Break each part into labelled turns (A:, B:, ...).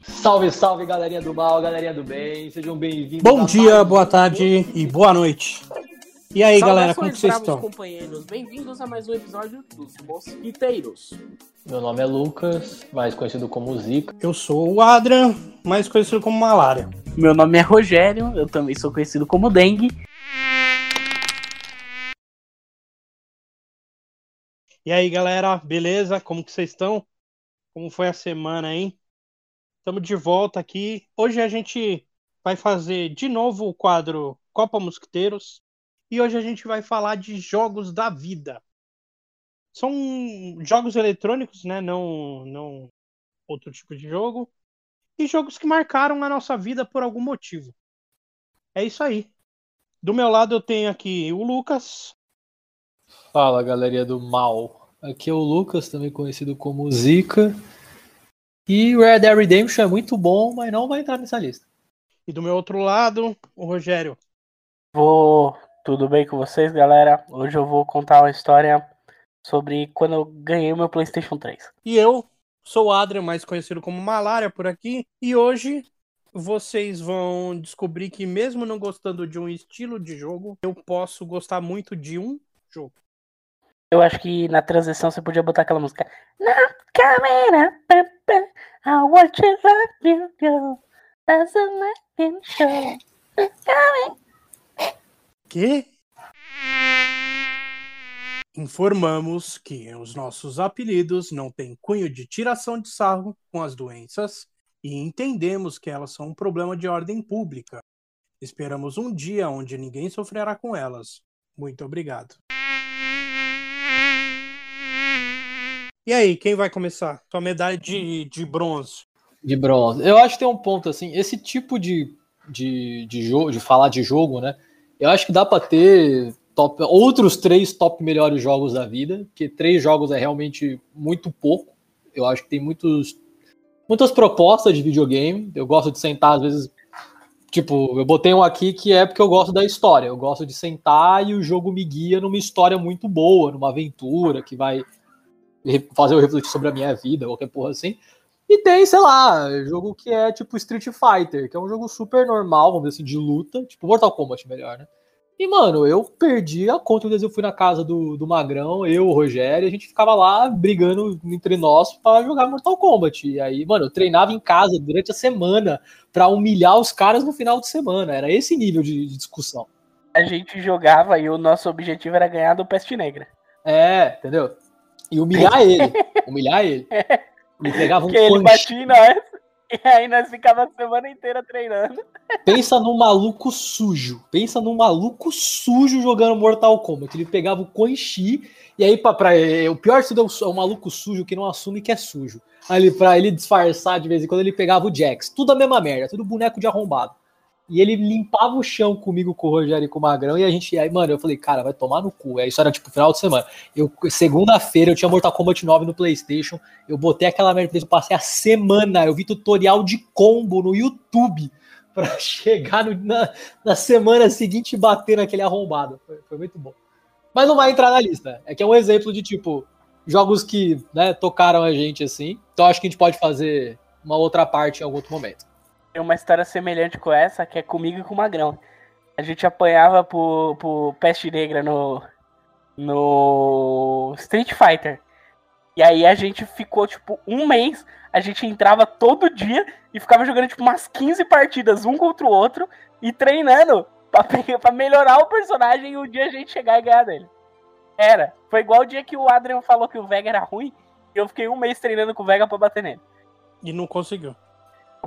A: Salve, salve, galerinha do mal, galerinha do bem, sejam bem-vindos.
B: Bom dia, boa tarde e boa noite. E aí, galera, como que vocês estão?
C: companheiros, bem-vindos a mais um episódio dos Mosquiteiros.
A: Meu nome é Lucas, mais conhecido como Zica.
B: Eu sou o Adrian, mais conhecido como Malária.
C: Meu nome é Rogério, eu também sou conhecido como Dengue.
B: E aí, galera, beleza? Como que vocês estão? Como foi a semana, hein? Estamos de volta aqui. Hoje a gente vai fazer de novo o quadro Copa Mosquiteiros. E hoje a gente vai falar de jogos da vida. São jogos eletrônicos, né? Não, não outro tipo de jogo. E jogos que marcaram a nossa vida por algum motivo. É isso aí. Do meu lado eu tenho aqui o Lucas.
A: Fala, galerinha do mal. Aqui é o Lucas, também conhecido como Zica. E Red Dead Redemption é muito bom, mas não vai entrar nessa lista.
B: E do meu outro lado, o Rogério.
C: Vou. Tudo bem com vocês, galera? Hoje eu vou contar uma história sobre quando eu ganhei o meu PlayStation 3.
B: E eu sou o Adrian, mais conhecido como Malária por aqui. E hoje vocês vão descobrir que, mesmo não gostando de um estilo de jogo, eu posso gostar muito de um jogo.
C: Eu acho que na transição você podia botar aquela música. Na câmera, I want you you. That's a nothing show.
B: Que? Informamos que os nossos apelidos não têm cunho de tiração de sarro com as doenças e entendemos que elas são um problema de ordem pública. Esperamos um dia onde ninguém sofrerá com elas. Muito obrigado. E aí, quem vai começar? Sua medalha de, de bronze.
A: De bronze. Eu acho que tem um ponto assim, esse tipo de, de, de jogo, de falar de jogo, né? Eu acho que dá para ter top, outros três top melhores jogos da vida, porque três jogos é realmente muito pouco. Eu acho que tem muitos, muitas propostas de videogame. Eu gosto de sentar, às vezes. Tipo, eu botei um aqui que é porque eu gosto da história. Eu gosto de sentar e o jogo me guia numa história muito boa, numa aventura que vai fazer eu refletir sobre a minha vida, qualquer porra assim. E tem, sei lá, jogo que é tipo Street Fighter, que é um jogo super normal, vamos dizer assim, de luta, tipo Mortal Kombat melhor, né? E, mano, eu perdi a conta, vezes eu fui na casa do, do Magrão, eu, o Rogério, a gente ficava lá brigando entre nós para jogar Mortal Kombat. E aí, mano, eu treinava em casa durante a semana para humilhar os caras no final de semana. Era esse nível de, de discussão.
C: A gente jogava e o nosso objetivo era ganhar do Peste Negra.
A: É, entendeu? E humilhar ele. Humilhar ele. Ele pegava um
C: que ele
A: punch.
C: batia em nós. E aí nós ficava a semana inteira treinando.
A: Pensa num maluco sujo. Pensa num maluco sujo jogando Mortal Kombat. Ele pegava o Quan Chi e aí pra, pra, o pior de tudo é o, é o maluco sujo que não assume que é sujo. Aí ele, pra ele disfarçar de vez em quando ele pegava o Jax. Tudo a mesma merda, tudo boneco de arrombado. E ele limpava o chão comigo, com o Rogério e com o Magrão, e a gente. Aí, mano, eu falei, cara, vai tomar no cu. Isso era tipo final de semana. Eu, segunda-feira, eu tinha Mortal Kombat 9 no PlayStation. Eu botei aquela merda, eu passei a semana. Eu vi tutorial de combo no YouTube pra chegar no- na, na semana seguinte e bater naquele arrombado. Foi, foi muito bom. Mas não vai entrar na lista. É que é um exemplo de, tipo, jogos que né, tocaram a gente assim. Então acho que a gente pode fazer uma outra parte em algum outro momento.
C: Tem uma história semelhante com essa, que é comigo e com o Magrão. A gente apanhava pro, pro Peste Negra no, no Street Fighter. E aí a gente ficou, tipo, um mês, a gente entrava todo dia e ficava jogando, tipo, umas 15 partidas, um contra o outro, e treinando pra, pra melhorar o personagem e um dia a gente chegar e ganhar dele. Era. Foi igual o dia que o Adrian falou que o Vega era ruim, e eu fiquei um mês treinando com o Vega pra bater nele.
B: E não conseguiu.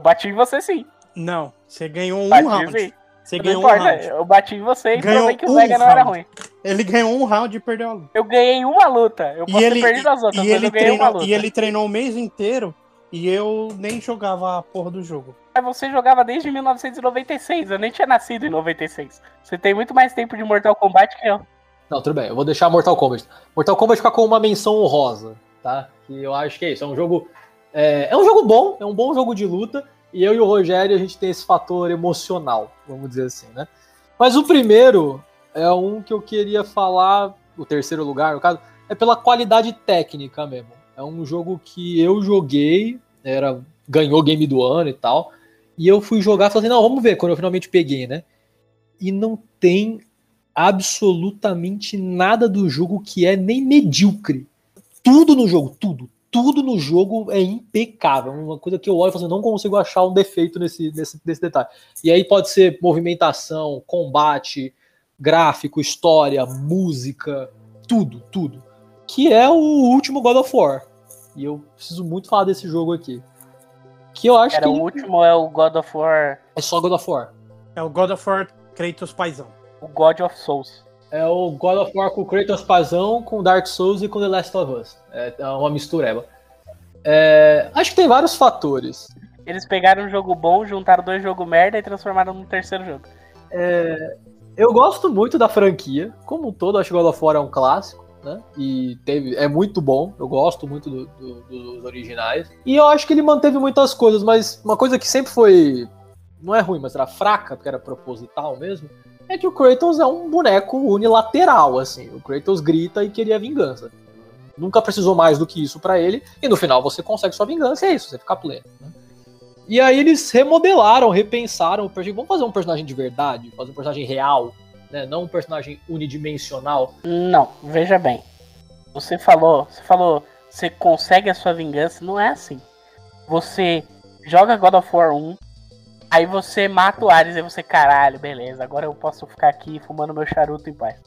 C: Eu bati em você sim.
B: Não, você ganhou um
C: Bati
B: round.
C: sim.
B: Você
C: Não
B: ganhou um
C: importa,
B: round.
C: eu bati em você e
B: Ganhou
C: provei que o
B: um
C: Vega não era ruim.
B: Ele ganhou um round e perdeu a luta.
C: Eu ganhei uma luta. Eu posso
B: E ele,
C: ter perdido as outras,
B: e,
C: mas
B: ele
C: eu ganhei uma
B: treinou,
C: luta.
B: e ele treinou o mês inteiro e eu nem jogava a porra do jogo.
C: Mas você jogava desde 1996, eu nem tinha nascido em 96. Você tem muito mais tempo de Mortal Kombat que eu.
A: Não, tudo bem, eu vou deixar Mortal Kombat. Mortal Kombat fica com uma menção honrosa, tá? Que eu acho que é isso. É um jogo. É, é um jogo bom, é um bom jogo de luta. E eu e o Rogério, a gente tem esse fator emocional, vamos dizer assim, né? Mas o primeiro é um que eu queria falar, o terceiro lugar, no caso, é pela qualidade técnica mesmo. É um jogo que eu joguei, era ganhou game do ano e tal. E eu fui jogar e falei assim, não, vamos ver, quando eu finalmente peguei, né? E não tem absolutamente nada do jogo que é nem medíocre. Tudo no jogo, tudo, tudo no jogo é impecável. Uma coisa que eu olho e falo assim, não consigo achar um defeito nesse, nesse, nesse detalhe. E aí pode ser movimentação, combate, gráfico, história, música, tudo, tudo. Que é o último God of War. E eu preciso muito falar desse jogo aqui. Que eu acho
C: Era
A: que.
C: o último é o God of War,
A: É só God of War.
B: É o God of War Kratos Paizão.
C: o God of Souls.
A: É o God of War com Kratos Pazão, com Dark Souls e com The Last of Us. É uma mistureba. É, acho que tem vários fatores.
C: Eles pegaram um jogo bom, juntaram dois jogos merda e transformaram num terceiro jogo.
A: Eu gosto muito da franquia. Como um todo, acho que God of War é um clássico. Né? E teve, é muito bom. Eu gosto muito do- do- dos originais. E eu acho que ele manteve muitas coisas, mas uma coisa que sempre foi. Não é ruim, mas era fraca, porque era proposital mesmo. É que o Kratos é um boneco unilateral, assim. O Kratos grita e queria vingança. Nunca precisou mais do que isso pra ele. E no final você consegue sua vingança e é isso, você fica pleno. né? E aí eles remodelaram, repensaram o personagem. Vamos fazer um personagem de verdade? Fazer um personagem real, né? Não um personagem unidimensional.
C: Não, veja bem. Você falou, você falou, você consegue a sua vingança, não é assim. Você joga God of War 1, aí você mata o Ares e você, caralho, beleza, agora eu posso ficar aqui fumando meu charuto em paz.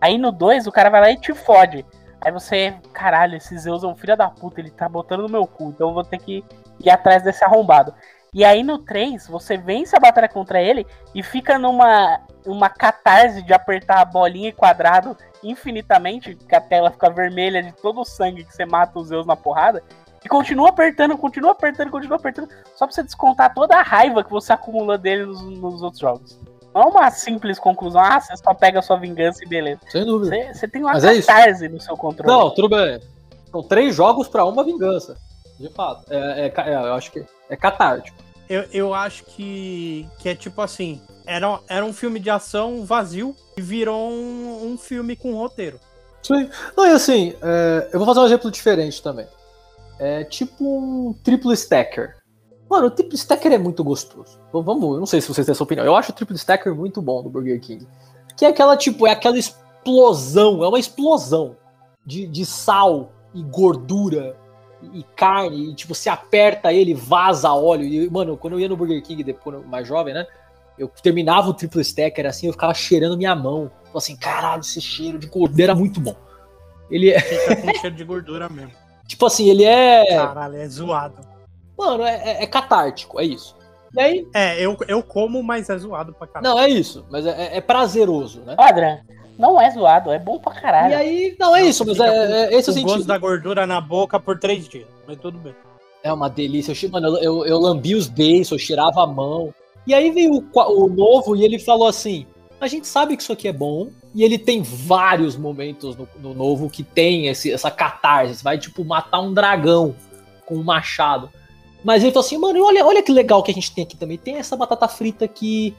C: Aí no 2 o cara vai lá e te fode. Aí você, caralho, esse Zeus é um filho da puta, ele tá botando no meu cu, então eu vou ter que ir atrás desse arrombado. E aí no 3, você vence a batalha contra ele e fica numa uma catarse de apertar a bolinha e quadrado infinitamente, que a tela fica vermelha de todo o sangue que você mata os Zeus na porrada. E continua apertando, continua apertando, continua apertando, só pra você descontar toda a raiva que você acumulou dele nos, nos outros jogos. Não é uma simples conclusão, ah, você só pega a sua vingança e beleza.
A: Sem dúvida.
C: Você, você tem uma
A: Mas é
C: catarse no seu controle.
A: Não, tudo bem. São três jogos pra uma vingança. De fato. É, é é, eu acho que é catártico.
B: Eu, eu acho que, que é tipo assim: era, era um filme de ação vazio e virou um, um filme com roteiro.
A: Sim. Não, e assim, é, eu vou fazer um exemplo diferente também. É tipo um triplo stacker. Mano, o triplo stacker é muito gostoso. V- Vamos, eu não sei se vocês têm essa opinião. Eu acho o triplo stacker muito bom do Burger King. Que é aquela, tipo, é aquela explosão, é uma explosão de, de sal e gordura e carne. E, tipo, você aperta ele, vaza óleo. E, mano, quando eu ia no Burger King, depois mais jovem, né? Eu terminava o triplo stacker assim, eu ficava cheirando minha mão. Falei assim, caralho, esse cheiro de gordura era muito bom. Ele é,
B: Fica com cheiro de gordura mesmo.
A: Tipo assim, ele é.
B: Caralho, é zoado.
A: Mano, é, é- é catártico, é isso. E aí.
B: É, eu, eu como, mas é zoado pra caralho.
A: Não, é isso, mas é, é- prazeroso, né?
C: Adrian, não é zoado, é bom pra caralho.
A: E aí, não, é isso, mas é, é esse é o
B: o gosto
A: sentido.
B: da gordura na boca por três dias. Mas tudo bem.
A: É uma delícia. Eu, mano, eu, eu, eu lambi os beiços, eu cheirava a mão. E aí veio o, o novo e ele falou assim: a gente sabe que isso aqui é bom. E ele tem vários momentos no, no novo que tem esse, essa catarse. Vai, tipo, matar um dragão com um machado. Mas ele falou assim, mano, olha, olha que legal que a gente tem aqui também. Tem essa batata frita aqui,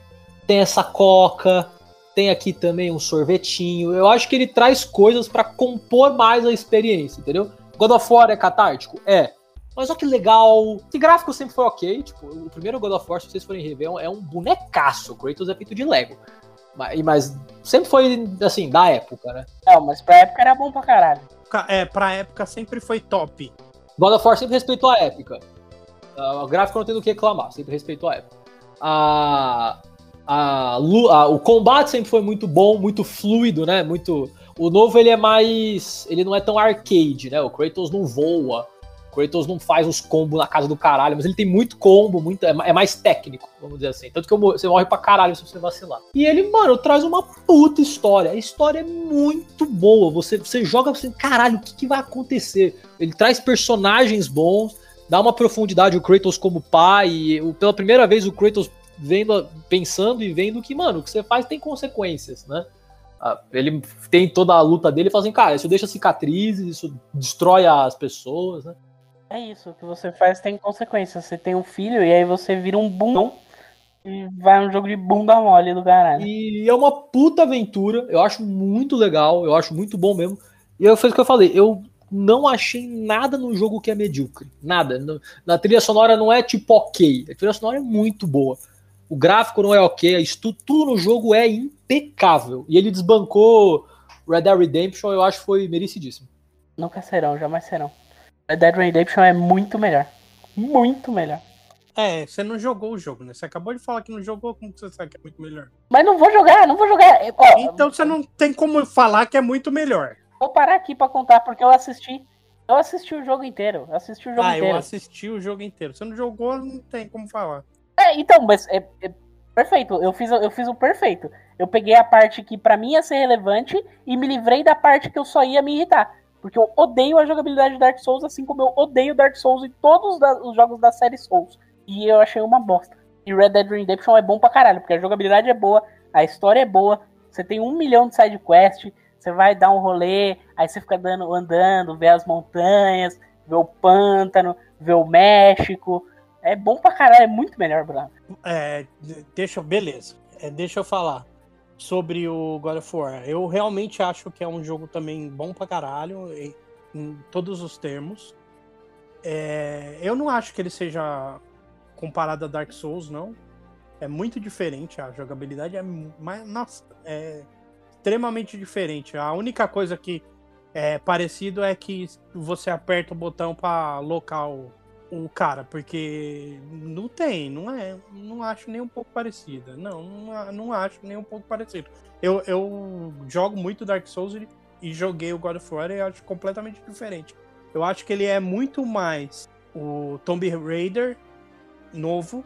A: tem essa coca, tem aqui também um sorvetinho. Eu acho que ele traz coisas pra compor mais a experiência, entendeu? God of War é catártico? É. Mas olha que legal. Esse gráfico sempre foi ok. Tipo, o primeiro God of War, se vocês forem rever, é um- é um bonecaço. O Kratos é feito de Lego. Mas, mas sempre foi, assim, da época, né?
C: Não, mas pra época era bom pra caralho.
B: Ca- É, pra época sempre foi top.
A: God of War sempre respeitou a época. Ah, o gráfico não tem do que reclamar, sempre respeitou a época. A, a, a- o combate sempre foi muito bom, muito fluido, né? Muito. O novo ele é mais. Ele não é tão arcade, né? O Kratos não voa. Kratos não faz os combos na casa do caralho, mas ele tem muito combo, muito, é é mais técnico, vamos dizer assim. Tanto que você morre pra caralho se você vacilar. E ele, mano, traz uma puta história. A história é muito boa. Você, você joga assim, caralho, o que, que vai acontecer? Ele traz personagens bons, dá uma profundidade o Kratos como pai. E pela primeira vez o Kratos vendo, pensando e vendo que, mano, o que você faz tem consequências, né? Ah, Ele tem toda a luta dele e fala assim, cara, isso deixa cicatrizes, isso destrói as pessoas, né?
C: É isso, o que você faz tem consequências. Você tem um filho e aí você vira um bundão E vai um jogo de bunda mole do caralho.
A: E é uma puta aventura. Eu acho muito legal. Eu acho muito bom mesmo. E eu fiz o que eu falei. Eu não achei nada no jogo que é medíocre. Nada. Na trilha sonora não é tipo ok. A trilha sonora é muito boa. O gráfico não é ok. Tudo, tudo no jogo é impecável. E ele desbancou Red Dead Redemption. Eu acho que foi merecidíssimo.
C: Nunca serão, jamais serão. Red Dead Redemption é muito melhor. Muito melhor.
B: É, você não jogou o jogo, né? Você acabou de falar que não jogou, como você sabe que é muito melhor?
C: Mas não vou jogar, não vou jogar.
B: Ó, então você não tem como falar que é muito melhor.
C: Vou parar aqui para contar, porque eu assisti. Eu assisti o jogo inteiro. assisti o jogo ah, inteiro.
B: eu assisti o jogo inteiro. Você não jogou, não tem como falar.
C: É, então, mas é, é perfeito. Eu fiz, eu fiz o perfeito. Eu peguei a parte que para mim ia ser relevante e me livrei da parte que eu só ia me irritar. Porque eu odeio a jogabilidade de Dark Souls, assim como eu odeio Dark Souls e todos os jogos da série Souls. E eu achei uma bosta. E Red Dead Redemption é bom pra caralho, porque a jogabilidade é boa, a história é boa, você tem um milhão de side quest, você vai dar um rolê, aí você fica dando, andando, vê as montanhas, vê o pântano, vê o México. É bom pra caralho, é muito melhor, Bruno.
B: É, deixa, beleza. É, deixa eu falar sobre o God of War. Eu realmente acho que é um jogo também bom pra caralho, em, em todos os termos. É, eu não acho que ele seja comparado a Dark Souls, não. É muito diferente, a jogabilidade é nossa, é extremamente diferente. A única coisa que é parecido é que você aperta o botão para local o cara, porque não tem, não é, não acho nem um pouco parecida. Não, não, não acho nem um pouco parecido. Eu, eu jogo muito Dark Souls e, e joguei o God of War e acho completamente diferente. Eu acho que ele é muito mais o Tomb Raider novo,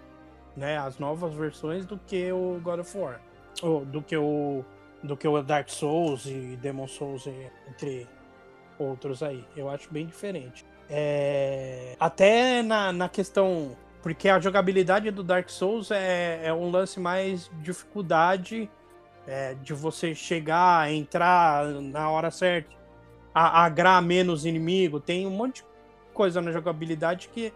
B: né, as novas versões do que o God of War, ou do que o do que o Dark Souls e Demon Souls entre outros aí. Eu acho bem diferente. É... Até na, na questão porque a jogabilidade do Dark Souls é, é um lance mais dificuldade é, de você chegar, entrar na hora certa, agrar menos inimigo. Tem um monte de coisa na jogabilidade que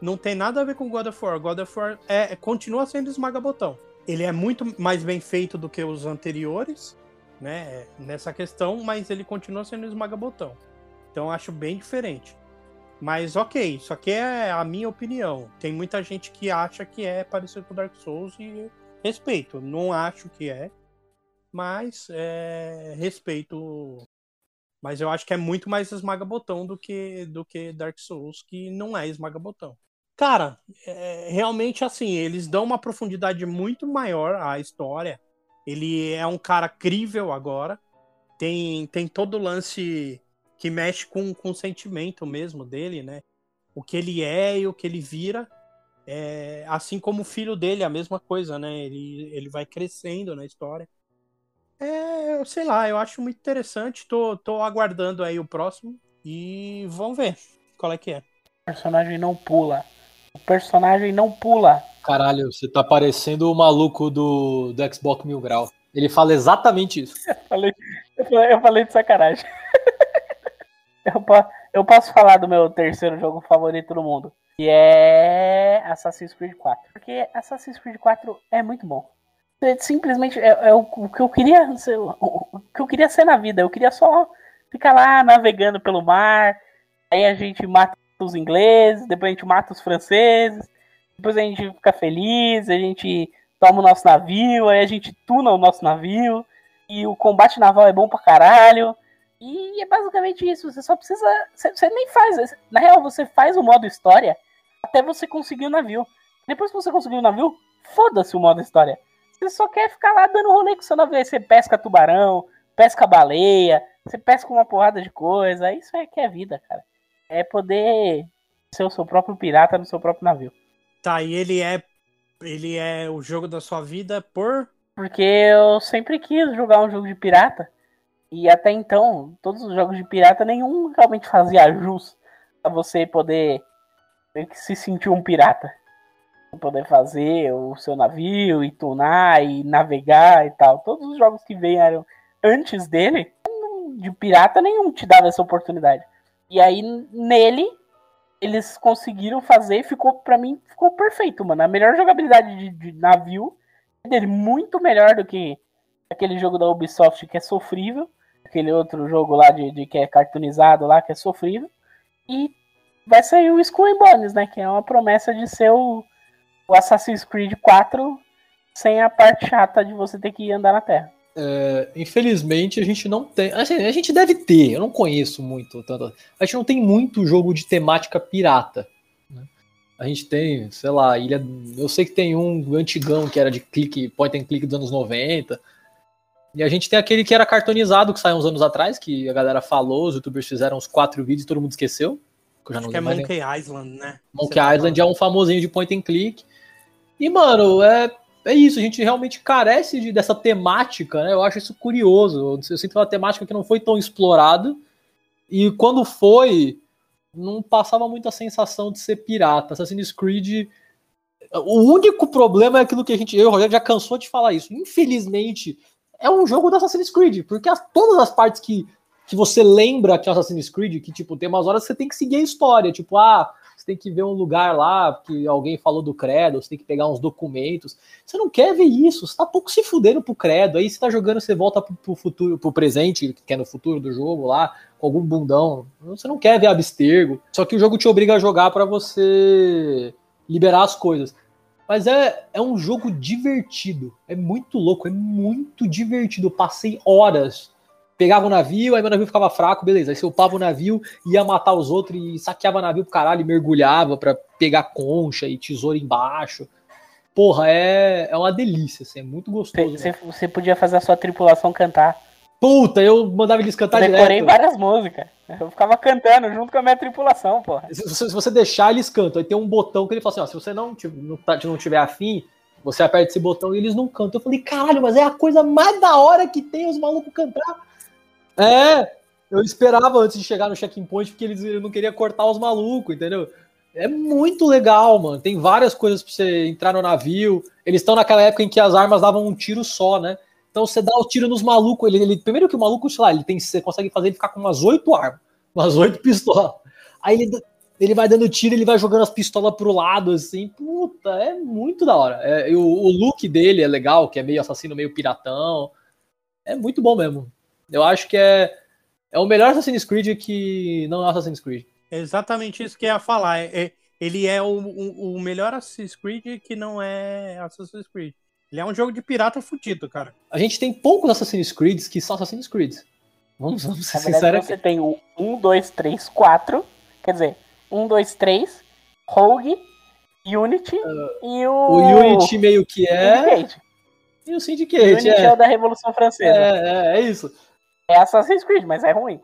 B: não tem nada a ver com God of War. God of War é, continua sendo esmaga-botão. Ele é muito mais bem feito do que os anteriores, né? Nessa questão, mas ele continua sendo esmaga-botão. Então acho bem diferente. Mas ok, isso aqui é a minha opinião. Tem muita gente que acha que é parecido com Dark Souls e respeito. Não acho que é, mas é, respeito. Mas eu acho que é muito mais esmaga-botão do que, do que Dark Souls, que não é esmaga-botão. Cara, é, realmente assim, eles dão uma profundidade muito maior à história. Ele é um cara crível agora. Tem, tem todo o lance que mexe com, com o sentimento mesmo dele, né? O que ele é e o que ele vira. É, assim como o filho dele, a mesma coisa, né? Ele, ele vai crescendo na história. É, sei lá, eu acho muito interessante. Tô, tô aguardando aí o próximo. E vamos ver qual é que é.
C: O personagem não pula. O personagem não pula.
A: Caralho, você tá parecendo o maluco do, do Xbox Mil Grau. Ele fala exatamente isso.
C: Eu falei, eu falei, eu falei de sacanagem. eu, eu posso falar do meu terceiro jogo favorito do mundo. Que é Assassin's Creed 4. Porque Assassin's Creed 4 é muito bom. Simplesmente é, é o, o, que eu queria ser, o, o que eu queria ser na vida. Eu queria só ficar lá navegando pelo mar. Aí a gente mata os ingleses, depois a gente mata os franceses, depois a gente fica feliz, a gente toma o nosso navio, aí a gente tuna o nosso navio, e o combate naval é bom pra caralho. E é basicamente isso, você só precisa. Você, você nem faz. Na real, você faz o modo história até você conseguir o navio. Depois que você conseguir o navio, foda-se o modo história. Você só quer ficar lá dando rolê com o seu navio. Aí você pesca tubarão, pesca baleia, você pesca uma porrada de coisa. Isso é que é vida, cara é poder ser o seu próprio pirata no seu próprio navio.
B: Tá, e ele é ele é o jogo da sua vida por
C: porque eu sempre quis jogar um jogo de pirata e até então todos os jogos de pirata nenhum realmente fazia jus a você poder se sentir um pirata, poder fazer o seu navio e tunar e navegar e tal. Todos os jogos que vieram antes dele de pirata nenhum te dava essa oportunidade. E aí nele eles conseguiram fazer ficou, para mim, ficou perfeito, mano. A melhor jogabilidade de, de navio é dele, muito melhor do que aquele jogo da Ubisoft que é sofrível, aquele outro jogo lá de, de que é cartoonizado lá que é sofrível. E vai sair o Skull Bones, né? Que é uma promessa de ser o, o Assassin's Creed 4 sem a parte chata de você ter que andar na Terra.
A: É, infelizmente a gente não tem. A gente, a gente deve ter, eu não conheço muito tanto. A gente não tem muito jogo de temática pirata. Né? A gente tem, sei lá, ilha. Eu sei que tem um antigão que era de clique, point and click dos anos 90. E a gente tem aquele que era cartonizado, que saiu uns anos atrás, que a galera falou, os youtubers fizeram uns quatro vídeos e todo mundo esqueceu.
B: Que Acho que é Monkey nem... Island, né?
A: Monkey Island é um famosinho de point and click. E, mano, é é isso, a gente realmente carece de, dessa temática, né? Eu acho isso curioso. Eu sinto uma temática que não foi tão explorada. E quando foi, não passava muita sensação de ser pirata. Assassin's Creed. O único problema é aquilo que a gente. Eu, Rogério, já cansou de falar isso. Infelizmente, é um jogo da Assassin's Creed. Porque as, todas as partes que, que você lembra que é Assassin's Creed, que, tipo, tem umas horas que você tem que seguir a história. Tipo, ah tem que ver um lugar lá que alguém falou do credo, você tem que pegar uns documentos. Você não quer ver isso, você tá pouco se fudendo pro credo. Aí você tá jogando, você volta pro, pro futuro, pro presente, que é no futuro do jogo lá, com algum bundão. Você não quer ver abstergo. Só que o jogo te obriga a jogar para você liberar as coisas. Mas é, é um jogo divertido. É muito louco, é muito divertido. Eu passei horas pegava o navio, aí meu navio ficava fraco, beleza. Aí você upava o navio, ia matar os outros e saqueava o navio pro caralho, e mergulhava pra pegar concha e tesouro embaixo. Porra, é, é uma delícia, assim, é muito gostoso.
C: Você, você podia fazer a sua tripulação cantar.
A: Puta, eu mandava eles cantar
C: Decorei direto. Decorei várias músicas. Eu ficava cantando junto com a minha tripulação, porra.
A: Se, se, você deixar, eles cantam. Aí tem um botão que ele fala assim, ó, se você não, não, tá, não tiver afim, você aperta esse botão e eles não cantam. Eu falei, caralho, mas é a coisa mais da hora que tem os malucos cantar. É, eu esperava antes de chegar no check-in point, porque eles não queriam cortar os malucos, entendeu? É muito legal, mano. Tem várias coisas pra você entrar no navio. Eles estão naquela época em que as armas davam um tiro só, né? Então você dá o tiro nos malucos. Ele, ele, primeiro que o maluco, sei lá, ele tem, você consegue fazer ele ficar com umas oito armas, umas oito pistolas. Aí ele, ele vai dando tiro, ele vai jogando as pistolas pro lado, assim. Puta, é muito da hora. É, o, o look dele é legal, que é meio assassino, meio piratão. É muito bom mesmo. Eu acho que é, é o melhor Assassin's Creed que não é Assassin's Creed.
B: É exatamente isso que eu ia falar. É, é, ele é o, o, o, melhor Assassin's Creed que não é Assassin's Creed. Ele é um jogo de pirata fudido, cara.
A: A gente tem poucos Assassin's Creed que são Assassin's Creed. Vamos, vamos ser sinceros.
C: Você tem o 1, 2, 3, 4. Quer dizer, 1, 2, 3, Rogue, Unity uh, e o.
A: O Unity meio que é. Syndicate. E o Syndicate. O Unity é,
C: é o da Revolução Francesa.
A: É, é, é isso
C: é Assassin's Creed, mas é ruim.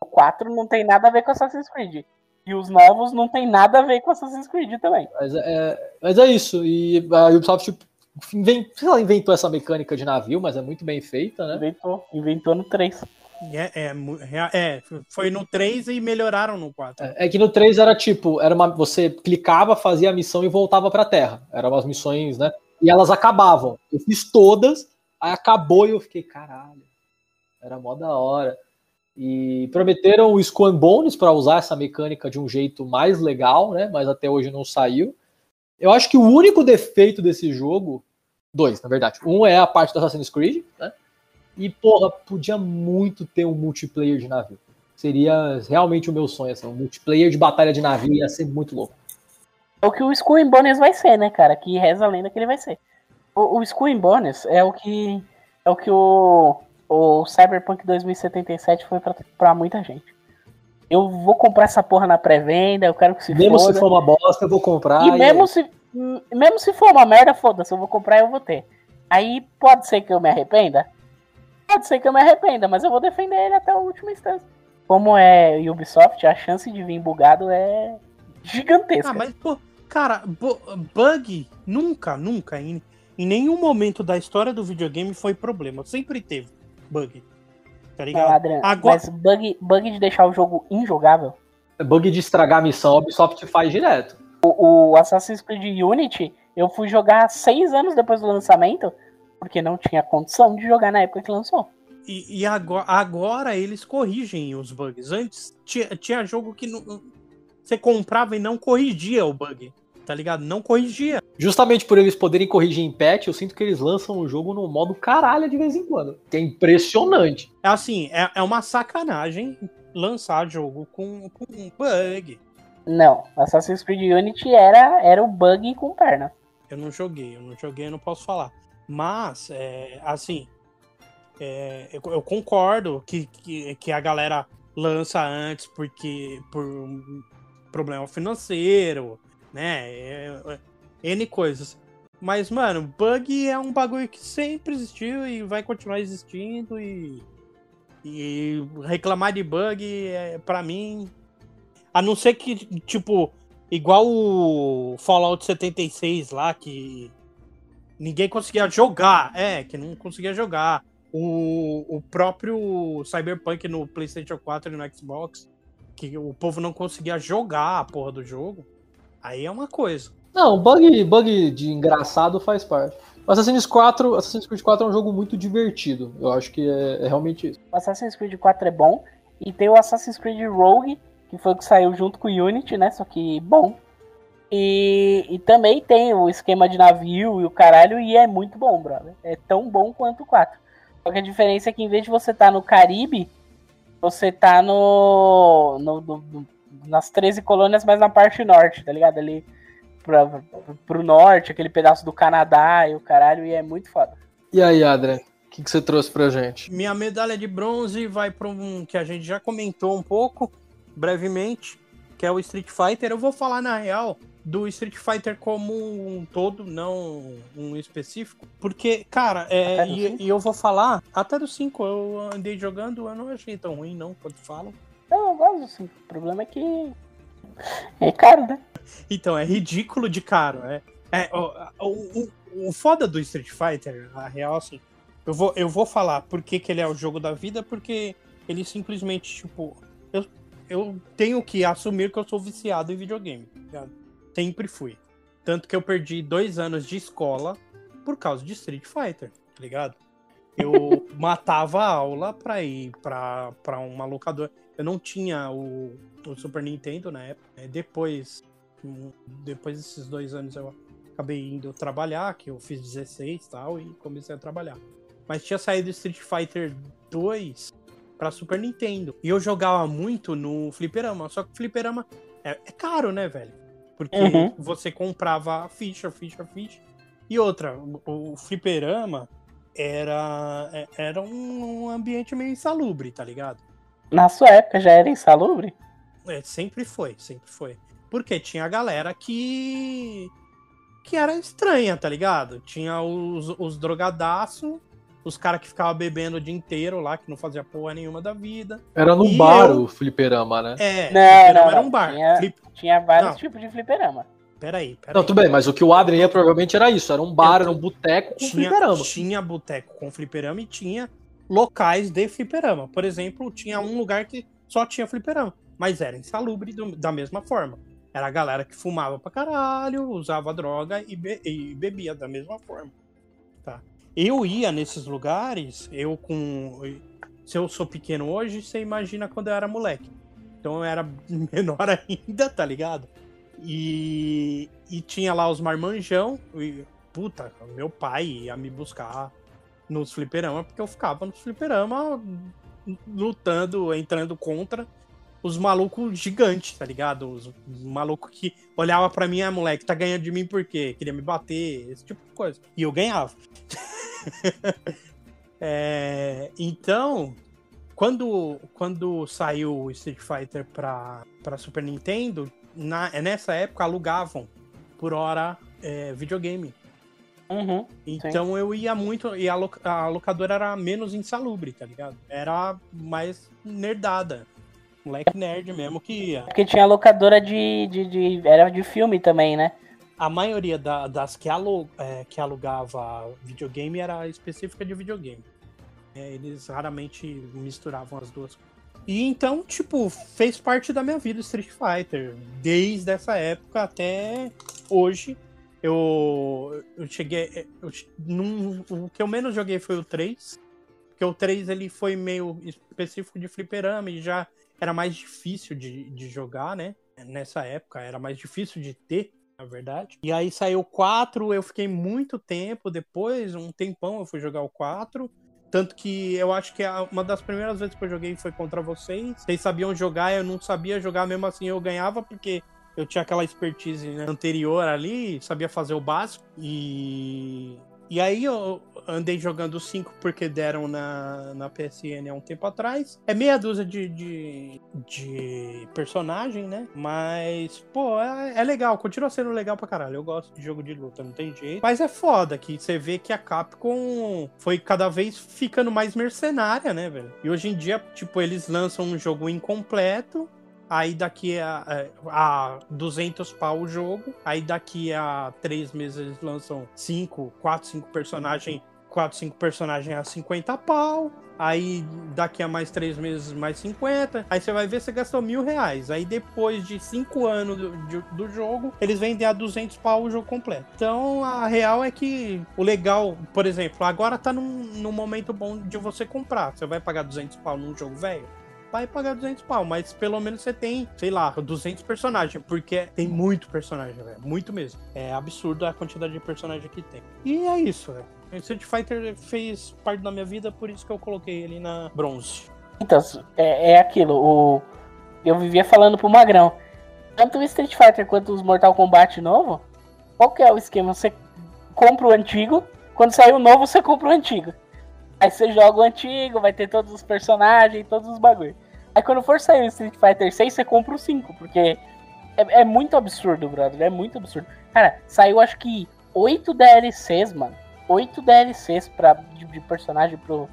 C: O 4 não tem nada a ver com Assassin's Creed. E os novos não tem nada a ver com Assassin's Creed também.
A: Mas é, mas é isso. E a Ubisoft inventou, lá, inventou essa mecânica de navio, mas é muito bem feita, né?
C: Inventou, inventou no 3.
B: É, é, é, foi no 3 e melhoraram no 4.
A: É, é, que no 3 era tipo, era uma, você clicava, fazia a missão e voltava pra Terra. Eram umas missões, né? E elas acabavam. Eu fiz todas, aí acabou e eu fiquei, caralho. Era mó da hora. E prometeram o Skull Bones para usar essa mecânica de um jeito mais legal, né? Mas até hoje não saiu. Eu acho que o único defeito desse jogo, dois, na verdade. Um é a parte do Assassin's Creed, né? E, porra, podia muito ter um multiplayer de navio. Seria realmente o meu sonho, assim, um multiplayer de batalha de navio ia ser muito louco.
C: É o que o Skull Bones vai ser, né, cara? Que reza a lenda que ele vai ser. O, o Skull Bones é o que é o que o o Cyberpunk 2077 foi pra, muita gente. Eu vou comprar essa porra na pré-venda, eu quero que se
A: Mesmo foda. se for uma bosta, eu vou comprar.
C: E, e mesmo, se, mesmo se for uma merda, foda-se, eu vou comprar e eu vou ter. Aí pode ser que eu me arrependa? Pode ser que eu me arrependa, mas eu vou defender ele até o último instante. Como é Ubisoft, a chance de vir bugado é gigantesca. Ah,
B: mas, pô, cara, bug nunca, nunca, em, em nenhum momento da história do videogame foi problema. Sempre teve bug. Tá ligado?
C: Adriano, Agora... Mas bug, bug de deixar o jogo injogável.
A: Bug de estragar a missão, a Ubisoft faz direto.
C: O, o Assassin's Creed Unity, eu fui jogar seis anos depois do lançamento, porque não tinha condição de jogar na época que lançou.
B: E, e agora, agora, eles corrigem os bugs. Antes tinha, tinha jogo que não. você comprava e não corrigia o bug, tá ligado? Não corrigia.
A: Justamente por eles poderem corrigir em patch, eu sinto que eles lançam o jogo no modo caralho de vez em quando. Que é impressionante.
B: É assim, é, é uma sacanagem lançar jogo com, com bug.
C: Não, Assassin's Creed Unity era, era o bug com perna.
B: Eu não joguei, eu não joguei, eu não posso falar. Mas, é, assim, é, eu, eu, concordo que, que, que, a galera lança antes porque por um problema financeiro, né? É, é, N coisas. Mas, mano, bug é um bagulho que sempre existiu e vai continuar existindo e. E reclamar de bug, é, para mim, a não ser que, tipo, igual o Fallout 76 lá, que ninguém conseguia jogar. É, que não conseguia jogar. O, o próprio Cyberpunk no PlayStation 4 e no Xbox, que o povo não conseguia jogar a porra do jogo. Aí é uma coisa.
A: Não, bug, bug de engraçado faz parte. Assassin's 4, Assassin's Creed 4 é um jogo muito divertido. Eu acho que é, é realmente isso.
C: O Assassin's Creed 4 é bom. E tem o Assassin's Creed Rogue, que foi o que saiu junto com o Unity, né? Só que bom. E, e também tem o esquema de navio e o caralho, e é muito bom, brother. É tão bom quanto o 4. Só que a diferença é que em vez de você estar tá no Caribe, você tá no, no, no, nas 13 colônias, mas na parte norte, tá ligado? Ali pra, pro norte, aquele pedaço do Canadá e o caralho, e é muito foda.
A: E aí, Adrian? O que, que você trouxe pra gente?
B: Minha medalha de bronze vai para um que a gente já comentou um pouco, brevemente, que é o Street Fighter. Eu vou falar na real do Street Fighter como um todo, não um específico. Porque, cara, é, e, e, eu vou falar, até do 5 eu andei jogando, eu não achei tão ruim, não, quando falam.
C: Não, eu gosto do 5. O problema é que é caro, né?
B: Então, é ridículo de caro. É, é o, o, o, o foda do Street Fighter, a real, assim, eu vou, eu vou falar por que, que ele é o jogo da vida, porque ele simplesmente, tipo, eu, eu tenho que assumir que eu sou viciado em videogame, tá ligado? Sempre fui. Tanto que eu perdi dois anos de escola por causa de Street Fighter, tá ligado? Eu matava a aula pra ir pra, pra uma locadora. Eu não tinha o, o Super Nintendo na época. Né? Depois, depois desses dois anos eu acabei indo trabalhar, que eu fiz 16 e tal, e comecei a trabalhar. Mas tinha saído Street Fighter 2 pra Super Nintendo. E eu jogava muito no fliperama. Só que o fliperama é, é caro, né, velho? Porque uhum. você comprava ficha, ficha, ficha. E outra, o, o fliperama era, é, era um ambiente meio insalubre, tá ligado?
C: Na sua época já era insalubre?
B: É, sempre foi, sempre foi. Porque tinha a galera que. que era estranha, tá ligado? Tinha os, os drogadaços, os caras que ficavam bebendo o dia inteiro lá, que não fazia porra nenhuma da vida.
A: Era no bar eu... o fliperama, né?
C: É, não, não, era um bar. Tinha, Flip... tinha vários não. tipos de fliperama.
B: Peraí, peraí.
A: Não, tudo bem, mas o que o Adrien ia provavelmente era isso: era um bar, era um boteco com
B: tinha,
A: fliperama.
B: Tinha boteco com fliperama e tinha locais de fliperama. Por exemplo, tinha um lugar que só tinha fliperama mas era insalubre do, da mesma forma. Era a galera que fumava pra caralho, usava droga e, be, e bebia da mesma forma. Tá? Eu ia nesses lugares, eu com. Se eu sou pequeno hoje, você imagina quando eu era moleque. Então eu era menor ainda, tá ligado? E, e tinha lá os marmanjão. E, puta, meu pai ia me buscar nos fliperama, porque eu ficava nos fliperama lutando, entrando contra os malucos gigantes, tá ligado? Os, os malucos que olhava para mim, ah, moleque, tá ganhando de mim por quê? Queria me bater, esse tipo de coisa. E eu ganhava. é, então, quando, quando saiu o Street Fighter pra, pra Super Nintendo, na, nessa época alugavam por hora é, videogame.
C: Uhum,
B: então sim. eu ia muito. E a, a locadora era menos insalubre, tá ligado? Era mais nerdada moleque nerd mesmo que ia.
C: Porque tinha locadora de, de, de, Era de filme também, né?
B: A maioria da, das que, alu, é, que alugava videogame era específica de videogame. É, eles raramente misturavam as duas E então, tipo, fez parte da minha vida Street Fighter. Desde essa época até hoje. Eu, eu cheguei. Eu, num, o que eu menos joguei foi o 3. Porque o 3 ele foi meio específico de fliperama e já era mais difícil de, de jogar, né? nessa época, era mais difícil de ter, na verdade. E aí saiu 4, eu fiquei muito tempo depois, um tempão eu fui jogar o 4. Tanto que eu acho que uma das primeiras vezes que eu joguei foi contra vocês. Vocês sabiam jogar, eu não sabia jogar, mesmo assim eu ganhava, porque eu tinha aquela expertise né, anterior ali, sabia fazer o básico. E e aí eu andei jogando 5 porque deram na, na PSN há um tempo atrás. É meia dúzia de, de, de personagem, né? Mas, pô, é, é, legal, continua sendo legal pra caralho. Eu gosto de jogo de luta, não tem jeito. Mas é foda que você vê que a Capcom foi cada vez ficando mais mercenária, né, velho? E hoje em dia, tipo, eles lançam um jogo incompleto Aí daqui a, a 200 pau o jogo. Aí daqui a três meses eles lançam 5, 4, 5 personagens. 4, 5 personagens a 50 pau. Aí daqui a mais 3 meses, mais 50. Aí você vai ver, você gastou mil reais. Aí depois de 5 anos do, de, do jogo, eles vendem a 200 pau o jogo completo. Então a real é que o legal, por exemplo, agora tá num, num momento bom de você comprar. Você vai pagar 200 pau num jogo velho? Vai pagar 200 pau, mas pelo menos você tem, sei lá, 200 personagens, porque tem muito personagem, velho, muito mesmo. É absurdo a quantidade de personagem que tem. E é isso, velho. Street Fighter fez parte da minha vida, por isso que eu coloquei ele na bronze.
C: Então, é, é aquilo, o... eu vivia falando pro Magrão, tanto o Street Fighter quanto os Mortal Kombat novo, qual que é o esquema? Você compra o antigo, quando sair o novo, você compra o antigo. Aí você joga o antigo, vai ter todos os personagens, todos os bagulhos. Aí quando for sair o Street Fighter 6, você compra o 5, porque é, é, muito absurdo, brother. É muito absurdo. Cara, saiu acho que 8 DLCs, mano. 8 DLCs pra, de, de personagem pro,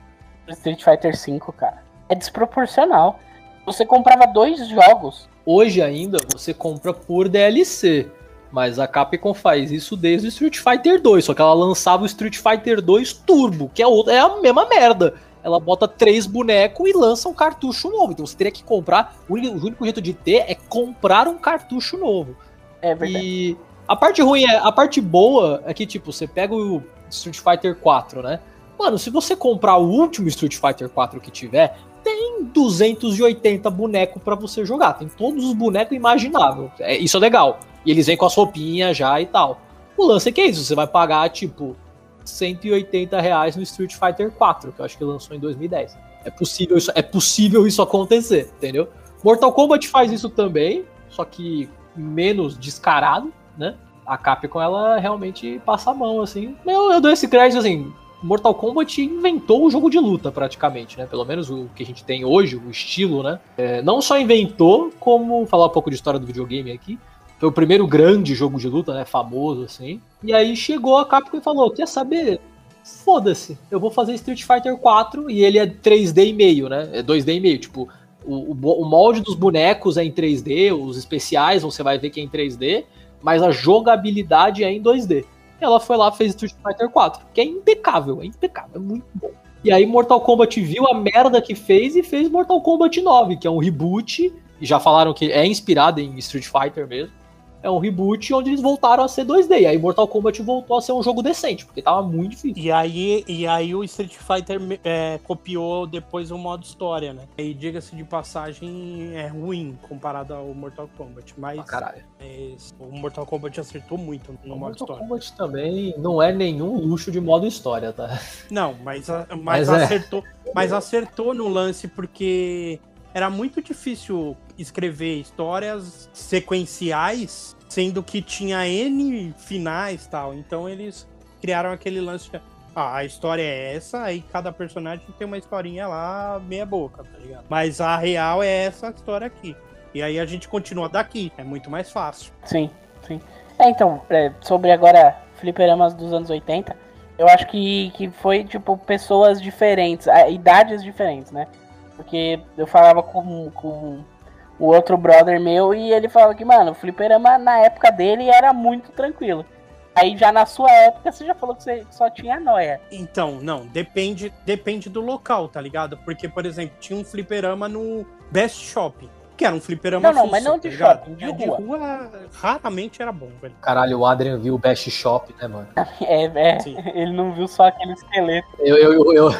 C: pro, Street Fighter 5, cara. É desproporcional. Você comprava dois jogos.
A: Hoje ainda você compra por DLC. Mas a Capcom faz isso desde o Street Fighter 2, só que ela lançava o Street Fighter 2 Turbo, que é, outra, é a mesma merda. Ela bota três bonecos e lança um cartucho novo. Então você teria que comprar. O único, o único jeito de ter é comprar um cartucho novo.
C: É verdade.
A: E a parte ruim é. A parte boa é que, tipo, você pega o Street Fighter 4, né? Mano, se você comprar o último Street Fighter 4 que tiver, tem 280 bonecos para você jogar. Tem todos os bonecos imagináveis. É, isso é legal. E eles vêm com as roupinhas já e tal. O lance é que é isso, você vai pagar, tipo, 180 reais no Street Fighter 4, que eu acho que lançou em 2010. É possível isso, é possível isso acontecer, entendeu? Mortal Kombat faz isso também, só que menos descarado, né? A Capcom, ela realmente passa a mão, assim. Eu, eu dou esse crédito, assim, Mortal Kombat inventou o jogo de luta, praticamente, né? Pelo menos o que a gente tem hoje, o estilo, né? É, não só inventou, como falar um pouco de história do videogame aqui, foi o primeiro grande jogo de luta, né? Famoso, assim. E aí chegou a Capcom e falou: Quer saber? Foda-se, eu vou fazer Street Fighter 4 e ele é 3D e meio, né? É 2D e meio. Tipo, o, o, molde dos bonecos é em 3D, os especiais você vai ver que é em 3D, mas a jogabilidade é em 2D. Ela foi lá fez Street Fighter 4, que é impecável, é impecável, é muito bom. E aí Mortal Kombat viu a merda que fez e fez Mortal Kombat 9, que é um reboot, e já falaram que é inspirado em Street Fighter mesmo é um reboot onde eles voltaram a ser 2D. E aí Mortal Kombat voltou a ser um jogo decente, porque tava muito difícil.
B: E aí, e aí o Street Fighter é, copiou depois o modo história, né? E diga-se de passagem, é ruim comparado ao Mortal Kombat. Mas, ah,
A: caralho.
B: o Mortal Kombat acertou muito no o modo Mortal história.
A: Mortal Kombat também não é nenhum luxo de modo história, tá?
B: Não, mas, mas, mas é. acertou, é. mas acertou no lance porque era muito difícil escrever histórias sequenciais sendo que tinha N finais tal. Então eles criaram aquele lance de, ah, a história é essa, aí cada personagem tem uma historinha lá, meia boca, tá ligado? Mas a real é essa história aqui. E aí a gente continua daqui, é muito mais fácil.
C: Sim, sim. É, então, é, sobre agora fliperamas dos anos 80, eu acho que, que foi, tipo, pessoas diferentes, idades diferentes, né? Porque eu falava com, com o outro brother meu e ele falou que, mano, o fliperama na época dele era muito tranquilo. Aí já na sua época você já falou que você só tinha noia.
B: Então, não, depende, depende do local, tá ligado? Porque, por exemplo, tinha um fliperama no Best Shopping. Que era um fliperama
C: Não, não, mas não de tá shopping, de, é, de rua.
B: rua. Raramente era bom, velho.
A: Caralho, o Adrian viu o Best Shop, né, mano?
C: É, é. Ele não viu só aquele esqueleto.
A: Eu, eu, eu, eu,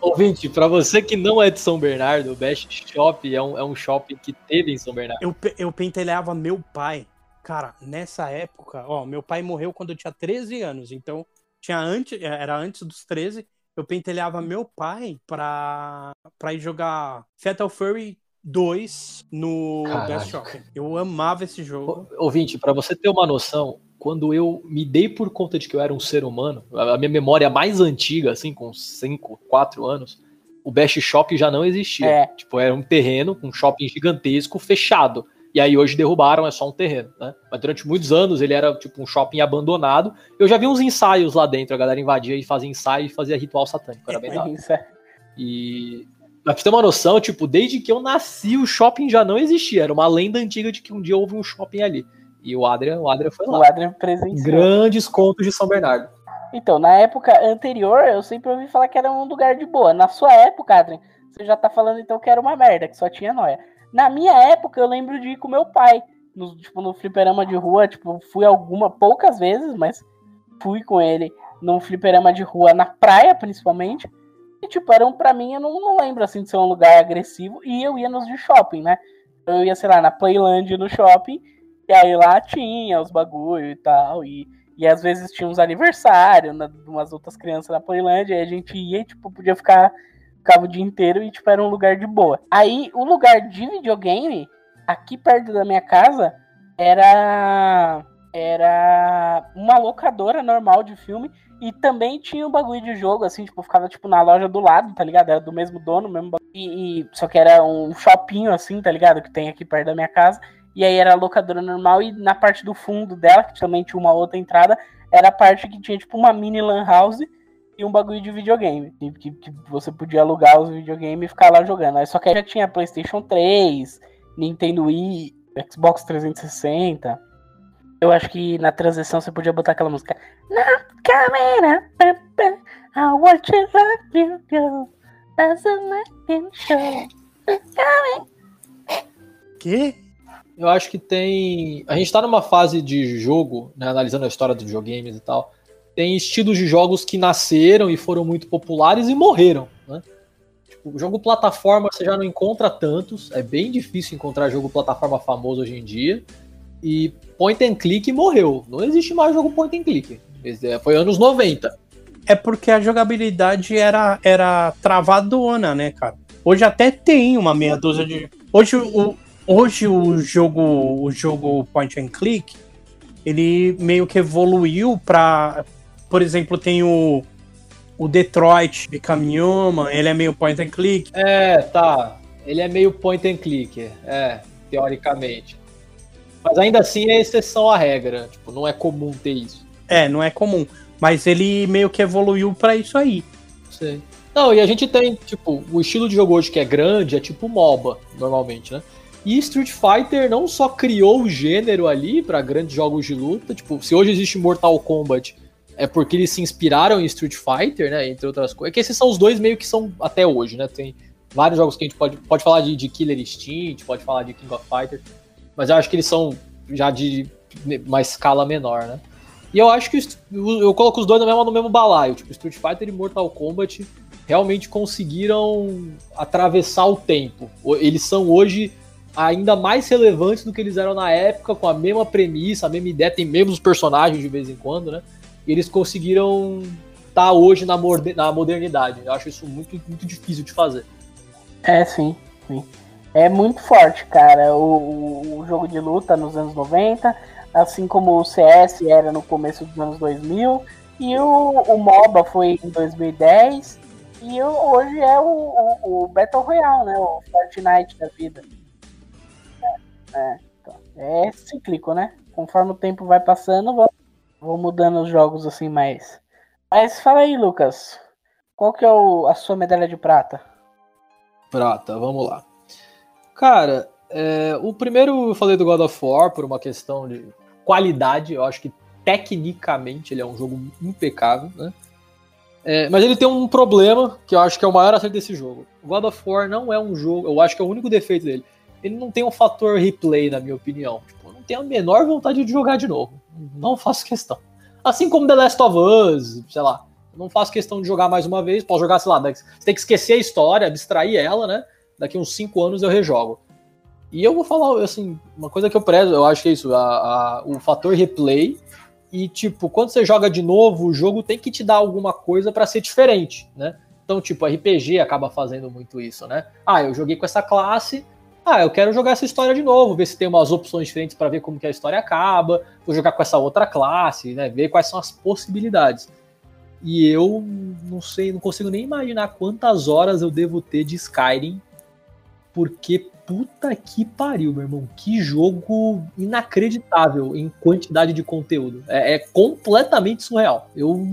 A: Ouvinte, para você que não é de São Bernardo, o Best Shop é um, é um shopping que teve em São Bernardo.
B: Eu, eu pentelhava meu pai. Cara, nessa época, ó, meu pai morreu quando eu tinha 13 anos, então tinha antes, era antes dos 13. Eu pentelhava meu pai pra, pra ir jogar Fatal Fury 2 no
A: Caraca.
B: Best Shopping. Eu amava esse jogo.
A: Ouvinte, para você ter uma noção, quando eu me dei por conta de que eu era um ser humano, a minha memória mais antiga, assim, com 5, 4 anos, o Best Shop já não existia.
C: É.
A: Tipo, era um terreno com um shopping gigantesco, fechado. E aí hoje derrubaram, é só um terreno, né? Mas durante muitos anos ele era tipo um shopping abandonado. Eu já vi uns ensaios lá dentro, a galera invadia e fazia ensaio e fazia ritual satânico, era bem hora.
C: Isso é.
A: E. Mas pra você ter uma noção, tipo, desde que eu nasci, o shopping já não existia. Era uma lenda antiga de que um dia houve um shopping ali. E o Adrian, o Adrian foi
C: O
A: lá.
C: Adrian presenciou.
A: Grandes contos de São Bernardo.
C: Então, na época anterior, eu sempre ouvi falar que era um lugar de boa. Na sua época, Adrian, você já tá falando então que era uma merda, que só tinha noia. Na minha época, eu lembro de ir com meu pai, no, tipo, no fliperama de rua, tipo, fui alguma, poucas vezes, mas fui com ele num fliperama de rua na praia, principalmente. E, tipo, era um, pra mim, eu não, não lembro, assim, de ser um lugar agressivo. E eu ia nos de shopping, né? Eu ia, sei lá, na Playland no shopping, e aí lá tinha os bagulho e tal, e... E às vezes tinha uns aniversários de umas outras crianças na Playland, aí a gente ia e, tipo, podia ficar ficava o dia inteiro e, tipo, era um lugar de boa. Aí, o lugar de videogame, aqui perto da minha casa, era era uma locadora normal de filme e também tinha um bagulho de jogo, assim, tipo, ficava, tipo, na loja do lado, tá ligado? Era do mesmo dono, mesmo bagulho. E, e- só que era um shoppinho, assim, tá ligado? Que tem aqui perto da minha casa. E aí era a locadora normal e na parte do fundo dela, que também tinha uma outra entrada, era a parte que tinha, tipo, uma mini lan house e um bagulho de videogame. Que, que, você podia alugar os videogames e ficar lá jogando. Aí só que aí já tinha PlayStation 3, Nintendo Wii, Xbox 360. Eu acho que na transição você podia botar aquela música. Na câmera, I want you go. A show.
B: Que?
A: Eu acho que tem. A gente tá numa fase de jogo, né, analisando a história dos videogames e tal. Tem estilos de jogos que nasceram e foram muito populares e morreram, né? Tipo, jogo plataforma você já não encontra tantos. É bem difícil encontrar jogo plataforma famoso hoje em dia. E point and click morreu. Não existe mais jogo point and click. É- Foi anos 90.
B: É porque a jogabilidade era, era travadona, né, cara? Hoje até tem uma meia dúzia de. Hoje o, hoje o jogo o jogo point and click ele meio que evoluiu pra. Por exemplo, tem o, o Detroit Become Human, ele é meio point and click.
A: É, tá. Ele é meio point and click, é, teoricamente. Mas ainda assim é exceção à regra. Tipo, não é comum ter isso.
B: É, não é comum. Mas ele meio que evoluiu pra isso aí.
A: Sei. Não, e a gente tem, tipo, o estilo de jogo hoje que é grande é tipo MOBA, normalmente, né? E Street Fighter não só criou o gênero ali pra grandes jogos de luta, tipo, se hoje existe Mortal Kombat, é porque eles se inspiraram em Street Fighter, né? Entre outras coisas. É que esses são os dois meio que são até hoje, né? Tem vários jogos que a gente pode, pode falar de, de Killer Instinct, pode falar de King of Fighters, mas eu acho que eles são já de uma escala menor, né? E eu acho que eu eu coloco os dois no mesmo, no mesmo balaio, tipo, Street Fighter e Mortal Kombat realmente conseguiram atravessar o tempo. Eles são hoje ainda mais relevantes do que eles eram na época, com a mesma premissa, a mesma ideia, tem mesmos personagens de vez em quando, né? E eles conseguiram estar hoje na, na modernidade. Eu acho isso muito, muito difícil de fazer.
C: É, sim, sim. É muito forte, cara, o, o- jogo de luta nos anos 90, assim como o CS era no começo dos anos 2000, e o, o MOBA foi em 2010, e hoje é o, o, o Battle Royale, né? O Fortnite da vida. É, é, então, é cíclico, né? Conforme o tempo vai passando, vão, vão mudando os jogos assim mais. Mas fala aí, Lucas. Qual que é o- a sua medalha de prata?
A: Prata, vamos lá. Cara, é, o primeiro eu falei do God of War por uma questão de qualidade. Eu acho que tecnicamente ele é um jogo impecável, né? É, mas ele tem um problema que eu acho que é o maior acerto desse jogo. God of War não é um jogo, eu acho que é o único defeito dele. Ele não tem um fator replay, na minha opinião. Tipo, eu não tenho a menor vontade de jogar de novo. Não faço questão. Assim como The Last of Us, sei lá. não faço questão de jogar mais uma vez, posso jogar, sei lá, você tem que esquecer a história, abstrair ela, né? Daqui uns 5 anos eu rejogo. E eu vou falar, assim, uma coisa que eu prezo, eu acho que é isso, a, a, o fator replay. E, tipo, quando você joga de novo, o jogo tem que te dar alguma coisa para ser diferente, né? Então, tipo, RPG acaba fazendo muito isso, né? Ah, eu joguei com essa classe, ah, eu quero jogar essa história de novo, ver se tem umas opções diferentes para ver como que a história acaba, vou jogar com essa outra classe, né? Ver quais são as possibilidades. E eu não sei, não consigo nem imaginar quantas horas eu devo ter de Skyrim, porque puta que pariu, meu irmão. Que jogo inacreditável em quantidade de conteúdo. É, é, completamente surreal. Eu,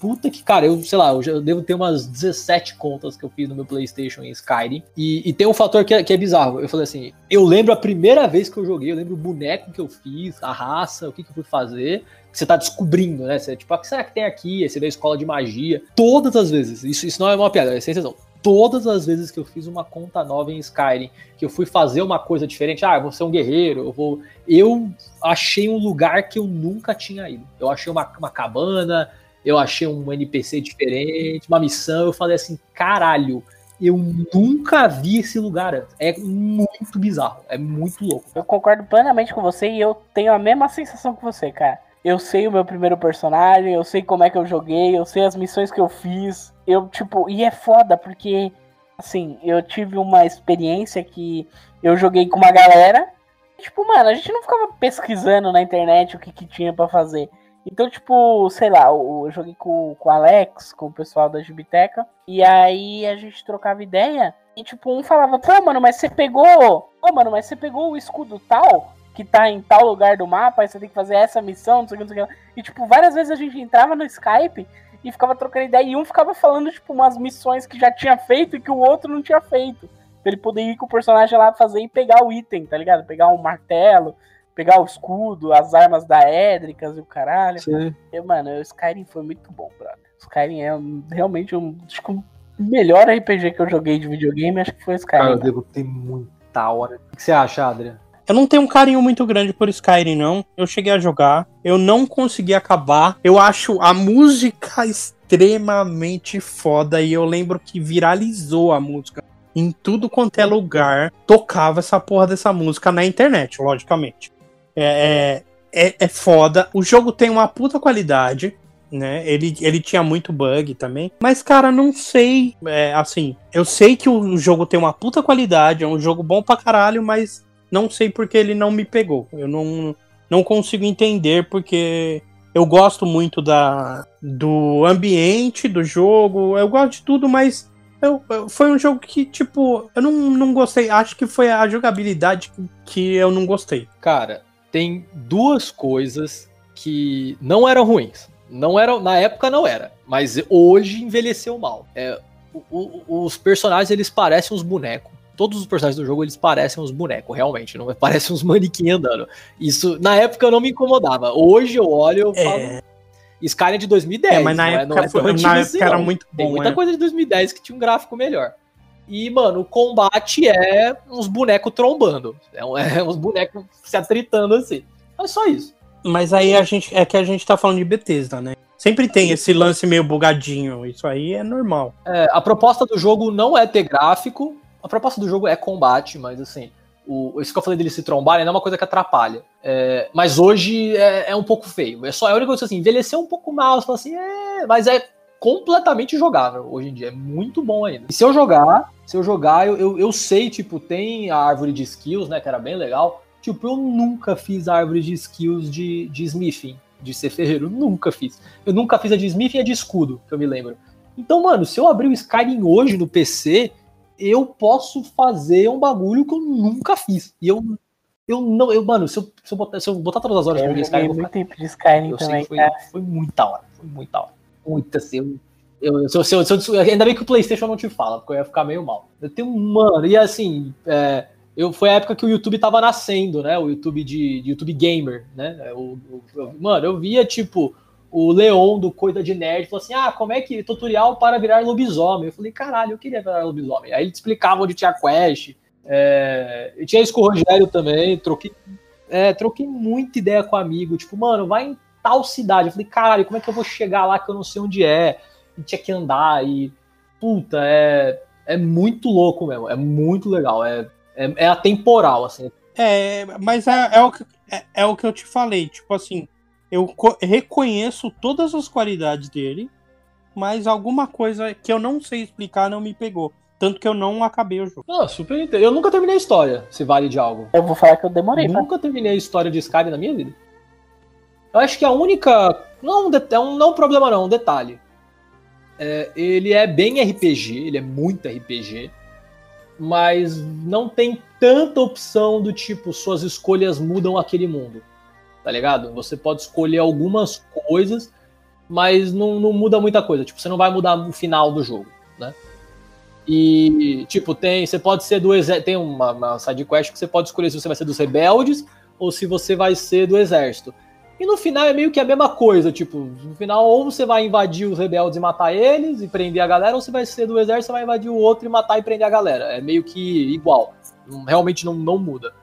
A: puta que, cara, eu, sei lá, eu já devo ter umas 17 contas que eu fiz no meu PlayStation em Skyrim. E, e tem um fator que é, que é, bizarro. Eu falei assim, eu lembro a primeira vez que eu joguei, eu lembro o boneco que eu fiz, a raça, o que, que eu fui fazer. Você tá descobrindo, né? Você, tipo, o que será que tem aqui? Esse da escola de magia. Todas as vezes. Isso, isso não é uma piada, é sensação todas as vezes que eu fiz uma conta nova em Skyrim, que eu fui fazer uma coisa diferente, ah, eu vou ser um guerreiro, eu vou. Eu achei um lugar que eu nunca tinha ido. Eu achei uma, uma cabana, eu achei um NPC diferente, uma missão, eu falei assim, caralho, eu nunca vi esse lugar antes. É muito bizarro, é muito louco.
C: Eu concordo plenamente com você e eu tenho a mesma sensação que você, cara. Eu sei o meu primeiro personagem, eu sei como é que eu joguei, eu sei as missões que eu fiz. Eu, tipo, e é foda porque, assim, eu tive uma experiência que eu joguei com uma galera. Tipo, mano, a gente não ficava pesquisando na internet o que, que tinha para fazer. Então, tipo, sei lá, eu joguei com, com o Alex, com o pessoal da Gibiteca, e aí a gente trocava ideia, e tipo, um falava, pô, mano, mas você pegou. Pô, mano, mas você pegou o escudo tal? que tá em tal lugar do mapa, aí você tem que fazer essa missão, não sei o que, não sei o que. E, tipo, várias vezes a gente entrava no Skype e ficava trocando ideia, e um ficava falando, tipo, umas missões que já tinha feito e que o outro não tinha feito. Pra ele poder ir com o personagem lá fazer e pegar o item, tá ligado? Pegar um martelo, pegar o escudo, as armas da Édricas e o caralho. Sim. E, mano, o Skyrim foi muito bom, brother. O Skyrim é realmente um, acho que o melhor RPG que eu joguei de videogame, acho que foi o Skyrim. Cara,
A: eu devo ter muita hora. O que você acha, Adriano?
B: Eu não tenho um carinho muito grande por Skyrim, não. Eu cheguei a jogar, eu não consegui acabar. Eu acho a música extremamente foda e eu lembro que viralizou a música. Em tudo quanto é lugar, tocava essa porra dessa música na internet, logicamente. É, é, é, é foda. O jogo tem uma puta qualidade né? Ele, ele tinha muito bug também. Mas, cara, não sei. É, assim, eu sei que o jogo tem uma puta qualidade, é um jogo bom pra caralho, mas não sei porque ele não me pegou. Eu não, não consigo entender porque eu gosto muito da, do ambiente do jogo, eu gosto de tudo, mas eu, eu, foi um jogo que, tipo, eu não, não gostei. Acho que foi a jogabilidade que eu não gostei.
A: Cara, tem duas coisas que não eram ruins. Não eram, na época não era, mas hoje envelheceu mal. É, o, o, os personagens eles parecem uns bonecos todos os personagens do jogo eles parecem uns bonecos, realmente, não parecem uns manequins andando. Isso na época não me incomodava. Hoje eu olho é. falo, Skyrim é de 2010. É,
B: mas na época, é, foi, na época era muito bom.
A: Tem muita é. coisa de 2010 que tinha um gráfico melhor. E, mano, o combate é uns bonecos trombando. É, é uns bonecos se atritando assim. É só isso.
B: Mas aí a gente é que a gente tá falando de Bethesda, né? Sempre tem esse lance meio bugadinho. Isso aí é normal.
A: É, a proposta do jogo não é ter gráfico, a proposta do jogo é combate, mas assim, o, isso que eu falei dele se trombar não é uma coisa que atrapalha. É, mas hoje é, é, um pouco feio. É só é a única coisa assim, envelheceu um pouco mal, você assim, é, mas é completamente jogável hoje em dia. É muito bom ainda. E se eu jogar, se eu jogar, eu, eu, eu sei, tipo, tem a árvore de skills, né? Que era bem legal. Tipo, eu nunca fiz a árvore de skills de, de smithing, de ser ferreiro. Nunca fiz. Eu nunca fiz a de smithing e a de escudo, que eu me lembro. Então, mano, se eu abrir o Skyrim hoje no PC, eu posso fazer um bagulho que eu nunca fiz. E eu, eu não, eu, mano, se eu, se eu, botar, se eu botar todas as horas
C: eu
A: pra
C: Skyrim, eu muito tempo de Skyrim também,
A: foi, foi muita hora, foi muita hora. Muita, assim, eu, eu, se, se, se, ainda bem que o PlayStation não te fala, porque eu ia ficar meio mal. Eu tenho, mano, e assim, é, eu, foi a época que o YouTube tava nascendo, né? O YouTube de, de YouTube Gamer, né? Eu, eu, mano, eu via, tipo, o Leon do Coisa de Nerd falou assim: Ah, como é que tutorial para virar lobisomem? Eu falei, caralho, eu queria virar lobisomem. Aí ele explicava onde tinha quest. É... E tinha isso com o Rogério também, troquei, é, troquei muita ideia com o amigo, tipo, mano, vai em tal cidade. Eu falei, caralho, como é que eu vou chegar lá que eu não sei onde é? e tinha que andar e. Puta, é, é muito louco mesmo. É muito legal. É, é, é atemporal, assim.
B: É, mas é, é, o que, é, é o que eu te falei. Tipo assim, eu reconheço todas as qualidades dele, mas alguma coisa que eu não sei explicar não me pegou. Tanto que eu não acabei o jogo.
A: Ah, super Eu nunca terminei a história, se vale de algo.
C: Eu vou falar que eu demorei.
A: Nunca pra... terminei a história de Skyrim na minha vida. Eu acho que a única. Não é um, não um problema, não, um detalhe. É, ele é bem RPG, ele é muito RPG, mas não tem tanta opção do tipo, suas escolhas mudam aquele mundo. Tá ligado? Você pode escolher algumas coisas, mas não, não muda muita coisa. Tipo, você não vai mudar o final do jogo, né? E, tipo, tem. Você pode ser do exército. Tem uma, uma side quest que você pode escolher se você vai ser dos rebeldes ou se você vai ser do exército. E no final é meio que a mesma coisa, tipo, no final ou você vai invadir os rebeldes e matar eles e prender a galera, ou você vai ser do exército e vai invadir o outro e matar e prender a galera. É meio que igual. Realmente não, não muda.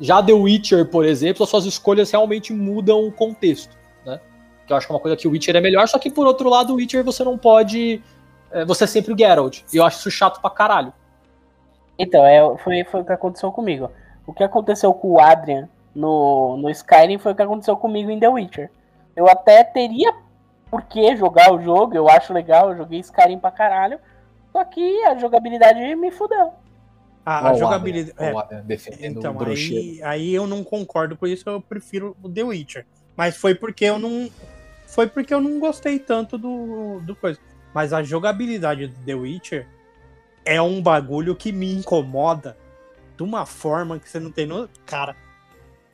A: Já The Witcher, por exemplo, as suas escolhas realmente mudam o contexto, né? Que eu acho que é uma coisa que o Witcher é melhor, só que por outro lado, o Witcher você não pode. É, você é sempre o Geralt. E eu acho isso chato pra caralho.
C: Então, é, foi, foi o que aconteceu comigo. O que aconteceu com o Adrian no, no Skyrim foi o que aconteceu comigo em The Witcher. Eu até teria por que jogar o jogo, eu acho legal, eu joguei Skyrim pra caralho, só que a jogabilidade me fudeu.
B: A, a jogabilidade. É, então, aí, aí eu não concordo com isso, eu prefiro o The Witcher. Mas foi porque eu não. Foi porque eu não gostei tanto do, do coisa. Mas a jogabilidade do The Witcher é um bagulho que me incomoda de uma forma que você não tem no. Cara,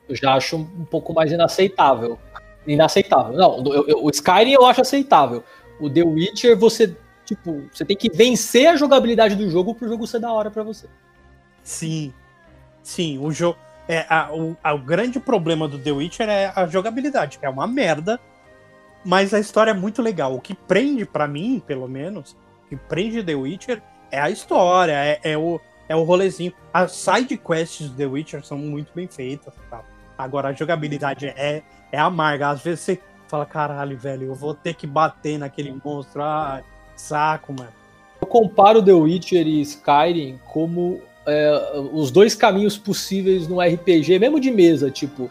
A: eu já acho um pouco mais inaceitável. Inaceitável. Não, eu, eu, o Skyrim eu acho aceitável. O The Witcher, você, tipo, você tem que vencer a jogabilidade do jogo pro jogo ser da hora para você.
B: Sim. Sim, o jogo. É, a, o, a, o grande problema do The Witcher é a jogabilidade, é uma merda. Mas a história é muito legal. O que prende, para mim, pelo menos, o que prende The Witcher é a história, é, é o, é o rolezinho. As side quests do The Witcher são muito bem feitas. Tá? Agora, a jogabilidade é, é amarga. Às vezes você fala, caralho, velho, eu vou ter que bater naquele monstro. Ah, saco, mano.
A: Eu comparo The Witcher e Skyrim como é, os dois caminhos possíveis no RPG, mesmo de mesa, tipo.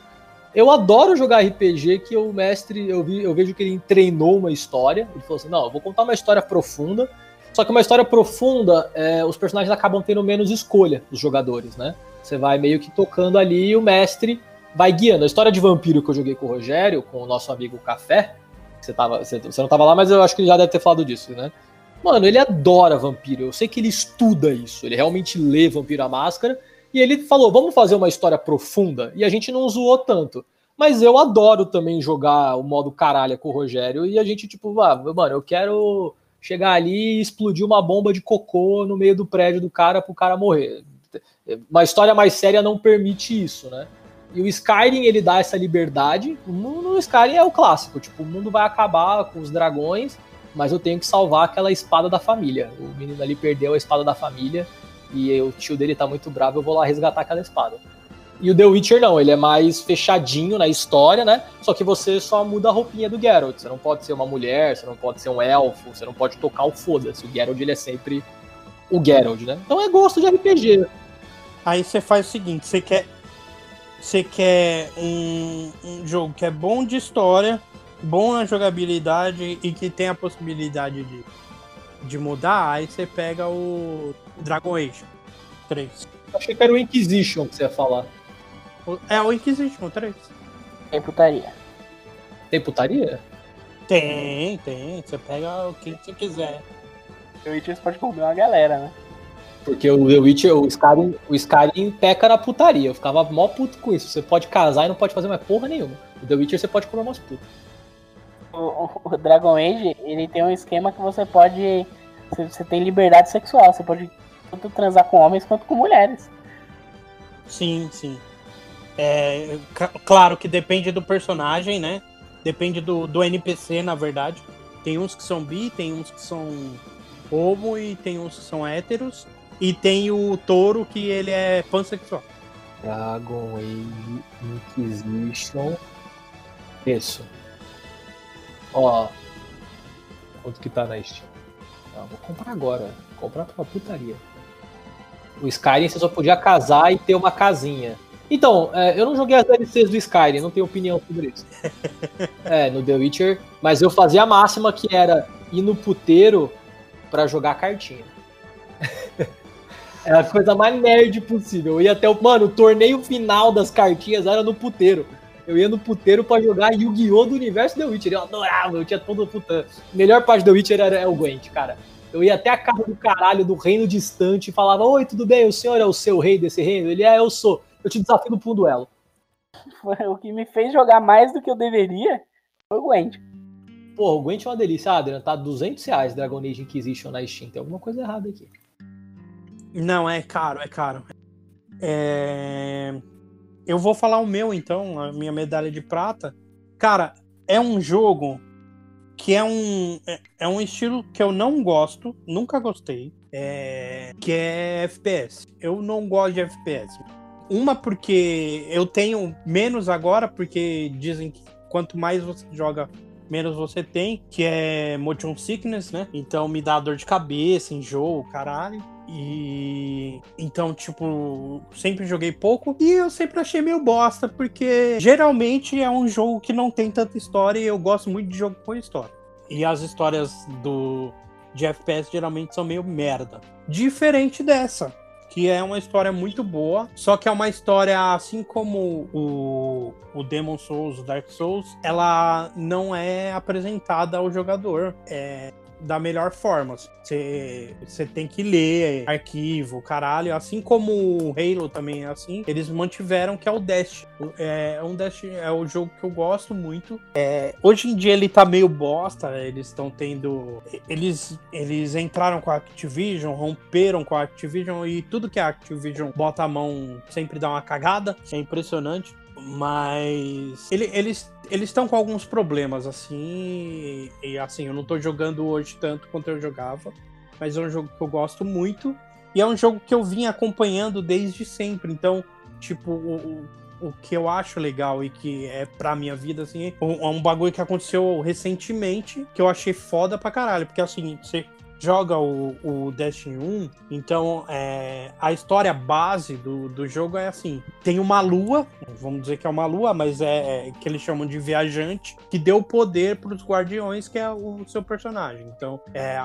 A: Eu adoro jogar RPG que o mestre, eu, vi, eu vejo que ele treinou uma história. Ele falou assim: não, eu vou contar uma história profunda. Só que uma história profunda, é, os personagens acabam tendo menos escolha, os jogadores, né? Você vai meio que tocando ali e o mestre vai guiando. A história de vampiro que eu joguei com o Rogério, com o nosso amigo Café, você, tava, você, você não tava lá, mas eu acho que ele já deve ter falado disso, né? Mano, ele adora vampiro. Eu sei que ele estuda isso. Ele realmente lê Vampiro à Máscara. E ele falou: vamos fazer uma história profunda. E a gente não zoou tanto. Mas eu adoro também jogar o modo caralho com o Rogério. E a gente, tipo, ah, mano, eu quero chegar ali e explodir uma bomba de cocô no meio do prédio do cara pro cara morrer. Uma história mais séria não permite isso, né? E o Skyrim, ele dá essa liberdade. No Skyrim é o clássico, tipo, o mundo vai acabar com os dragões, mas eu tenho que salvar aquela espada da família. O menino ali perdeu a espada da família e o tio dele tá muito bravo, eu vou lá resgatar aquela espada. E o The Witcher não, ele é mais fechadinho na história, né? Só que você só muda a roupinha do Geralt. Você não pode ser uma mulher, você não pode ser um elfo, você não pode tocar o foda-se. O Geralt, ele é sempre o Geralt, né? Então é gosto de RPG.
B: Aí você faz o seguinte, você quer você quer um, um, jogo que é bom de história, bom na jogabilidade e que tem a possibilidade de, de mudar, aí você pega o Dragon Age 3.
A: Achei que era o Inquisition que você ia falar.
B: É o Inquisition 3.
C: Tem putaria.
A: Tem putaria?
B: Tem, tem. Você pega o que você quiser.
C: O Witcher pode comer uma galera, né?
A: Porque o The Witcher, o Skyrim, o Skyrim peca na putaria. Eu ficava mó puto com isso. Você pode casar e não pode fazer mais porra nenhuma. O The Witcher você pode comer umas putas.
C: O, o, Dragon Age, ele tem um esquema que você pode. Você, você tem liberdade sexual. Você pode tanto transar com homens quanto com mulheres.
B: Sim, sim. É, claro que depende do personagem, né? Depende do, do NPC, na verdade. Tem uns que são bi, tem uns que são homo e tem uns que são héteros. E tem o touro que ele é pansexual.
A: Dragon Age Inquisition. Isso. Ó. Quanto que tá na Steam? Não, vou comprar agora. Vou comprar pra putaria. O Skyrim você só podia casar e ter uma casinha. Então, é, eu não joguei as DLCs do Skyrim, não tenho opinião sobre isso. é, no The Witcher, mas eu fazia a máxima que era ir no puteiro para jogar cartinha. é a coisa mais nerd possível. Eu ia até o. Mano, o torneio final das cartinhas era no puteiro. Eu ia no puteiro para jogar Yu-Gi-Oh! do universo The Witcher. Eu adorava, eu tinha todo puta. Melhor parte do The Witcher era o Gwent, cara. Eu ia até a casa do caralho do reino distante e falava: Oi, tudo bem? O senhor é o seu rei desse reino? Ele é, eu sou. Eu te desafio no um duelo.
C: o que me fez jogar mais do que eu deveria foi o Gwent.
A: Pô, o Gwent é uma delícia, Adrian. Tá 200 reais Dragon Age Inquisition na Steam. Tem alguma coisa errada aqui.
B: Não, é caro, é caro. É... Eu vou falar o meu, então, a minha medalha de prata. Cara, é um jogo que é um, é, é, um estilo que eu não gosto, nunca gostei, é, que é FPS. Eu não gosto de FPS. Uma porque eu tenho menos agora, porque dizem que quanto mais você joga, menos você tem, que é motion sickness, né? Então me dá dor de cabeça, enjoo, caralho. E então, tipo, sempre joguei pouco e eu sempre achei meio bosta, porque geralmente é um jogo que não tem tanta história e eu gosto muito de jogo com história. E as histórias do de FPS geralmente são meio merda. Diferente dessa, que é uma história muito boa, só que é uma história assim como o, o Demon Souls, o Dark Souls, ela não é apresentada ao jogador. É, da melhor forma. Você tem que ler arquivo, caralho. Assim como o Halo também é assim, eles mantiveram que é o Dash. É um Dash é o jogo que eu gosto muito. É, hoje em dia ele tá meio bosta, eles estão tendo. Eles, eles entraram com a Activision, romperam com a Activision e tudo que a Activision bota a mão sempre dá uma cagada. É impressionante. Mas ele, eles eles estão com alguns problemas, assim. E assim, eu não tô jogando hoje tanto quanto eu jogava. Mas é um jogo que eu gosto muito. E é um jogo que eu vim acompanhando desde sempre. Então, tipo, o, o que eu acho legal e que é pra minha vida, assim, é um bagulho que aconteceu recentemente que eu achei foda pra caralho. Porque assim, você joga o, o Destiny 1, então é, a história base do, do jogo é assim: tem uma lua, vamos dizer que é uma lua, mas é, é que eles chamam de viajante, que deu poder para os guardiões, que é o seu personagem. Então, é,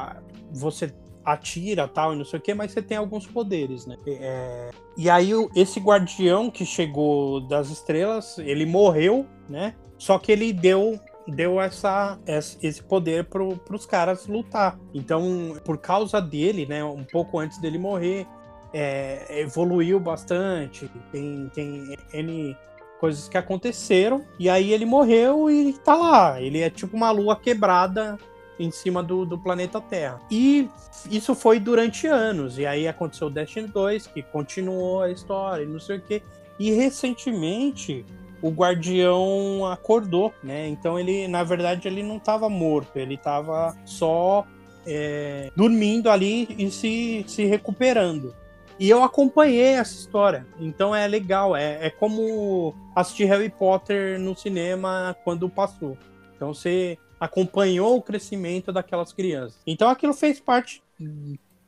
B: você atira tal e não sei o que, mas você tem alguns poderes, né? É... E aí esse guardião que chegou das estrelas, ele morreu, né? Só que ele deu deu essa, esse poder para os caras lutar. Então, por causa dele, né, um pouco antes dele morrer, é, evoluiu bastante. Tem, tem N coisas que aconteceram. E aí ele morreu e tá lá. Ele é tipo uma lua quebrada em cima do, do planeta Terra. E isso foi durante anos. E aí aconteceu o Destiny 2, que continuou a história e não sei o quê. E recentemente o guardião acordou, né? Então ele, na verdade, ele não estava morto, ele estava só é, dormindo ali e se, se recuperando. E eu acompanhei essa história, então é legal, é, é como assistir Harry Potter no cinema quando passou. Então você acompanhou o crescimento daquelas crianças. Então aquilo fez parte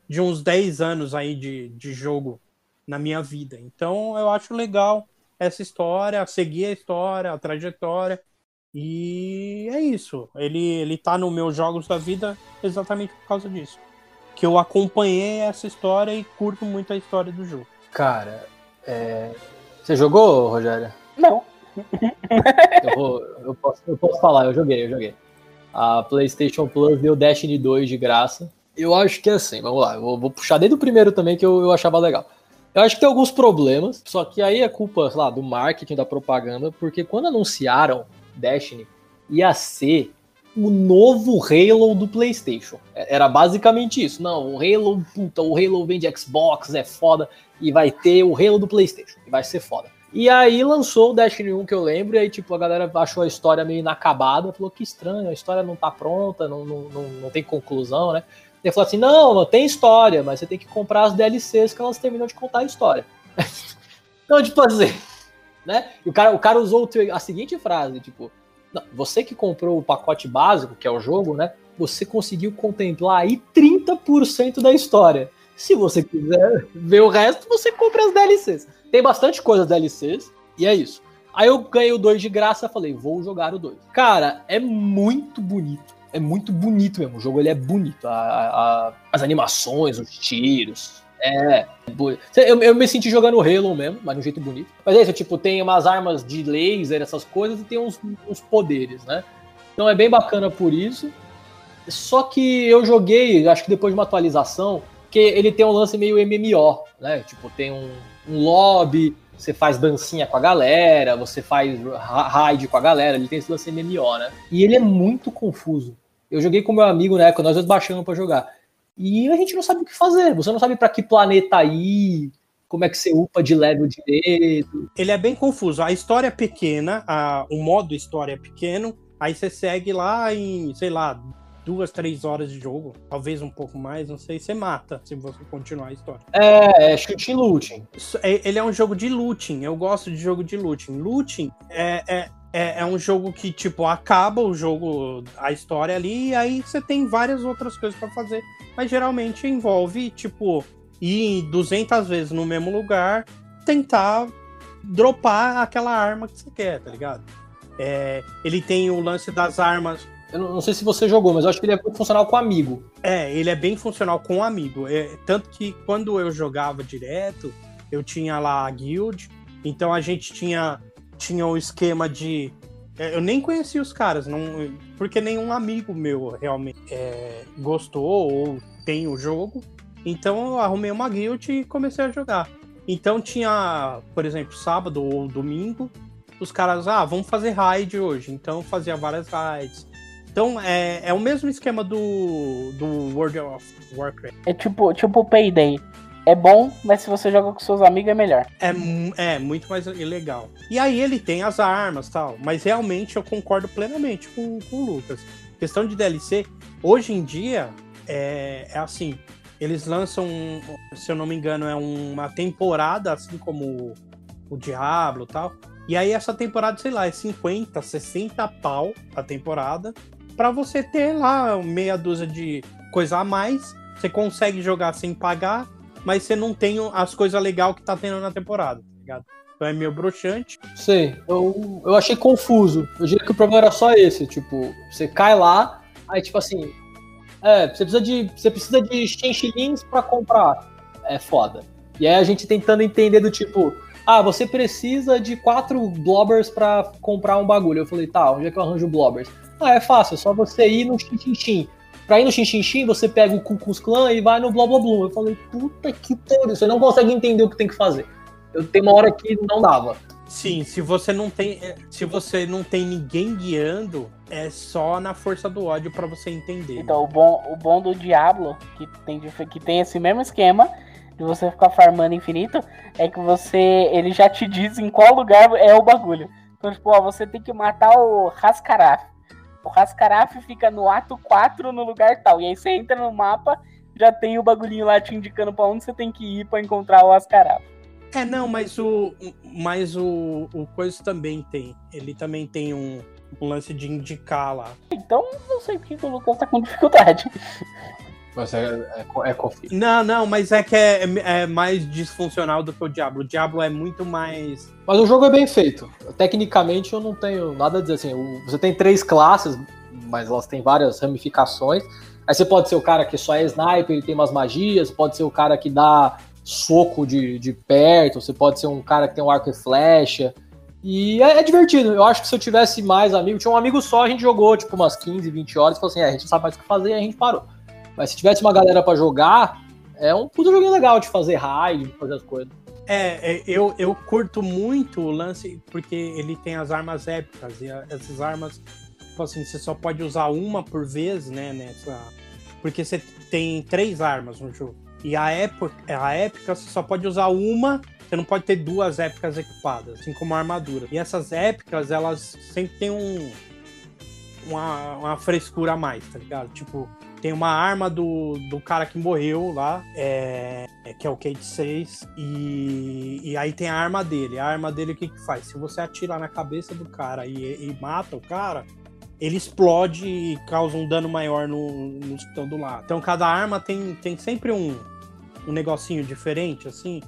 B: de uns 10 anos aí de, de jogo na minha vida. Então eu acho legal essa história, seguir a história, a trajetória. E é isso. Ele, ele tá no meus jogos da vida exatamente por causa disso. Que eu acompanhei essa história e curto muito a história do jogo.
A: Cara, é... você jogou, Rogério?
C: Não.
A: eu, vou, eu, posso, eu posso falar, eu joguei, eu joguei. A PlayStation Plus deu Destiny 2 de graça. Eu acho que é assim, vamos lá. Eu vou, vou puxar desde o primeiro também que eu, eu achava legal. Eu acho que tem alguns problemas, só que aí é culpa, sei lá, do marketing, da propaganda, porque quando anunciaram Destiny, ia ser o novo Halo do PlayStation. É, era basicamente isso. Não, o Halo, puta, o Halo vem de Xbox, é foda, e vai ter o Halo do PlayStation, e vai ser foda. E aí lançou o Destiny 1 que eu lembro, e aí tipo, a galera achou a história meio inacabada, falou que estranho, a história não tá pronta, não, não, não, não tem conclusão, né? Ele falou assim: não, tem história, mas você tem que comprar as DLCs que elas terminam de contar a história. então, tipo assim, né? E o cara, o cara usou a seguinte frase: tipo, não, você que comprou o pacote básico, que é o jogo, né? você conseguiu contemplar aí 30% da história. Se você quiser ver o resto, você compra as DLCs. Tem bastante coisa DLCs, e é isso. Aí eu ganhei o 2 de graça, falei, vou jogar o 2. Cara, é muito bonito. É muito bonito mesmo. O jogo ele é bonito. A, a, as animações, os tiros. É. Eu, eu, me senti jogando Halo mesmo, mas de um jeito bonito. Mas é isso, tipo, tem umas armas de laser, essas coisas, e tem uns, uns poderes, né? Então é bem bacana por isso. Só que eu joguei, acho que depois de uma atualização, que ele tem um lance meio MMO, né? Tipo, tem um, um lobby, você faz dancinha com a galera, você faz raid com a galera, ele tem esse lance MMO, né? E ele é muito confuso. Eu joguei com meu amigo na época, nós dois baixamos para jogar. E a gente não sabe o que fazer. Você não sabe para que planeta ir, como é que você upa de level direito.
B: Ele é bem confuso. A história é pequena, a, o modo história é pequeno, aí você segue lá em, sei lá, duas, três horas de jogo, talvez um pouco mais, não sei, você mata se você continuar a história.
A: É, é shooting looting.
B: É, ele é um jogo de looting, eu gosto de jogo de looting. Looting é, é, é, é, um jogo que, tipo, acaba o jogo, a história ali, e aí você tem várias outras coisas para fazer, mas geralmente envolve, tipo, ir 200 vezes no mesmo lugar, tentar dropar aquela arma que você quer, tá ligado? É, ele tem o lance das armas
A: eu não, sei se você jogou, mas eu acho que ele é muito funcional com amigo.
B: É, ele é bem funcional com amigo. É, tanto que quando eu jogava direto, eu tinha lá a guild, então a gente tinha, tinha o esquema de. É, eu nem conhecia os caras, não, porque nenhum amigo meu realmente é, gostou ou tem o jogo. Então eu arrumei uma guild e comecei a jogar. Então tinha, por exemplo, sábado ou domingo, os caras, ah, vamos fazer raid hoje. Então fazia várias raids. Então é, é o mesmo esquema do, do World of Warcraft.
C: É tipo, tipo Payday. É bom, mas se você joga com seus amigos é melhor.
B: É, é muito mais legal. E aí ele tem as armas tal, mas realmente eu concordo plenamente com, com o Lucas. Questão de DLC, hoje em dia é, é assim, eles lançam, se eu não me engano, é uma temporada, assim como o Diablo tal. E aí essa temporada, sei lá, é 50, 60 pau a temporada para você ter lá meia dúzia de coisa a mais. Você consegue jogar sem pagar, mas você não tem as coisas legais que tá tendo na temporada, tá ligado? Então é meio broxante.
A: Sei, eu, eu achei confuso. Eu diria que o problema era só esse, tipo, você cai lá, aí tipo assim, é, você precisa de, você precisa de chinchilins para comprar. É foda. E aí a gente tentando entender do tipo, ah, você precisa de quatro blobbers para comprar um bagulho. Eu falei, tá, onde é que eu arranjo blobbers? Ah, é fácil, é só você ir no Xinxinxin. Pra ir no Xinxinxin, você pega o Cucus Clan e vai no Blá Blá Blá. Eu falei, puta que pariu, você não consegue entender o que tem que fazer. Eu tenho uma hora que não dava.
B: Sim, se você não tem, é, se você não tem ninguém guiando, é só na força do ódio para você entender.
C: Então, o bom, o bom do Diablo, que tem, que tem esse mesmo esquema de você ficar farmando infinito, é que você, ele já te diz em qual lugar é o bagulho. Então, tipo, ó, você tem que matar o Rascaraf. O Rascaraf fica no ato 4 no lugar tal. E aí você entra no mapa, já tem o bagulhinho lá te indicando para onde você tem que ir para encontrar o Rascaraf.
B: É, não, mas o. Mas o, o Coisa também tem. Ele também tem um, um lance de indicar lá.
C: Então não sei por que o Lucas tá com dificuldade.
A: Mas é, é, é
B: Não, não, mas é que é, é, mais disfuncional do que o Diablo. O Diablo é muito mais.
A: Mas o jogo é bem feito. Tecnicamente eu não tenho nada a dizer assim. Você tem três classes, mas elas têm várias ramificações. Aí você pode ser o cara que só é sniper e tem umas magias, pode ser o cara que dá soco de, de perto, você pode ser um cara que tem um arco e flecha. E é, é, divertido. Eu acho que se eu tivesse mais amigos, tinha um amigo só, a gente jogou tipo umas 15, 20 horas e falou assim: é, a gente não sabe mais o que fazer, e a gente parou. Mas se tivesse uma galera para jogar, é um puto joguinho legal de fazer raid, de fazer as coisas.
B: É, é, eu, eu curto muito o lance porque ele tem as armas épicas e essas armas, tipo assim, você só pode usar uma por vez, né, nessa... Porque você tem três armas no jogo. E a época, a épica você só pode usar uma, você não pode ter duas épicas equipadas, assim como a armadura. E essas épicas, elas sempre têm um uma, uma frescura a mais, tá ligado? Tipo, tem uma arma do, do cara que morreu lá, é, que é o Kate 6, e, e aí tem a arma dele. A arma dele o que, que faz? Se você atira na cabeça do cara e, e mata o cara, ele explode e causa um dano maior no, nos que estão do lado. Então cada arma tem, tem sempre um, um negocinho diferente, assim.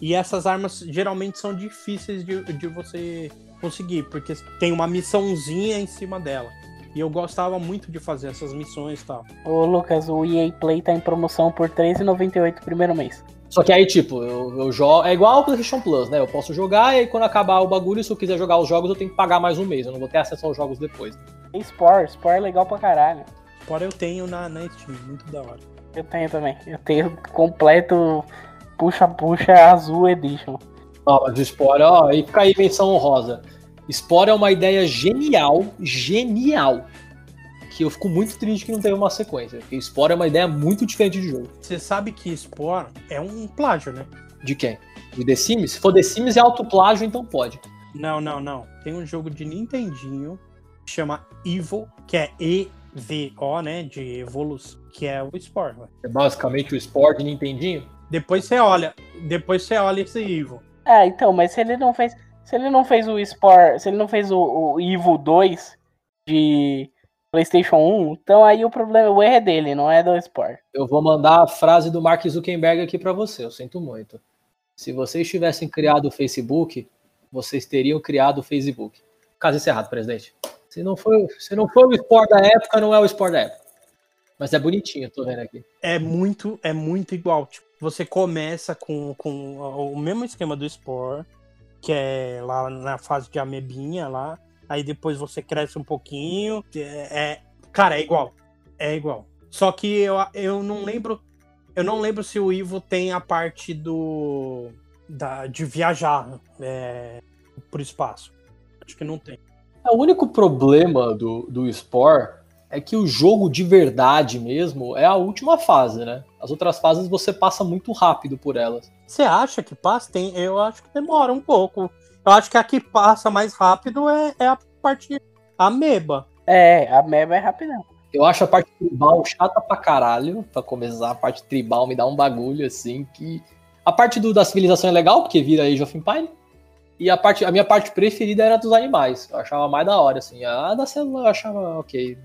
B: E essas armas geralmente são difíceis de, de você conseguir, porque tem uma missãozinha em cima dela. E eu gostava muito de fazer essas missões e tal.
C: Ô Lucas, o EA Play tá em promoção por R$3,98 primeiro mês.
A: Só que aí, tipo, eu, eu jogo. É igual ao PlayStation Plus, né? Eu posso jogar e aí quando acabar o bagulho, se eu quiser jogar os jogos, eu tenho que pagar mais um mês. Eu não vou ter acesso aos jogos depois.
C: Tem Spore, Spore é legal pra caralho.
B: Fora eu tenho na, na Steam, muito da hora.
C: Eu tenho também. Eu tenho completo puxa-puxa azul edition.
A: Ó, mas o Spore, ó, aí fica aí menção honrosa. Spore é uma ideia genial, genial. Que eu fico muito triste que não teve uma sequência. Porque Spore é uma ideia muito diferente de jogo.
B: Você sabe que Spore é um plágio, né?
A: De quem? De The Sims? Se for The Sims é autoplágio, então pode.
B: Não, não, não. Tem um jogo de Nintendinho que chama Evil, que é E-V-O, né? De evolução, que é o Spore. né?
A: É basicamente o Spore de Nintendinho.
B: Depois você olha, depois você olha esse Evil.
C: Ah, então, mas se ele não fez. Se ele não fez o Spore. Se ele não fez o, o Evil 2 de PlayStation 1, então aí o problema, o erro é dele, não é do Spore.
A: Eu vou mandar a frase do Mark Zuckerberg aqui pra você, eu sinto muito. Se vocês tivessem criado o Facebook, vocês teriam criado o Facebook. Caso encerrado, presidente. Se não foi, se não foi o Spore da época, não é o Spore da época. Mas é bonitinho, tô vendo aqui.
B: É muito, é muito igual. Tipo, você começa com, com o mesmo esquema do Spore, que é lá na fase de amebinha lá. Aí depois você cresce um pouquinho. É, é- cara, é igual. É igual. Só que eu, eu não lembro. Eu não lembro se o Ivo tem a parte do. Da, de viajar é, por espaço. Acho que não tem.
A: O único problema do, do Spore é que o jogo de verdade mesmo é a última fase, né? As outras fases você passa muito rápido por elas.
B: Você acha que passa? Tem, eu acho que demora um pouco. Eu acho que a que passa mais rápido é, é a parte ameba.
C: É, a meba é rapidão.
A: Eu acho a parte tribal chata pra caralho, pra começar. A parte tribal me dá um bagulho assim que. A parte do, da civilização é legal, porque vira Age of Empire. E a, parte, a minha parte preferida era dos animais. Eu achava mais da hora, assim. A da célula eu achava ok.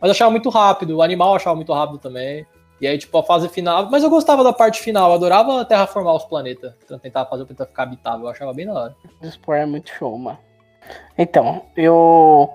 A: Mas eu achava muito rápido. O animal achava muito rápido também. E aí, tipo, a fase final. Mas eu gostava da parte final. Eu adorava terraformar os planetas. Tentar fazer o planeta ficar habitável. Eu achava bem da hora.
C: O Spore é muito show, mano. Então, eu.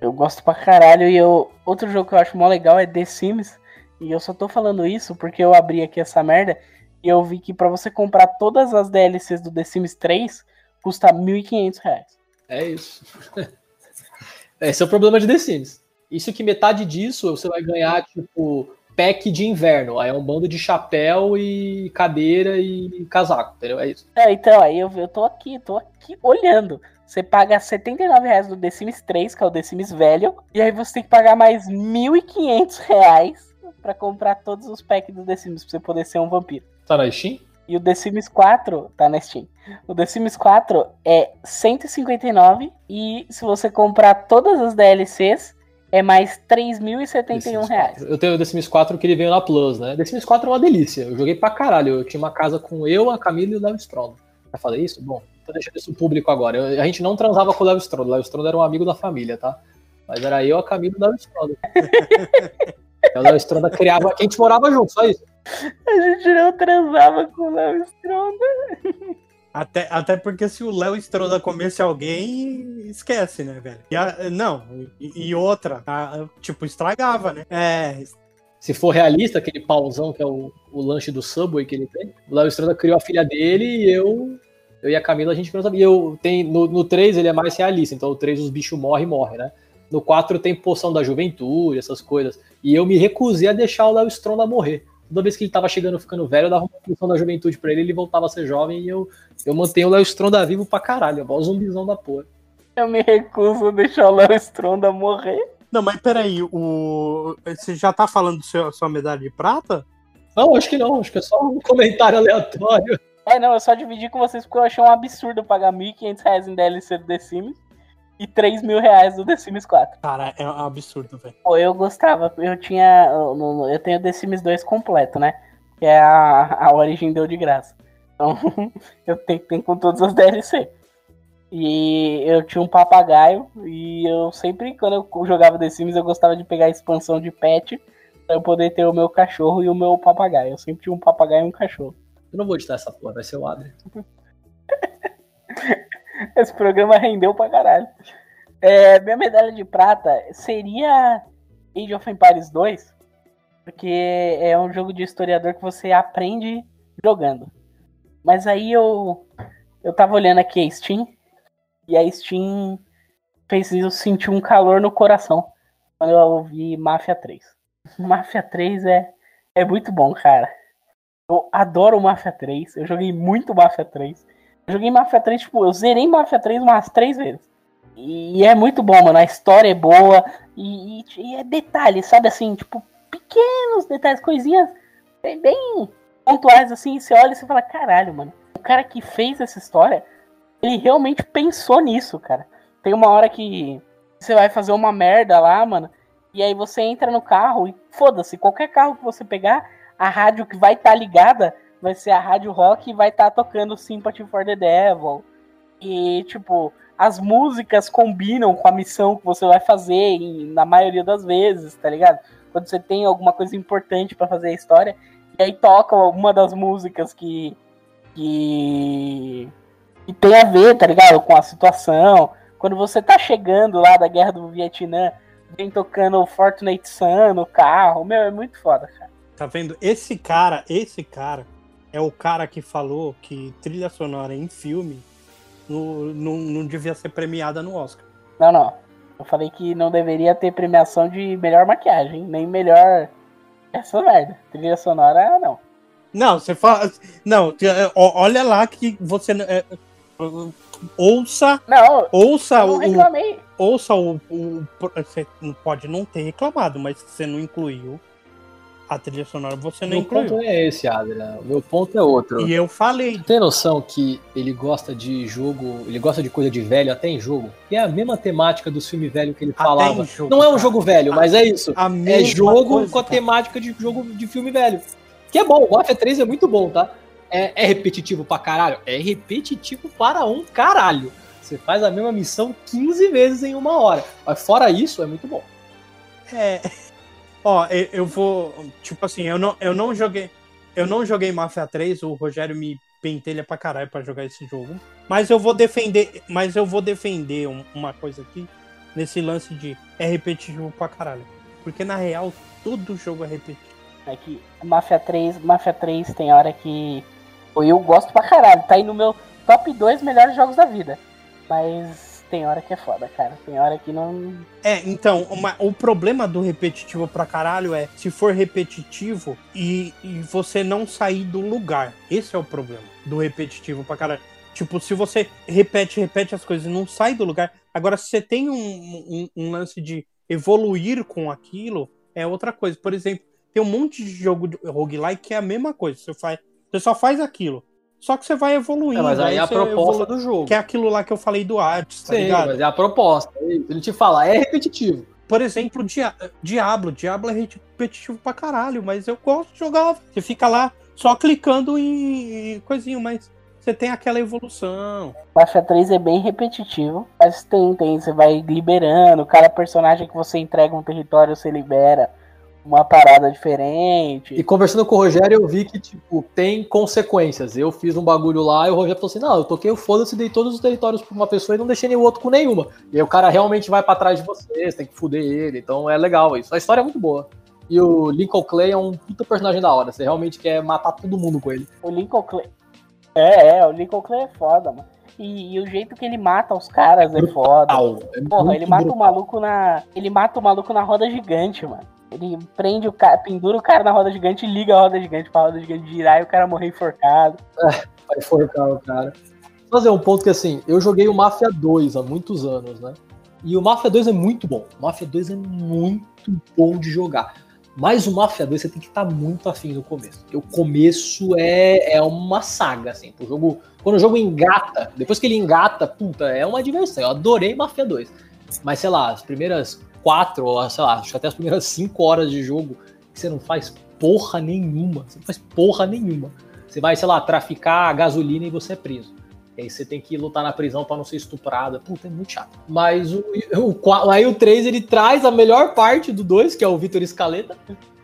C: Eu gosto pra caralho e eu. Outro jogo que eu acho mó legal é The Sims. E eu só tô falando isso porque eu abri aqui essa merda e eu vi que pra você comprar todas as DLCs do The Sims 3 custa 1.500 reais.
A: É isso. Esse é o problema de The Sims. Isso que metade disso você vai ganhar, tipo, pack de inverno. Aí é um bando de chapéu e cadeira e casaco, entendeu? É isso.
C: É, então, aí eu, eu tô aqui, tô aqui olhando. Você paga 79 reais no The Sims 3, que é o The Sims velho, e aí você tem que pagar mais 1.500 reais pra comprar todos os packs do The Sims pra você poder ser um vampiro.
A: Tá na Steam?
C: E o The Sims 4 tá na Steam. O The Sims 4 é 159 e se você comprar todas as DLCs é mais 3.071 reais.
A: Eu tenho o The Sims 4 que ele veio na Plus, né? The Sims 4 é uma delícia. Eu joguei pra caralho. Eu tinha uma casa com eu, a Camila e o Léo Stronda. Já falei isso? Bom, tô deixando isso público agora. Eu- a gente não transava com o Léo Stronda. O Léo Stronda era um amigo da família, tá? Mas era eu, a Camila e o Léo Stronda. o Léo Stronda criava. A gente morava junto, só isso.
C: A gente não transava com o Léo Stronda.
B: Até, até porque se o Léo Stronda comesse alguém, esquece, né, velho? E a- não, e, e outra, a- tipo, estragava, né? É,
A: Se for realista, aquele pauzão que é o, o lanche do Subway que ele tem, o Léo Stronda criou a filha dele e eu, eu e a Camila a gente não sabia. Eu, tem, no, no 3 ele é mais realista, então o 3 os bichos morrem e morrem, né? No 4 tem poção da juventude, essas coisas. E eu me recusei a deixar o Léo Stronda morrer. Toda vez que ele tava chegando, ficando velho, eu dava uma poção da juventude pra ele, ele voltava a ser jovem e eu, eu mantenho o Léo Stronda vivo pra caralho, igual o zumbizão da porra.
C: Eu me recuso a deixar o Léo Stronda morrer.
B: não, mas peraí, o, você já tá falando do seu, sua medalha de prata?
A: Não, acho que não, acho que é só um comentário aleatório.
C: É, não, eu só dividi com vocês porque eu achei um absurdo pagar 1.500 reais em DLC do The Sims e 3 mil reais do The Sims 4.
B: Cara, é um absurdo, velho.
C: Eu gostava, eu tinha. Eu, tenho o The Sims 2 completo, né? Que é a, a Origin deu de graça. Então, eu tenho, tenho com todas as DLC. E eu tinha um papagaio e eu sempre, quando eu jogava The Sims, eu gostava de pegar a expansão de pet pra eu poder ter o meu cachorro e o meu papagaio. Eu sempre tinha um papagaio e um cachorro.
A: Eu não vou editar essa porra, vai ser o Adri.
C: Esse programa rendeu pra caralho. É, minha medalha de prata seria Age of Empires 2, porque é um jogo de historiador que você aprende jogando. Mas aí eu eu tava olhando aqui a Steam e a Steam fez eu sentir um calor no coração quando eu ouvi Mafia 3. Mafia 3 é é muito bom, cara. Eu adoro Mafia 3. Eu joguei muito Mafia 3. Joguei Mafia 3, tipo, eu zerei Mafia 3 umas três vezes. E é muito bom, mano. A história é boa. E, e, e é detalhe, sabe assim, tipo, pequenos detalhes, coisinhas bem, bem pontuais assim. Você olha e você fala, caralho, mano. O cara que fez essa história, ele realmente pensou nisso, cara. Tem uma hora que você vai fazer uma merda lá, mano. E aí você entra no carro e foda-se, qualquer carro que você pegar, a rádio que vai estar tá ligada vai ser a rádio rock e vai estar tá tocando Sympathy for the Devil. E, tipo, as músicas combinam com a missão que você vai fazer em, na maioria das vezes, tá ligado? Quando você tem alguma coisa importante para fazer a história, e aí toca uma das músicas que, que, que tem a ver, tá ligado? Com a situação. Quando você tá chegando lá da guerra do Vietnã, vem tocando Fortnite Sun no carro, meu, é muito foda, cara.
B: Tá vendo? Esse cara, esse cara é o cara que falou que trilha sonora em filme no, não, não devia ser premiada no Oscar.
C: Não, não. Eu falei que não deveria ter premiação de melhor maquiagem, nem melhor. Essa merda. Trilha sonora, não.
B: Não, você fala. Não, é, olha lá que você. É, ouça.
C: Não,
B: ouça
C: não reclamei.
B: o. Ouça o, o. Você pode não ter reclamado, mas você não incluiu a trilha sonora você não
A: Meu
B: incluiu.
A: ponto é esse, Adrian. Meu ponto é outro.
B: E eu falei.
A: Tem noção que ele gosta de jogo, ele gosta de coisa de velho até em jogo? E é a mesma temática dos filmes velhos que ele
B: Até
A: falava.
B: jogo,
A: não é um jogo velho,
B: A-
A: mas é isso. É jogo
B: coisa,
A: com a
B: cara.
A: temática de jogo de filme velho. Que é bom, o Mafia 3 é muito bom, tá? É, é repetitivo pra caralho? É repetitivo para um caralho. Você faz a mesma missão 15 vezes em uma hora. Mas fora isso, é muito bom.
B: É. Ó, eu, vou. Tipo assim, eu não, eu não joguei. Eu não joguei Mafia 3, o Rogério me pentelha pra caralho pra jogar esse jogo. Mas eu vou defender. Mas eu vou defender um- uma coisa aqui nesse lance de é repetitivo pra caralho. Porque na real, todo jogo é repetitivo.
C: É que Mafia 3, Mafia 3 tem hora que eu gosto pra caralho, tá aí no meu top 2 melhores jogos da vida. Mas tem hora que é foda, cara. Tem hora que não.
B: É, então, uma- o problema do repetitivo pra caralho é se for repetitivo e, e você não sair do lugar. Esse é o problema do repetitivo pra caralho. Tipo, se você repete, repete as coisas e não sai do lugar. Agora, se você tem um, um- um lance de evoluir com aquilo, é outra coisa. Por exemplo, tem um monte de jogo de roguelike que é a mesma coisa. Você, faz, você só faz aquilo. Só que você vai evoluindo.
A: É, mas aí é a proposta
B: evolu-
A: do jogo.
B: Que é aquilo lá que eu falei do Hades, tá
A: Sim,
B: ligado?
A: mas é a proposta. é. Ele te fala, é repetitivo.
B: Por exemplo, Dia Diablo. Diablo é repetitivo pra caralho, mas eu gosto de jogar. Você fica lá só clicando em em coisinho, mas você tem aquela evolução.
C: Mafia 3 é bem repetitivo, mas tem, tem, você vai liberando, cada personagem que você entrega um território, você libera uma parada diferente.
A: E conversando com o Rogério, eu vi que, tipo, tem consequências. Eu fiz um bagulho lá e o Rogério falou assim: não, eu toquei o foda-se, dei todos os territórios pra uma pessoa e não deixei nenhum outro com nenhuma. E aí o cara realmente vai pra trás de vocês, tem que fuder ele. Então é legal isso. A história é muito boa. E o Lincoln Clay é um puta personagem da hora. Você realmente quer matar todo mundo com ele.
C: O Lincoln Clay. É, é, o Lincoln Clay é foda, mano. E, e o jeito que ele mata os caras é foda.
A: É
C: Porra, ele mata o
A: brutal.
C: maluco na. Ele mata o maluco na roda gigante, mano. Ele prende o cara, pendura o cara na roda gigante e liga a roda gigante pra roda gigante girar e o cara morrer enforcado.
A: Vai enforcar o cara. Fazer um ponto que assim, eu joguei o Mafia 2 há muitos anos, né? E o Mafia 2 é muito bom. O Mafia 2 é muito bom de jogar. Mas o Mafia 2 você tem que estar muito afim no começo. Porque o começo é, é uma saga, assim. O jogo, quando o jogo engata, depois que ele engata, puta, é uma diversão. Eu adorei Mafia 2. Mas, sei lá, as primeiras quatro, ou sei lá, acho que até as primeiras cinco horas de jogo, você não faz porra nenhuma. Você não faz porra nenhuma. Você vai, sei lá, traficar gasolina e você é preso. E aí você tem que lutar na prisão para não ser estuprada. Puta, é muito chato. Mas o, o, aí o 3 ele traz a melhor parte do 2, que é o Vitor Escaleta.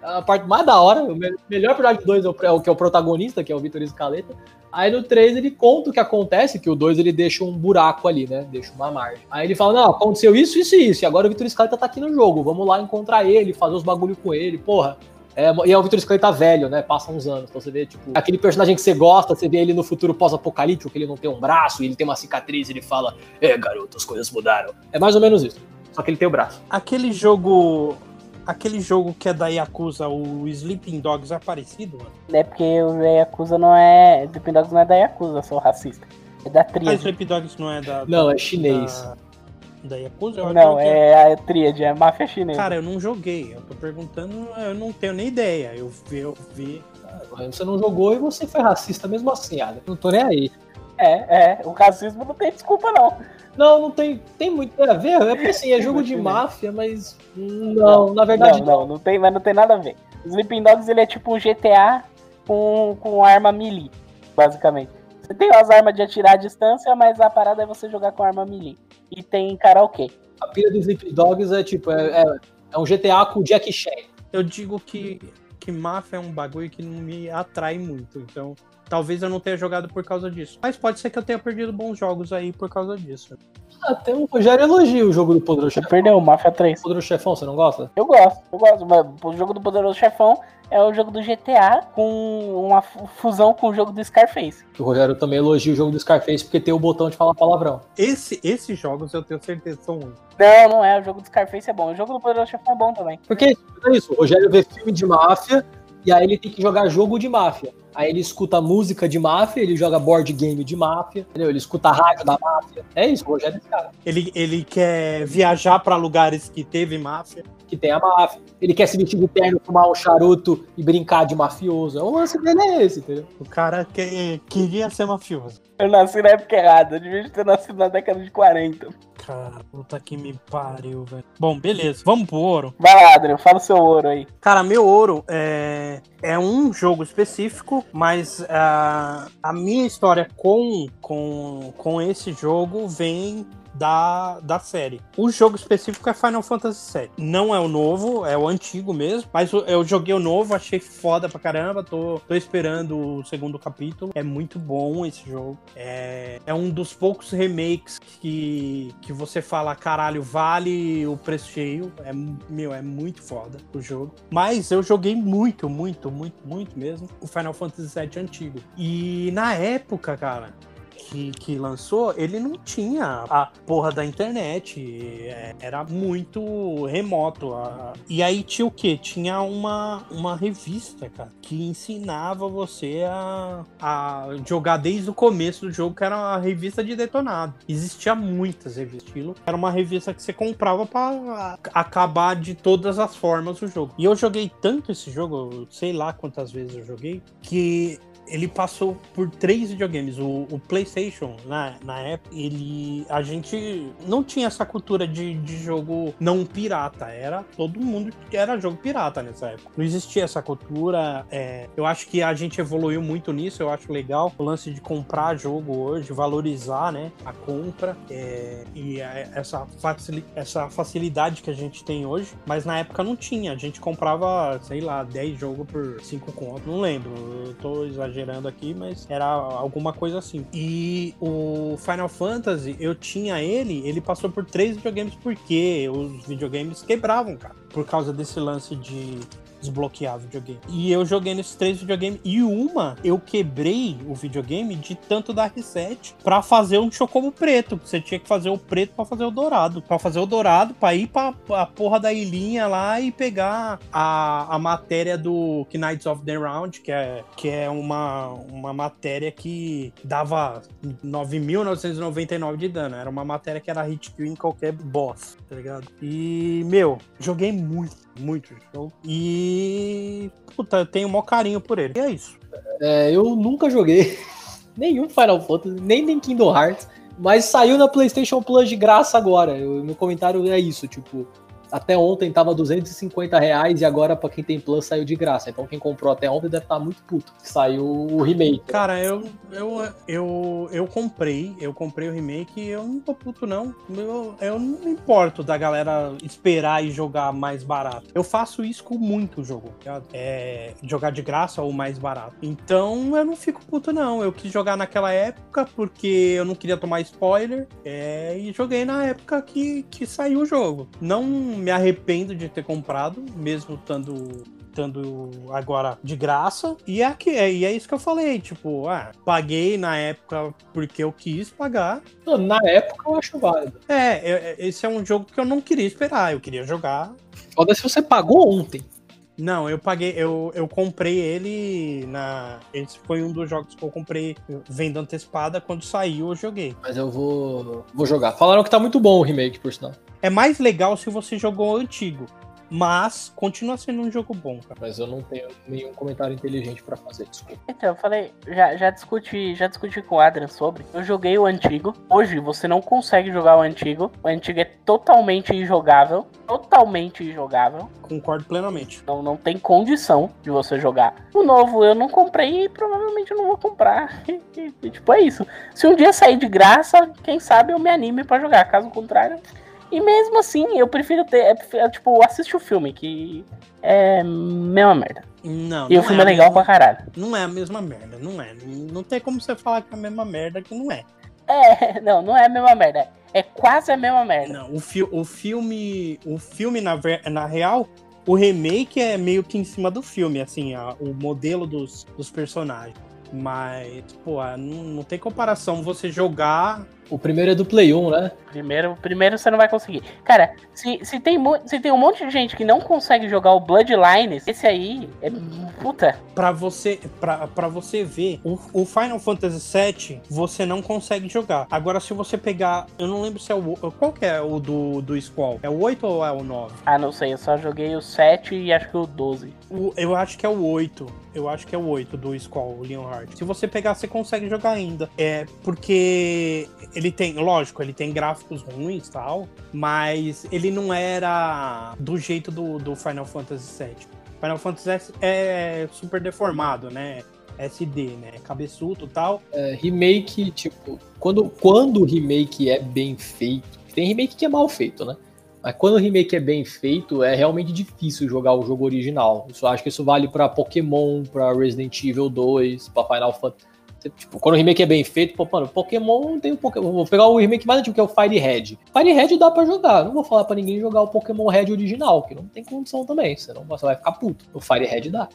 A: A parte mais da hora, o melhor do 2 é o, é o que é o protagonista, que é o Vitor Escaleta. Aí no 3 ele conta o que acontece, que o 2 ele deixa um buraco ali, né? Deixa uma margem. Aí ele fala: Não, aconteceu isso, isso e isso. E agora o Vitor Scaleta tá aqui no jogo. Vamos lá encontrar ele, fazer os bagulho com ele. Porra, é, e é o Victor Scaleta velho, né? Passa uns anos. Então você vê, tipo, aquele personagem que você gosta, você vê ele no futuro pós-apocalíptico, que ele não tem um braço, ele tem uma cicatriz, ele fala: É, garoto, as coisas mudaram. É mais ou menos isso. Só que ele tem o braço.
B: Aquele jogo aquele jogo que é da Yakuza, o Sleeping Dogs, é parecido, mano?
C: É porque o Yakuza não é. Sleeping Dogs não é da Yakuza, sou racista. É da Tríade. Ah,
B: Sleeping Dogs não é da.
A: Não, é chinês.
B: Da, da Yakuza? Eu
C: não, é a Tríade, é a máfia chinesa.
B: Cara, eu não joguei. Eu tô perguntando, eu não tenho nem ideia. Eu vi. Eu vi...
A: Você não jogou e você foi racista mesmo assim, Adam. Não tô nem aí.
C: É, é. O racismo não tem desculpa, não.
A: Não, não tem, tem muito a ver. É porque assim, é jogo de máfia, mas. Não, na verdade.
C: Não, não, não tem, mas não tem nada a ver. Sleeping Dogs ele é tipo um GTA com, com arma melee, basicamente. Você tem as armas de atirar à distância, mas a parada é você jogar com arma melee. E tem karaokê.
A: A pilha dos Sleeping Dogs é tipo, é, é, é um GTA com Jack Chan.
B: Eu digo que, que máfia é um bagulho que não me atrai muito, então Talvez eu não tenha jogado por causa disso. Mas pode ser que eu tenha perdido bons jogos aí por causa disso.
A: Até o Rogério elogia o jogo do Poderoso Chefão.
C: Perdeu, Mafia 3.
A: Poderoso Chefão, você não gosta?
C: Eu gosto, eu gosto. Mas o jogo do Poderoso Chefão é o jogo do GTA com uma fusão com o jogo do Scarface.
A: O Rogério também elogia o jogo do Scarface porque tem o botão de falar palavrão.
B: Esse, esses jogos eu tenho certeza são ruins.
C: Não, não é. O jogo do Scarface é bom. O jogo do Poderoso Chefão é bom também.
A: Porque é isso. O Rogério vê filme de máfia e aí ele tem que jogar jogo de máfia. Aí ele escuta música de máfia, ele joga board game de máfia, entendeu? Ele escuta rádio da máfia. É isso, o Rogério é esse cara.
B: Ele, ele quer viajar para lugares que teve máfia.
A: Que tem a máfia. Ele quer se vestir de terno, fumar um charuto e brincar de mafioso. O lance dele é esse, entendeu?
B: O cara que, queria ser mafioso.
C: Eu nasci na época errada, eu devia ter nascido na década de 40.
B: Cara, puta que me pariu, velho. Bom, beleza, vamos pro ouro.
C: Vai lá, Adriano, fala o seu ouro aí.
B: Cara, meu ouro é, é um jogo específico, mas uh, a minha história com, com, com esse jogo vem da, da série. O jogo específico é Final Fantasy VII. Não é o novo, é o antigo mesmo. Mas eu joguei o novo, achei foda pra caramba. Tô, tô esperando o segundo capítulo. É muito bom esse jogo. É, é um dos poucos remakes que, que você fala, caralho, vale o preço cheio. É, meu, é muito foda o jogo. Mas eu joguei muito, muito, muito, muito mesmo o Final Fantasy VII antigo. E na época, cara, que, que lançou, ele não tinha a porra da internet. É, era muito remoto. E aí tinha o quê? Tinha uma, uma revista, cara, que ensinava você a, a jogar desde o começo do jogo, que era uma revista de detonado. Existia muitas revistas. Era uma revista que você comprava para acabar de todas as formas o jogo. E eu joguei tanto esse jogo, sei lá quantas vezes eu joguei, que ele passou por três videogames. O, o, PlayStation, na, na época, ele. A gente não tinha essa cultura de, de jogo não pirata. Era todo mundo que era jogo pirata nessa época. Não existia essa cultura. É, eu acho que a gente evoluiu muito nisso. Eu acho legal o lance de comprar jogo hoje, valorizar né, a compra é, e essa, facil, essa facilidade que a gente tem hoje. Mas na época não tinha. A gente comprava, sei lá, 10 jogos por 5 contos. Não lembro. Eu tô exagerando exagerando aqui, mas era alguma coisa assim. E o Final Fantasy, eu tinha ele, ele passou por três videogames porque os videogames quebravam, cara. Por causa desse lance de desbloquear videogame. E eu joguei nesses três videogames. E uma, eu quebrei o videogame de tanto dar reset para fazer um chocobo preto. Você tinha que fazer o preto para fazer o dourado. para fazer o dourado, pra ir pra, a porra da ilhinha lá e pegar a, a matéria do Knights of the Round, que é, que é uma, uma matéria que dava 9.999 de dano. Era uma matéria que era hit kill em qualquer boss, tá ligado? E, meu, joguei muito muito show. E. Puta, eu tenho o maior carinho por ele. E é isso.
A: É, eu nunca joguei nenhum Final Fantasy, nem nem Kingdom Hearts, mas saiu na PlayStation Plus de graça agora. Eu, meu comentário é isso, tipo. Até ontem tava 250 reais e agora para quem tem Plus saiu de graça. Então quem comprou até ontem deve estar tá muito puto. Saiu o remake.
B: Cara, eu, eu, eu, eu comprei, eu comprei o remake e eu não tô puto não. Eu, eu não me importo da galera esperar e jogar mais barato. Eu faço isso com muito jogo. É, jogar de graça ou mais barato. Então eu não fico puto não. Eu quis jogar naquela época porque eu não queria tomar spoiler. É, e joguei na época que, que saiu o jogo. Não me arrependo de ter comprado, mesmo estando estando agora de graça. E é, que, é, e é isso que eu falei, tipo, ah, paguei na época porque eu quis pagar.
A: Na época eu acho válido.
B: É, é, esse é um jogo que eu não queria esperar, eu queria jogar.
A: Foda se você pagou ontem.
B: Não, eu paguei, eu, eu comprei ele na. Esse foi um dos jogos que eu comprei venda antecipada. Quando saiu, eu joguei.
A: Mas eu vou, vou jogar. Falaram que tá muito bom o remake, por sinal.
B: É mais legal se você jogou o antigo. Mas continua sendo um jogo bom, cara.
A: Mas eu não tenho nenhum comentário inteligente para fazer, desculpa.
C: Então, eu falei, já, já discuti, já discuti com o Adrian sobre. Eu joguei o antigo. Hoje você não consegue jogar o antigo. O antigo é totalmente injogável. Totalmente injogável.
B: Concordo plenamente.
C: Não, não tem condição de você jogar. O novo eu não comprei e provavelmente eu não vou comprar. e, tipo, é isso. Se um dia sair de graça, quem sabe eu me anime para jogar. Caso contrário. E mesmo assim, eu prefiro ter. É, é, tipo, assiste o filme, que é mesma merda.
B: Não.
C: E
B: não
C: o filme é, é legal mesma, pra caralho.
B: Não é a mesma merda, não é. Não tem como você falar que é a mesma merda que não é.
C: É, não, não é a mesma merda. É quase a mesma merda.
B: Não, o, fi o filme. O filme, na, na real, o remake é meio que em cima do filme, assim, a, o modelo dos, dos personagens. Mas, pô, não, não tem comparação você jogar
A: o primeiro é do Play 1, né?
C: Primeiro, primeiro você não vai conseguir. Cara, se, se, tem, se tem um monte de gente que não consegue jogar o Bloodlines, esse aí é puta.
B: Pra você, pra, pra você ver, o, o Final Fantasy VII você não consegue jogar. Agora, se você pegar. Eu não lembro se é o. Qual que é o do, do Squall? É o 8 ou é o 9?
C: Ah, não sei. Eu só joguei o 7 e acho que o 12.
B: O, eu acho que é o 8. Eu acho que é o 8 do Squall, o Leonhard. Se você pegar, você consegue jogar ainda. É porque ele tem, lógico, ele tem gráficos ruins tal, mas ele não era do jeito do, do Final Fantasy VII. Final Fantasy é super deformado, né? SD, né? Cabeçudo e tal.
A: É, remake, tipo, quando, quando o remake é bem feito, tem remake que é mal feito, né? Mas quando o remake é bem feito, é realmente difícil jogar o jogo original. Isso, acho que isso vale para Pokémon, para Resident Evil 2, para Final Fantasy. Tipo, quando o remake é bem feito, pô, mano, Pokémon tem um Pokémon. Vou pegar o remake mais antigo, que é o Fire Red. Fire Red dá pra jogar. Não vou falar pra ninguém jogar o Pokémon Red original, que não tem condição também. Senão você vai ficar puto. O Fire Red dá.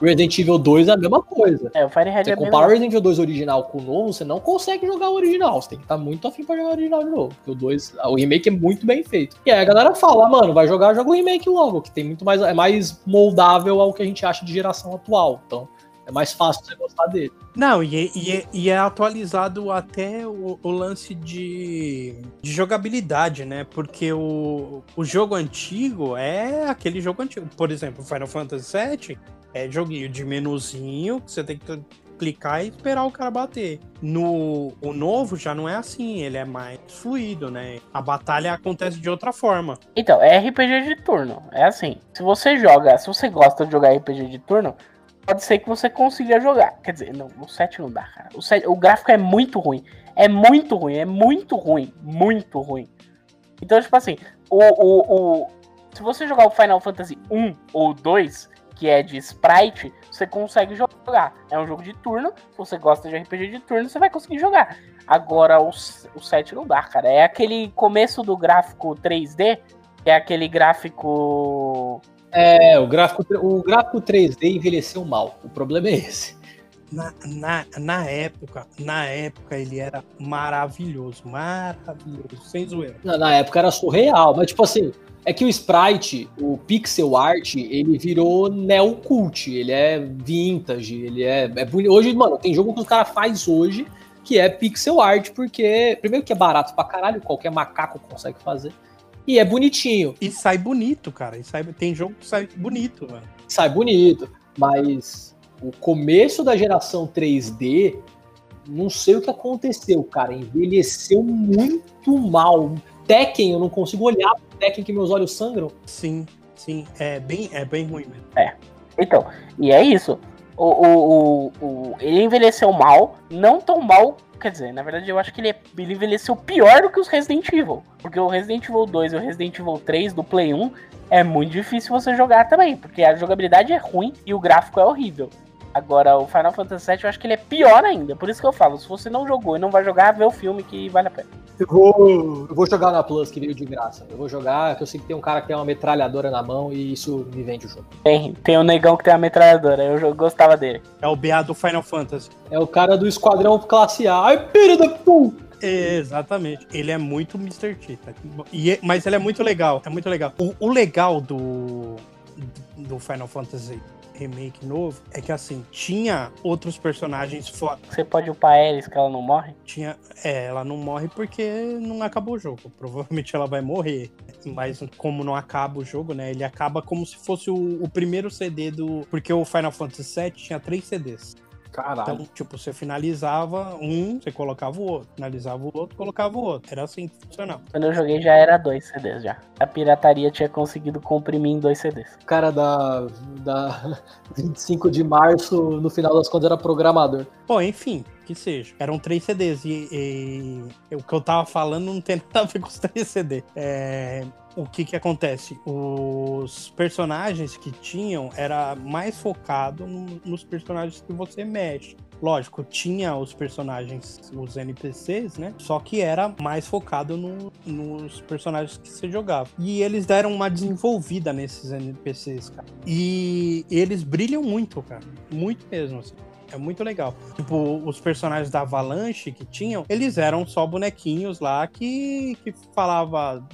A: Resident Evil 2 é a mesma coisa.
C: É, o Fire Red
A: você
C: é
A: compara o Resident Evil 2 original com o novo, você não consegue jogar o original. Você tem que estar tá muito afim pra jogar o original de novo. Porque o 2, o remake é muito bem feito. E aí a galera fala, mano, vai jogar, joga o remake logo, que tem muito mais. É mais moldável ao que a gente acha de geração atual. Então, é mais fácil você gostar dele.
B: Não, e é, e e é atualizado até o, o, lance de, de jogabilidade, né? Porque o, o jogo antigo é aquele jogo antigo. Por exemplo, Final Fantasy VII é joguinho de menuzinho que você tem que clicar e esperar o cara bater. No o novo já não é assim, ele é mais fluido, né? A batalha acontece de outra forma.
C: Então, é RPG de turno. É assim, se você joga, se você gosta de jogar RPG de turno, pode ser que você consiga jogar. Quer dizer, não, o 7 não dá, cara. O, 7, o gráfico é muito ruim. É muito ruim, é muito ruim. Muito ruim. Então, tipo assim, o, o, o, se você jogar o Final Fantasy 1 ou 2, que é de sprite, você consegue jogar. É um jogo de turno. Se você gosta de RPG de turno, você vai conseguir jogar. Agora, o, o 7 não dá, cara. É aquele começo do gráfico 3D, que é aquele gráfico
A: é, o gráfico, o gráfico 3D envelheceu mal. O problema é esse.
B: Na, na, na época, na época ele era maravilhoso, maravilhoso, sem zoeira.
A: Na, na época era surreal, mas tipo assim, é que o sprite, o pixel art, ele virou neocult, ele é vintage, ele é, é bonito. Hoje, mano, tem jogo que os caras faz hoje que é pixel art, porque primeiro que é barato pra caralho, qualquer macaco consegue fazer. E é bonitinho.
B: E sai bonito, cara. E sai, tem jogo que sai bonito, mano.
A: Sai bonito. Mas o começo da geração 3D, não sei o que aconteceu, cara. Envelheceu muito mal. Tekken, eu não consigo olhar pro Tekken que meus olhos sangram.
B: Sim, sim. É bem, é bem ruim mesmo.
C: É. Então, e é isso. O, o, o, o, ele envelheceu mal, não tão mal. Quer dizer, na verdade, eu acho que ele, é, ele envelheceu pior do que os Resident Evil. Porque o Resident Evil 2 e o Resident Evil 3 do Play 1 é muito difícil você jogar também. Porque a jogabilidade é ruim e o gráfico é horrível. Agora, o Final Fantasy VII eu acho que ele é pior ainda. Por isso que eu falo, se você não jogou e não vai jogar, vê o filme que vale a pena.
A: Eu vou, eu vou jogar na Plus, que veio de graça. Eu vou jogar, que eu sei que tem um cara que tem uma metralhadora na mão e isso me vende o jogo.
C: Tem, tem um negão que tem uma metralhadora, eu, eu gostava dele.
B: É o BA do Final Fantasy.
A: É o cara do Esquadrão Classe A. Ai, filho da puta!
B: É, exatamente. Ele é muito Mr. T. Tá? E, é- mas ele é muito legal. É muito legal. O, o legal do, do Final Fantasy remake novo é que assim, tinha outros personagens fora.
C: Você pode upar Eris que ela não morre?
B: Tinha, é, ela não morre porque não acabou o jogo. Provavelmente ela vai morrer. Mas como não acaba o jogo, né? Ele acaba como se fosse o, o primeiro CD do. Porque o Final Fantasy VII tinha três CDs.
A: Caralho.
B: Então, tipo, você finalizava um, você colocava o outro. Finalizava o outro, colocava o outro. Era assim que funcionava.
C: Quando eu joguei já era dois CDs já. A pirataria tinha conseguido comprimir em dois CDs.
A: O cara da, da 25 de março, no final das contas, era programador.
B: Bom, enfim, que seja. Eram três CDs. E, e o que eu tava falando não tem nada a ver com os três CDs. É, o que que acontece? Os personagens que tinham era mais focado no- nos personagens que você mexe. Lógico, tinha os personagens, os NPCs, né? Só que era mais focado no- nos personagens que você jogava. E eles deram uma desenvolvida nesses NPCs, cara. E eles brilham muito, cara. Muito mesmo, assim. É muito legal. Tipo, os personagens da Avalanche que tinham, eles eram só bonequinhos lá que, que falava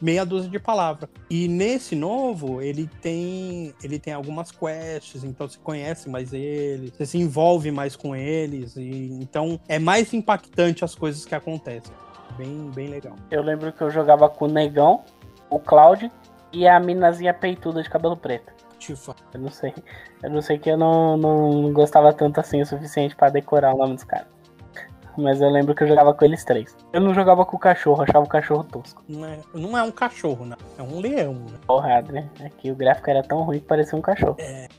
B: meia dúzia de palavras. E nesse novo, ele tem ele tem algumas quests, então você conhece mais eles, você se envolve mais com eles, e então é mais impactante as coisas que acontecem. Bem, bem legal.
C: Eu lembro que eu jogava com o Negão, o Cloud e a minazinha peituda de cabelo preto.
B: Tifa.
C: Eu não sei. Eu não sei que eu não, não gostava tanto assim o suficiente pra decorar o nome dos caras. Mas eu lembro que eu jogava com eles três. Eu não jogava com o cachorro, achava o cachorro tosco.
B: Não é, não é um cachorro, né? É um leão, né?
C: Porra, Adri. Aqui o gráfico era tão ruim que parecia um cachorro.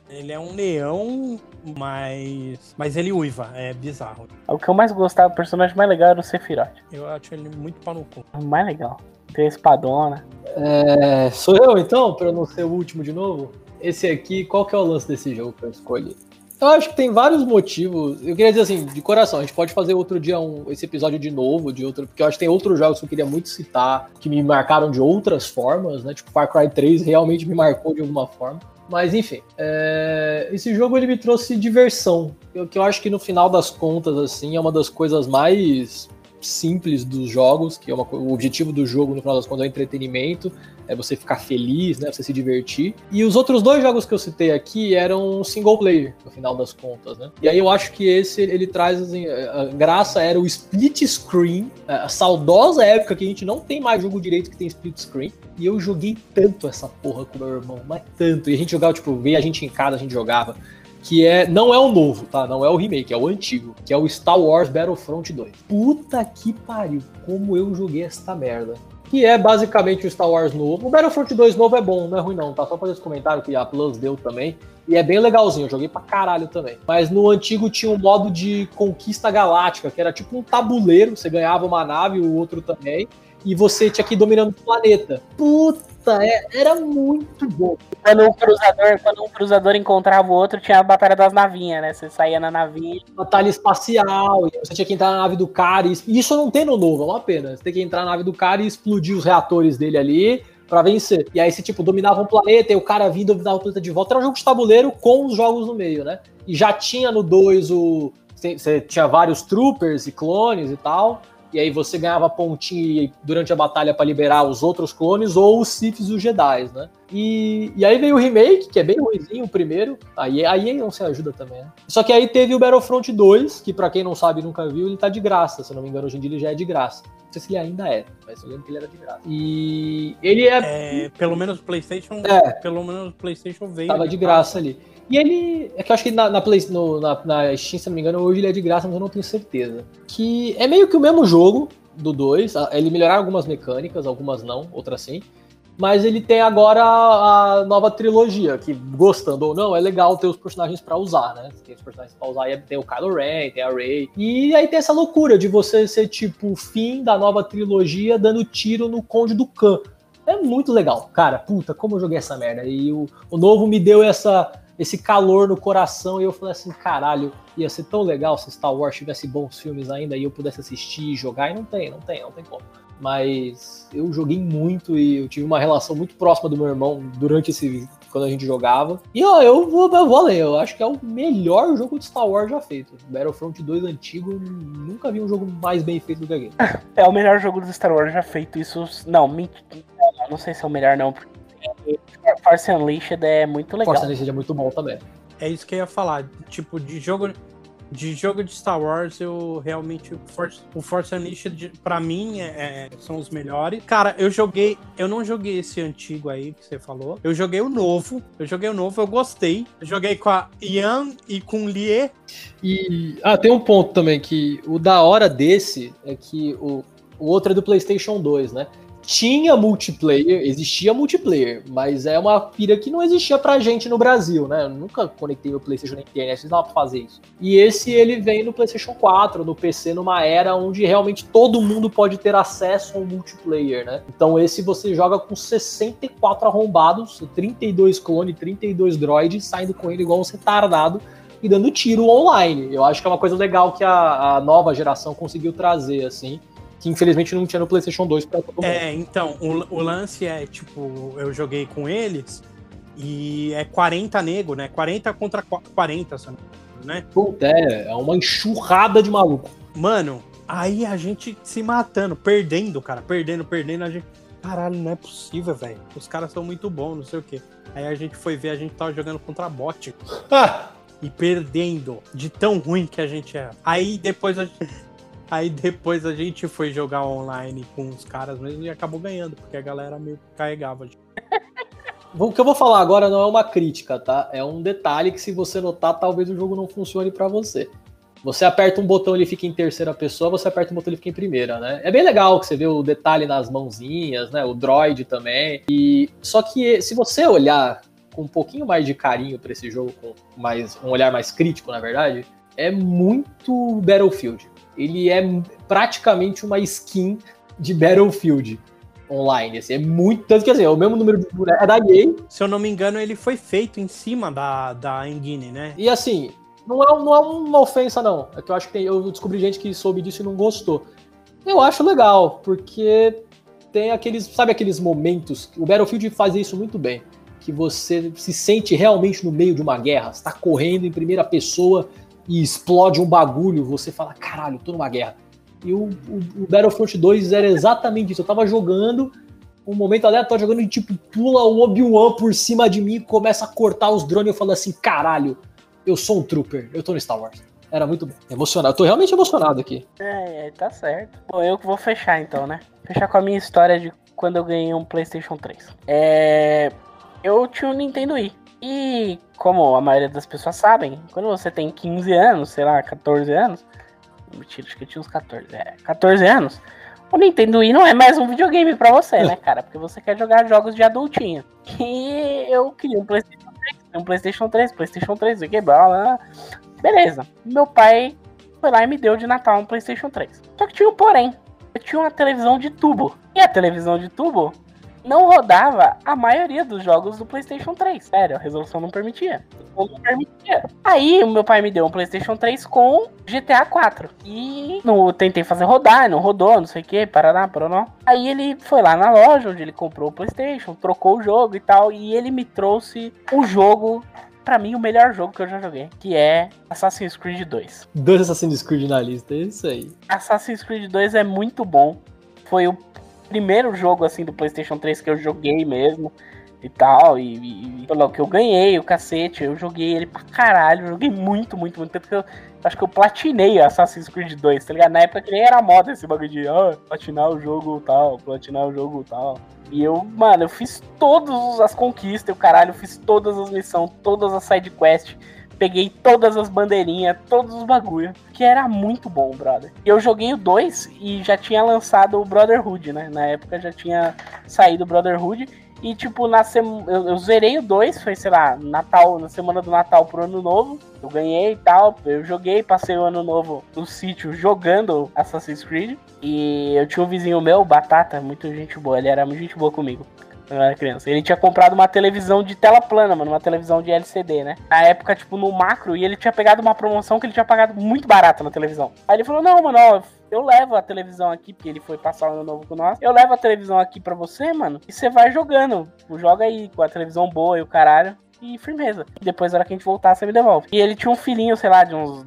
B: Ele é um leão, mas. Mas ele uiva, é bizarro.
C: O que eu mais gostava, o personagem mais legal era o Sephiroth.
B: Eu acho ele muito pau no cu.
C: O mais legal. Tem a espadona.
A: É, sou eu então, pra eu não ser o último de novo? Esse aqui, qual que é o lance desse jogo que eu escolhi? Eu acho que tem vários motivos. Eu queria dizer assim, de coração, a gente pode fazer outro dia um, esse episódio de novo, de outro, porque eu acho que tem outros jogos que eu queria muito citar, que me marcaram de outras formas, né? Tipo, Far Cry 3 realmente me marcou de alguma forma. Mas enfim, é, esse jogo ele me trouxe diversão, que eu acho que no final das contas, assim, é uma das coisas mais simples dos jogos, que é uma, o objetivo do jogo no final das contas é o entretenimento, é você ficar feliz, né, você se divertir. E os outros dois jogos que eu citei aqui eram single player, no final das contas, né? E aí eu acho que esse ele traz assim, a graça era o split screen, a saudosa época que a gente não tem mais jogo direito que tem split screen. E eu joguei tanto essa porra com meu irmão, mas tanto. E a gente jogava, tipo, veio a gente em casa, a gente jogava que é não é o novo, tá? Não é o remake, é o antigo, que é o Star Wars Battlefront 2. Puta que pariu, como eu joguei essa merda. Que é basicamente o Star Wars novo. O Battlefront 2 novo é bom, não é ruim não, tá? Só fazer esse comentário que a Plus deu também. E é bem legalzinho, eu joguei pra caralho também. Mas no antigo tinha um modo de conquista galáctica, que era tipo um tabuleiro, você ganhava uma nave, o outro também, e você tinha que ir dominando o planeta. Puta, é- era muito bom.
C: Quando um cruzador, quando um cruzador encontrava o outro, tinha a batalha das navinhas, né? Você saía na navinha.
A: batalha espacial, e você tinha que entrar na nave do cara. E e isso não tem no novo, é uma pena. Você tem que entrar na nave do cara e explodir os reatores dele ali pra vencer. E aí você, tipo, dominava um planeta e o cara vinha dominar o planeta de volta. Era um jogo de tabuleiro com os jogos no meio, né? E já tinha no 2 o. Você tinha vários troopers e clones e tal. E aí você ganhava pontinho durante a batalha pra liberar os outros clones ou os Siths e os Jedi, né? E, e aí veio o remake, que é bem ruimzinho o primeiro. Aí, aí não se ajuda também, né? Só que aí teve o Battlefront 2, que pra quem não sabe e nunca viu, ele tá de graça. Se eu não me engano, hoje em dia ele já é de graça. Não sei se ele ainda é, mas eu lembro que ele era de graça. E ele é,
B: É, pelo menos o PlayStation.
A: É.
B: Pelo menos o PlayStation veio.
A: tava de graça ali. E ele. É que eu acho que na, na, Play, no, na, na Steam, se não me engano, hoje ele é de graça, mas eu não tenho certeza. Que é meio que o mesmo jogo, do 2. Ele melhoraram algumas mecânicas, algumas não, outras sim. Mas ele tem agora a, nova trilogia, que gostando ou não, é legal ter os personagens para usar, né? Tem os personagens pra usar, tem o Kylo Ren, tem a Rey. E aí tem essa loucura de você ser tipo o fim da nova trilogia dando tiro no Conde do Khan. É muito legal, cara. Puta, como eu joguei essa merda. E o, o novo me deu essa, esse calor no coração e eu falei assim, caralho, ia ser tão legal se Star Wars tivesse bons filmes ainda e eu pudesse assistir e jogar, e não tem, não tem, não tem como mas eu joguei muito e eu tive uma relação muito próxima do meu irmão durante esse quando a gente jogava. E ó, eu vou, eu vou eu acho que é o melhor jogo de Star Wars já feito. Battlefront 2 antigo, nunca vi um jogo mais bem feito do que aquele.
C: É o melhor jogo do Star Wars já feito, isso não, não sei se é o melhor não, porque Force Unleashed é muito legal.
A: Force Unleashed é muito bom também.
B: É isso que eu ia falar, tipo, de jogo de jogo de Star Wars, eu realmente. O Force, o Force Unleashed, pra mim, é, é, são os melhores. Cara, eu joguei. Eu não joguei esse antigo aí que você falou. Eu joguei o novo. Eu joguei o novo, eu gostei. Eu joguei com a Ian e com o Lie.
A: E. Ah, tem um ponto também que o da hora desse é que o, o outro é do PlayStation 2, né? Tinha multiplayer, existia multiplayer, mas é uma pira que não existia pra gente no Brasil, né? Eu nunca conectei meu PlayStation na internet, não dava pra fazer isso. E esse ele vem no PlayStation 4, no PC, numa era onde realmente todo mundo pode ter acesso ao multiplayer, né? Então esse você joga com 64 arrombados, 32 clone, 32 droids, saindo com ele igual um retardado e dando tiro online. Eu acho que é uma coisa legal que a, a nova geração conseguiu trazer, assim que infelizmente não tinha no PlayStation 2
B: pra todo mundo. É, então, o, o lance é, tipo, eu joguei com eles e é 40 nego, né? 40 contra 40, né?
A: Puta, é, é uma enxurrada de maluco.
B: Mano, aí a gente se matando, perdendo, cara, perdendo, perdendo, a gente. Caralho, não é possível, velho. Os caras são muito bons, não sei o quê. Aí a gente foi ver, a gente tava jogando contra bot. Ah! E perdendo de tão ruim que a gente é. Aí depois a gente Aí depois a gente foi jogar online com os caras mesmo e acabou ganhando, porque a galera meio que carregava.
A: O que eu vou falar agora não é uma crítica, tá? É um detalhe que se você notar, talvez o jogo não funcione para você. Você aperta um botão ele fica em terceira pessoa, você aperta um botão ele fica em primeira, né? É bem legal que você vê o detalhe nas mãozinhas, né? O droid também. E só que se você olhar com um pouquinho mais de carinho para esse jogo, com mais um olhar mais crítico, na verdade, é muito Battlefield ele é praticamente uma skin de Battlefield online. Assim, é muito. Tanto que assim, é o mesmo número de é da EA.
B: Se eu não me engano, ele foi feito em cima da, da Engine, né?
A: E assim, não é, não é uma ofensa, não. É que eu acho que tem, eu descobri gente que soube disso e não gostou. Eu acho legal, porque tem aqueles. Sabe aqueles momentos. O Battlefield faz isso muito bem. Que você se sente realmente no meio de uma guerra. está correndo em primeira pessoa e explode um bagulho, você fala, caralho, tô numa guerra. E o, o, o Battlefront 2 era exatamente isso. Eu tava jogando, um momento aleatório, jogando e tipo, pula o Obi-Wan por cima de mim e começa a cortar os drones. E eu falo assim, caralho, eu sou um trooper, eu tô no Star Wars. Era muito bom. Emocionado. Eu tô realmente emocionado aqui.
C: É, é, tá certo. Bom, eu que vou fechar então, né? Fechar com a minha história de quando eu ganhei um PlayStation 3. É. Eu tinha um Nintendo Wii. E como a maioria das pessoas sabem, quando você tem 15 anos, sei lá, 14 anos, mentira, acho que eu tinha uns 14, é, 14 anos, o Nintendo Wii não é mais um videogame para você, né, cara? Porque você quer jogar jogos de adultinho. E eu queria um PlayStation 3, um PlayStation 3, PlayStation 3, que blá, blá. Beleza. Meu pai foi lá e me deu de Natal um PlayStation 3. Só que tinha um porém. Eu tinha uma televisão de tubo. E a televisão de tubo não rodava a maioria dos jogos do PlayStation 3. Sério, a resolução não permitia. Não permitia. Aí o meu pai me deu um PlayStation 3 com GTA 4. E no, tentei fazer rodar, não rodou, não sei o que, parará, parará. Aí ele foi lá na loja onde ele comprou o PlayStation, trocou o jogo e tal. E ele me trouxe o jogo para mim, o melhor jogo que eu já joguei, que é Assassin's Creed 2.
A: Dois Assassin's Creed na lista, é isso aí.
C: Assassin's Creed 2 é muito bom. Foi o primeiro jogo assim do PlayStation 3 que eu joguei mesmo e tal. E, e, que eu ganhei, o cacete, eu joguei ele pra caralho. joguei muito, muito, muito. Que eu acho que eu platinei Assassin's Creed 2, tá ligado? Na época que nem era moda esse bagulho de ah, platinar o jogo tal, platinar o jogo tal. E eu, mano, eu fiz todas as conquistas, o caralho, eu fiz todas as missões, todas as side quests. Peguei todas as bandeirinhas, todos os bagulho, que era muito bom, brother. Eu joguei o 2 e já tinha lançado o Brotherhood, né? Na época já tinha saído o Brotherhood. E, tipo, na sem... eu, eu zerei o 2, foi, sei lá, Natal, na semana do Natal pro Ano Novo. Eu ganhei e tal. Eu joguei, passei o Ano Novo no sítio jogando Assassin's Creed. E eu tinha um vizinho meu, Batata, muito gente boa. Ele era muito gente boa comigo eu era criança. Ele tinha comprado uma televisão de tela plana, mano, uma televisão de LCD, né? Na época, tipo, no macro, e ele tinha pegado uma promoção que ele tinha pagado muito barato na televisão. Aí ele falou: Não, mano, ó, eu levo a televisão aqui, porque ele foi passar o ano novo com nós. Eu levo a televisão aqui pra você, mano, e você vai jogando. Joga aí com a televisão boa e o caralho. E firmeza. Depois, na hora que a gente voltar, você me devolve. E ele tinha um filhinho, sei lá, de uns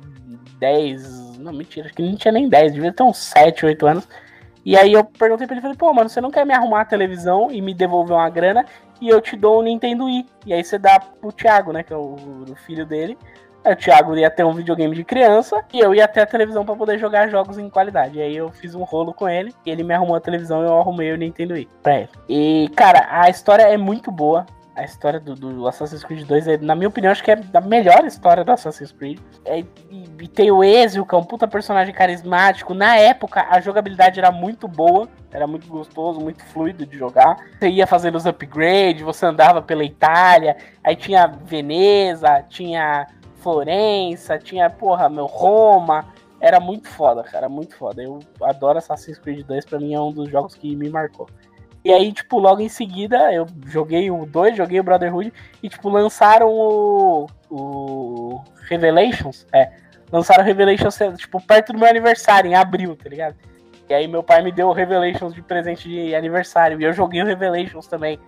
C: 10. Não, mentira, acho que não tinha nem 10, devia ter uns 7, 8 anos. E aí eu perguntei pra ele, falei, pô, mano, você não quer me arrumar a televisão e me devolver uma grana e eu te dou um Nintendo Wii. E aí você dá pro Thiago, né, que é o, o filho dele. O Thiago ia ter um videogame de criança e eu ia ter a televisão para poder jogar jogos em qualidade. E aí eu fiz um rolo com ele ele me arrumou a televisão e eu arrumei o Nintendo Wii pra ele. E, cara, a história é muito boa a história do, do, Assassin's Creed 2 é, na minha opinião, acho que é a melhor história do Assassin's Creed. É, e, e, tem o Ezio, que é um puta personagem carismático. Na época, a jogabilidade era muito boa, era muito gostoso, muito fluido de jogar. Você ia fazendo os upgrades, você andava pela Itália, aí tinha Veneza, tinha Florença, tinha, porra, meu, Roma. Era muito foda, cara, muito foda. Eu adoro Assassin's Creed 2, pra mim é um dos jogos que me marcou. E aí, tipo, logo em seguida, eu joguei o 2, joguei o Brotherhood, e, tipo, lançaram o, o Revelations, é, lançaram o Revelations, tipo, perto do meu aniversário, em abril, tá ligado? E aí meu pai me deu o Revelations de presente de aniversário, e eu joguei o Revelations também.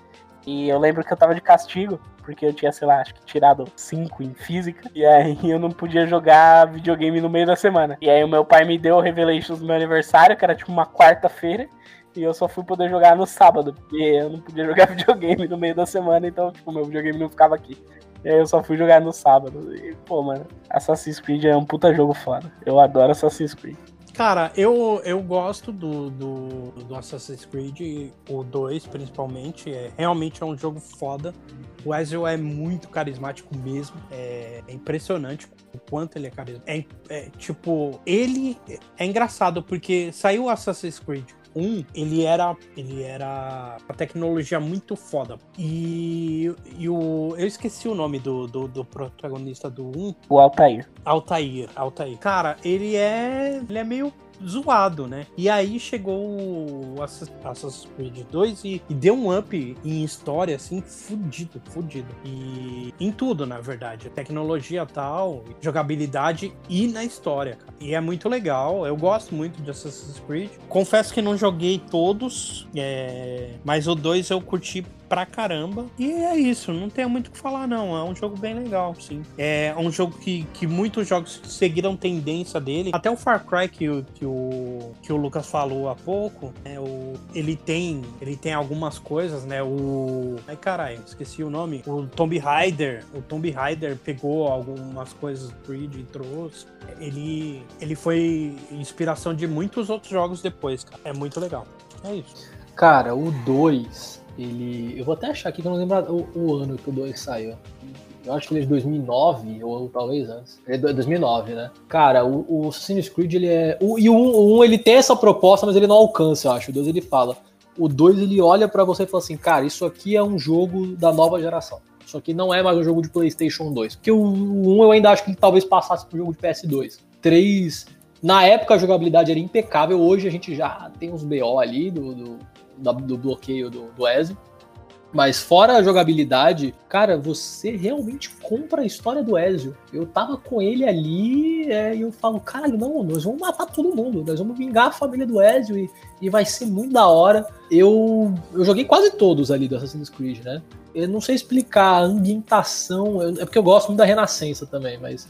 C: E eu lembro que eu tava de castigo, porque eu tinha, sei lá, acho que tirado 5 em física. E aí eu não podia jogar videogame no meio da semana. E aí o meu pai me deu o Revelations no meu aniversário, que era tipo uma quarta-feira. E eu só fui poder jogar no sábado, porque eu não podia jogar videogame no meio da semana, então, tipo, meu videogame não ficava aqui. E aí eu só fui jogar no sábado. E, pô, mano, Assassin's Creed é um puta jogo foda. Eu adoro Assassin's Creed.
B: Cara, eu, eu gosto do, do, do Assassin's Creed, o 2 principalmente. É, realmente é um jogo foda. O Ezio é muito carismático mesmo. É, é impressionante o quanto ele é carismático. É, é, tipo, ele é engraçado porque saiu o Assassin's Creed 1, ele era, ele era uma tecnologia muito foda. E, e o, eu esqueci o nome do, do, do protagonista do 1.
C: O Altair.
B: Altair, Altair. Cara, ele é, ele é meio zoado, né? E aí chegou o Assassin's Creed 2 e, e, deu um up em história, assim, fudido, fudido. E em tudo, na verdade. Tecnologia tal, jogabilidade e na história, cara. E é muito legal. Eu gosto muito de Assassin's Creed. Confesso que não joguei todos, é... mas o 2 eu curti pra caramba. E é isso, não tem muito o que falar, não. É um jogo bem legal, sim. É um jogo que, que muitos jogos seguiram tendência dele. Até o Far Cry que, que, o, que o Lucas falou há pouco, né, o, ele tem ele tem algumas coisas, né? O. Ai, caralho, esqueci o nome. O Tomb Raider. O Tomb Raider pegou algumas coisas do Creed e trouxe. Ele, ele foi inspiração de muitos outros jogos depois, cara. É muito legal. É isso.
A: Cara, o 2 ele. Eu vou até achar aqui que eu não lembro o, o ano que o 2 saiu. Eu acho que ele é de 2009, ou talvez antes. Ele é 2009, né? Cara, o, o Assassin's Creed, ele é. O, e o 1, o 1, ele tem essa proposta, mas ele não alcança, eu acho. O 2 ele fala. O 2 ele olha para você e fala assim: cara, isso aqui é um jogo da nova geração. Isso aqui não é mais um jogo de PlayStation 2. Porque o, o 1 eu ainda acho que ele talvez passasse pro jogo de PS2. 3. Na época a jogabilidade era impecável, hoje a gente já tem uns BO ali do, do do bloqueio do, do Ezio. Mas fora a jogabilidade, cara, você realmente compra a história do Ezio. Eu tava com ele ali é, e eu falo, caralho, não, nós vamos matar todo mundo, nós vamos vingar a família do Ezio e, e vai ser muito da hora. Eu, eu joguei quase todos ali do Assassin's Creed, né? Eu não sei explicar a ambientação, é porque eu gosto muito da Renascença também, mas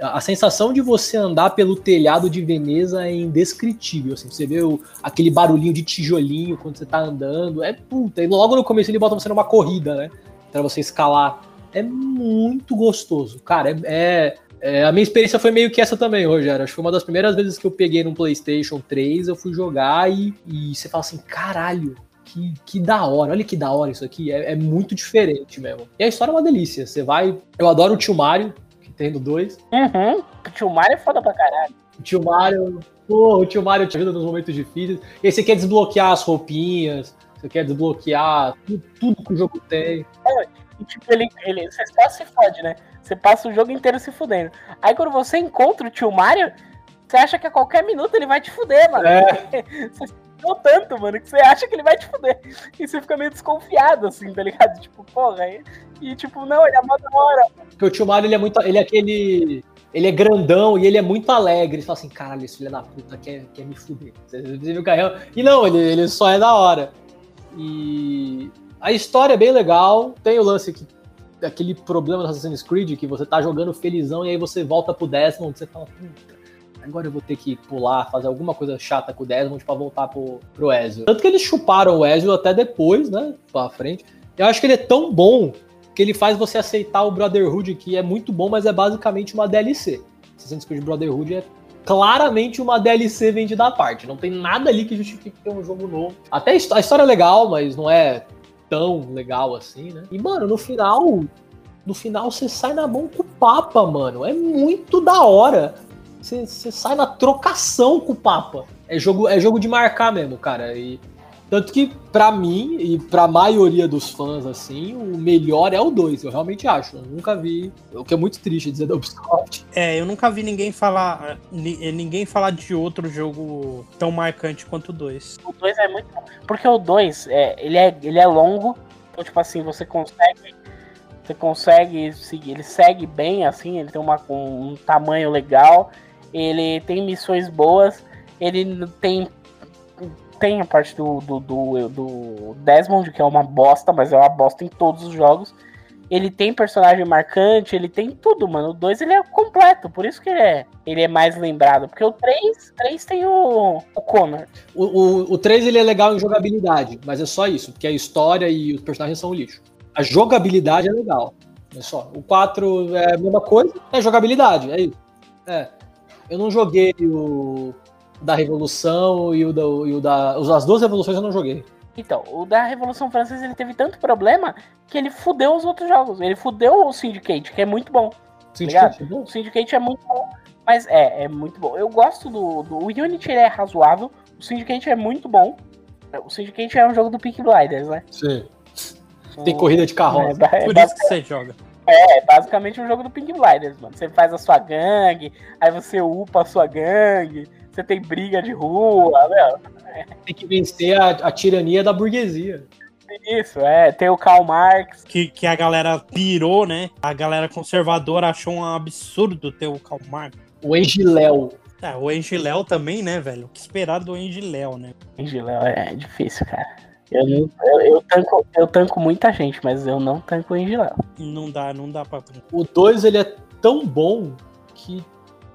A: a sensação de você andar pelo telhado de Veneza é indescritível. Assim, você vê o, aquele barulhinho de tijolinho quando você tá andando. É puta. E logo no começo ele bota você numa corrida, né? Pra você escalar. É muito gostoso. Cara, é, é, é, a minha experiência foi meio que essa também, Rogério. Acho que foi uma das primeiras vezes que eu peguei no PlayStation 3, eu fui jogar e, e você fala assim: caralho, que, que da hora, olha que da hora isso aqui, é, é, muito diferente mesmo. E a história é uma delícia. Você vai. Eu adoro o tio Mario, Nintendo 2.
C: Uhum. O tio Mario é foda pra caralho.
A: O tio Mario, porra, o tio Mario te ajuda nos momentos difíceis. E aí você quer desbloquear as roupinhas, você quer desbloquear tudo, tudo que o jogo tem.
C: E, tipo, ele, ele, você só se fode, né? Você passa o jogo inteiro se fudendo. Aí quando você encontra o tio Mario, você acha que a qualquer minuto ele vai te fuder, mano.
A: É.
C: Você ficou tanto, mano, que você acha que ele vai te fuder. E você fica meio desconfiado, assim, tá ligado? Tipo, porra. aí- E, tipo, não, ele é mó da hora.
A: Porque o tio Mario, ele é muito. Ele é aquele. Ele é grandão e ele é muito alegre. Você fala assim, caralho, esse filho da puta quer, quer me fuder. Você viu o carrão? E não, ele, ele só é da hora. E a história é bem legal. Tem o lance que. Aquele problema do Assassin's Creed que você tá jogando felizão e aí você volta pro Desmond, você fala, puta, agora eu vou ter que pular, fazer alguma coisa chata com o Desmond pra voltar pro, pro Ezio. Tanto que eles chuparam o Ezio até depois, né? Pra frente. Eu acho que ele é tão bom que ele faz você aceitar o Brotherhood, que é muito bom, mas é basicamente uma DLC. Assassin's Creed Brotherhood é claramente uma DLC vendida à parte. Não tem nada ali que justifique ter um jogo novo. Até a história é legal, mas não é tão legal assim, né? E, mano, no final. No final você sai na mão com o Papa, mano. É muito da hora. Você, você sai na trocação com o Papa. É jogo, é jogo de marcar mesmo, cara. E tanto que, pra mim e pra maioria dos fãs, assim, o melhor é o 2, eu realmente acho. Eu nunca vi. O que é muito triste dizer da Ubisoft.
B: É, eu nunca vi ninguém falar ni- ninguém falar de outro jogo tão marcante quanto o 2.
C: O 2 é muito bom. Porque o 2, é, ele, é, ele é longo. Então, tipo assim, você consegue. Você consegue seguir. Ele segue bem, assim, ele tem uma, um, um tamanho legal. Ele tem missões boas. Ele tem. Tem a parte do, do, do, do Desmond, que é uma bosta, mas é uma bosta em todos os jogos. Ele tem personagem marcante, ele tem tudo, mano. O 2 ele é completo, por isso que ele é, ele é mais lembrado. Porque o 3, 3 tem o, o Connor.
A: O, o, o 3 ele é legal em jogabilidade, mas é só isso, porque a história e os personagens são lixo. A jogabilidade é legal. É só. O 4 é a mesma coisa, é jogabilidade, é isso. É. Eu não joguei o da Revolução e o da. E o da as duas revoluções eu não joguei.
C: Então, o da Revolução Francesa ele teve tanto problema que ele fudeu os outros jogos. Ele fudeu o Syndicate, que é muito bom.
A: Syndicate, é bom?
C: O Syndicate é muito bom, mas é, é muito bom. Eu gosto do, do. O Unity ele é razoável, o Syndicate é muito bom. O Syndicate é um jogo do Peak Blinders, né?
A: Sim. Tem corrida de
C: É,
A: carroça.
C: ba- é
B: Por isso que você joga.
C: É basicamente um jogo do Pink Blinders, mano. Você faz a sua gangue, aí você upa a sua gangue, você tem briga de rua, meu.
A: Tem que vencer a, a tirania da burguesia.
C: Isso, é. Tem o Karl Marx.
B: Que, que a galera pirou, né? A galera conservadora achou um absurdo ter o Karl Marx.
A: O Engiléu.
B: É, o Engiléu também, né, velho? O que esperar do Engiléu, né?
C: Engiléu é difícil, cara. Eu, não, eu, eu, tanco, eu tanco muita gente, mas eu não tanco o Engiléu.
B: Não dá, não dá pra.
A: O 2 ele é tão bom que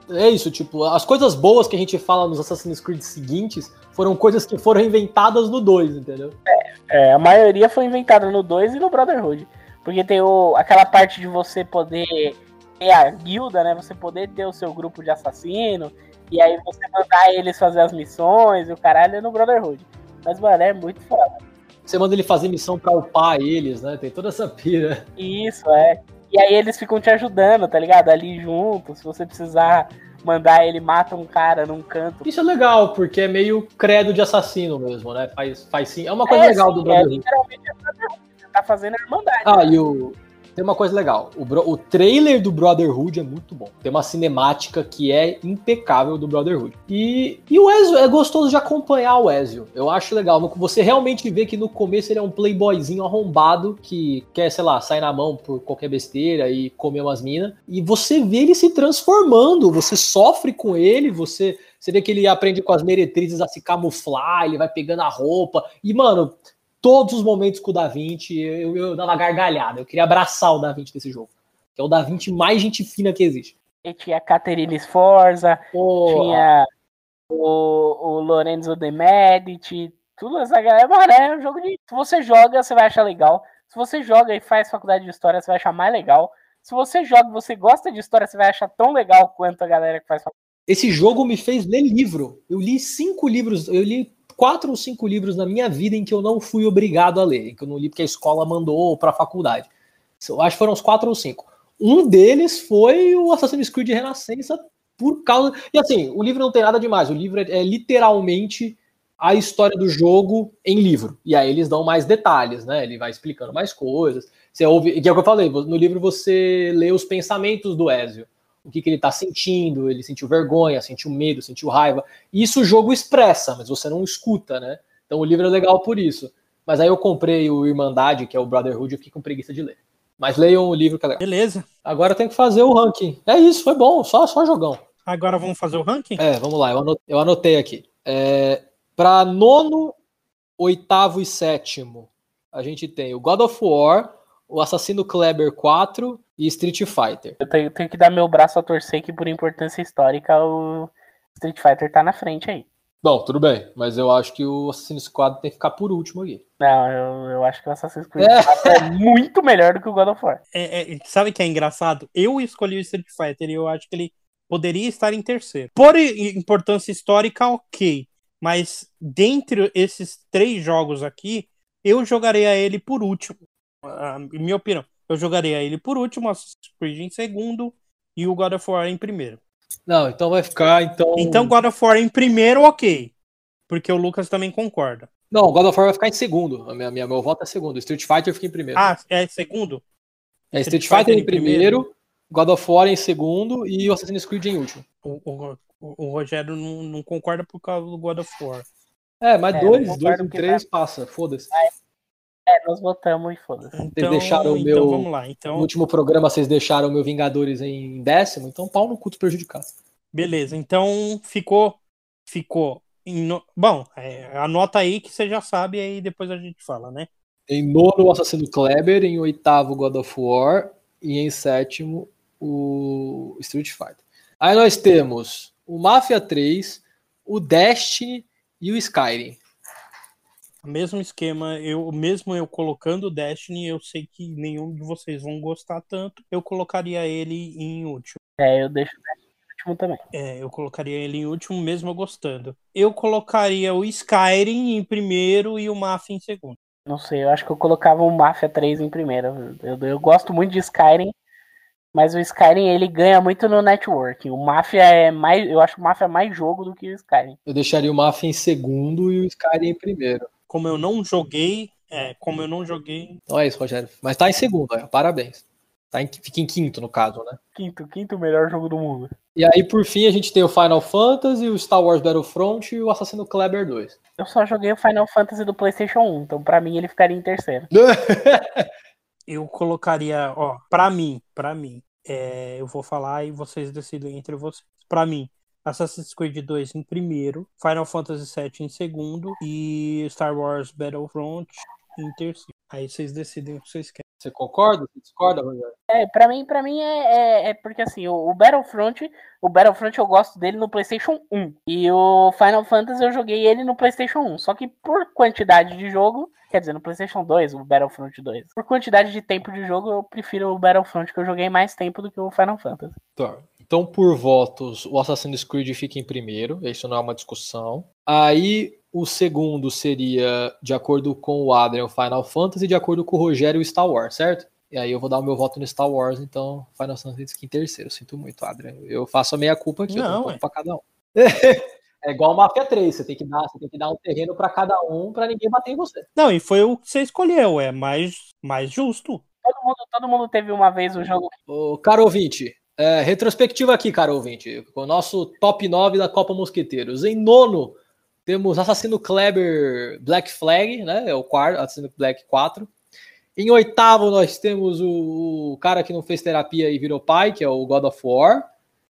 A: é isso, tipo, as coisas boas que a gente fala nos Assassin's Creed seguintes foram coisas que foram inventadas no 2, entendeu?
C: É, a maioria foi inventada no 2 e no Brotherhood. Porque tem o, aquela parte de você poder ter a guilda, né? Você poder ter o seu grupo de assassino. E aí você mandar eles fazer as missões e o caralho é no Brotherhood. Mas, mano, é muito foda.
A: Você manda ele fazer missão pra upar eles, né? Tem toda essa pira.
C: Isso, é. E aí eles ficam te ajudando, tá ligado? Ali junto. Se você precisar mandar ele, mata um cara num canto.
A: Isso é legal, porque é meio credo de assassino mesmo, né? Faz, faz sim. É uma coisa
C: É,
A: legal
C: sim,
A: do
C: É
A: Brotherhood.
C: literalmente Brotherhood. Você tá fazendo a irmandade.
A: Ah, e o. Tem uma coisa legal. O, bro- o trailer do Brotherhood é muito bom. Tem uma cinemática que é impecável do Brotherhood. E, e o Ezio é gostoso de acompanhar o Ezio. Eu acho legal. Você realmente vê que no começo ele é um playboyzinho arrombado que quer, sei lá, sair na mão por qualquer besteira e comer umas minas. E você vê ele se transformando. Você sofre com ele, você. Você vê que ele aprende com as meretrizes a se camuflar, ele vai pegando a roupa. E, mano, todos os momentos com o Da Vinci, eu, eu dava gargalhada. Eu queria abraçar o Da Vinci desse jogo. Que é o Da Vinci mais gente fina que existe.
C: E tinha a Caterina Sforza,
A: Pô,
C: tinha o, o Lorenzo de Medici, tudo essa galera. Mano, é um jogo de. Se você joga, você vai achar legal. Se você joga e faz faculdade de história, você vai achar mais legal. Se você joga e você gosta de história, você vai achar tão legal quanto a galera que faz faculdade.
A: esse jogo me fez ler livro. Eu li cinco livros, eu li quatro ou cinco livros na minha vida em que eu não fui obrigado a ler, em que eu não li porque a escola mandou para a faculdade. Eu acho que foram uns quatro ou cinco. Um deles foi o Assassin's Creed Renascença por causa. E assim, o livro não tem nada demais. O livro é, é literalmente a história do jogo em livro. E aí eles dão mais detalhes, né? Ele vai explicando mais coisas. Você ouve, que é o que eu falei, no livro você lê os pensamentos do Ezio. O que, que ele tá sentindo, ele sentiu vergonha, sentiu medo, sentiu raiva. Isso o jogo expressa, mas você não escuta, né? Então o livro é legal por isso. Mas aí eu comprei o Irmandade, que é o Brotherhood, e fiquei com preguiça de ler. Mas leiam o livro que é legal.
B: Beleza.
A: Agora tem que fazer o ranking. É isso, foi bom, só, só jogão.
B: Agora vamos fazer o ranking?
A: É, vamos lá, eu anotei, eu anotei aqui. É, para nono, oitavo e sétimo, a gente tem o God of War, o Assassino Kleber 4 e Street Fighter.
C: Eu tenho, tenho que dar meu braço a torcer que, por importância histórica, o Street Fighter tá na frente aí.
A: Bom, tudo bem, mas eu acho que o Assassin's Creed tem que ficar por último aqui.
C: Não, eu, eu acho que o Assassin's Creed é. é muito melhor do que o God of War.
B: É, é, sabe o que é engraçado? Eu escolhi o Street Fighter e eu acho que ele poderia estar em terceiro. Por importância histórica, ok. Mas dentre esses três jogos aqui, eu jogaria ele por último. A minha opinião. Eu jogaria ele por último, Assassin's Creed em segundo e o God of War em primeiro.
A: Não, então vai ficar. Então,
B: então God of War em primeiro, ok. Porque o Lucas também concorda.
A: Não, God of War vai ficar em segundo. A minha, minha, meu voto é segundo. Street Fighter fica em primeiro.
B: Ah, é segundo?
A: É Street, Street Fighter, Fighter, em primeiro, primeiro, God of War em segundo e o Assassin's Creed em último.
B: O, o, o, Rogério não, não, concorda por causa do God of War.
A: É, mas é, dois, dois e três passa, foda-se.
C: É, nós votamos e foda-se.
A: Então, vocês deixaram o então meu. Então vamos lá. Então... No último programa vocês deixaram o meu Vingadores em décimo, então pau no culto prejudicado.
B: Beleza, então ficou. Ficou. No... Bom, é, anota aí que você já sabe, aí depois a gente fala, né?
A: Em nono, o Assassino Kleber, em oitavo, God of War, e em sétimo, o Street Fighter. Aí nós temos o Mafia 3, o Destiny e o Skyrim.
B: Mesmo esquema, eu mesmo eu colocando o Destiny, eu sei que nenhum de vocês vão gostar tanto. Eu colocaria ele em último.
C: É, eu deixo o Destiny em último também.
B: É, eu colocaria ele em último mesmo eu gostando. Eu colocaria o Skyrim em primeiro e o Mafia em segundo.
C: Não sei, eu acho que eu colocava o Mafia 3 em primeiro. Eu, eu gosto muito de Skyrim, mas o Skyrim ele ganha muito no networking. O Mafia é mais. Eu acho o Mafia mais jogo do que o Skyrim.
A: Eu deixaria o Mafia em segundo e o Skyrim em primeiro.
B: Como eu não joguei. É, como eu não joguei.
A: Então é isso, Rogério. Mas tá em segundo, é, parabéns. Tá em, fica em quinto, no caso, né?
C: Quinto, quinto melhor jogo do mundo.
A: E aí, por fim, a gente tem o Final Fantasy, o Star Wars Battlefront e o Assassino Kleber 2.
C: Eu só joguei o Final Fantasy do PlayStation 1, então pra mim ele ficaria em terceiro.
B: eu colocaria, ó, pra mim, pra mim, é, eu vou falar e vocês decidem entre vocês. Para mim, Assassin's Creed 2 em primeiro, Final Fantasy VII em segundo e Star Wars Battlefront em terceiro. Aí vocês decidem o que vocês querem.
A: Você concorda? Você discorda, Rogério?
C: É, pra mim, pra mim é, é, é, porque assim, o, o, Battlefront, o Battlefront eu gosto dele no PlayStation 1. E o Final Fantasy eu joguei ele no PlayStation 1. Só que por quantidade de jogo, quer dizer, no PlayStation 2, o Battlefront 2. Por quantidade de tempo de jogo, eu prefiro o Battlefront, que eu joguei mais tempo do que o Final Fantasy.
A: Tá. Então, por votos, o Assassin's Creed fica em primeiro, isso não é uma discussão. Aí, o segundo seria, de acordo com o Adrian, Final Fantasy, de acordo com o Rogério, Star Wars, certo? E aí eu vou dar o meu voto no Star Wars, então Final Fantasy fica em terceiro. Sinto muito, Adrian. Eu faço a meia culpa aqui, não, eu dou um é. pra cada um. é igual Mafia 3, você tem que dar, você tem que dar um terreno para cada um para ninguém bater em você.
B: Não, e foi o que você escolheu, é mais, mais justo.
C: Todo mundo, todo mundo teve uma vez o jogo.
A: O caro ouvinte, é, retrospectiva aqui, caro ouvinte, com o nosso top 9 da Copa Mosqueteiros. Em nono, temos Assassino Kleber Black Flag, né? É o quarto, Assassino Black 4. Em oitavo, nós temos o, o, cara que não fez terapia e virou pai, que é o God of War.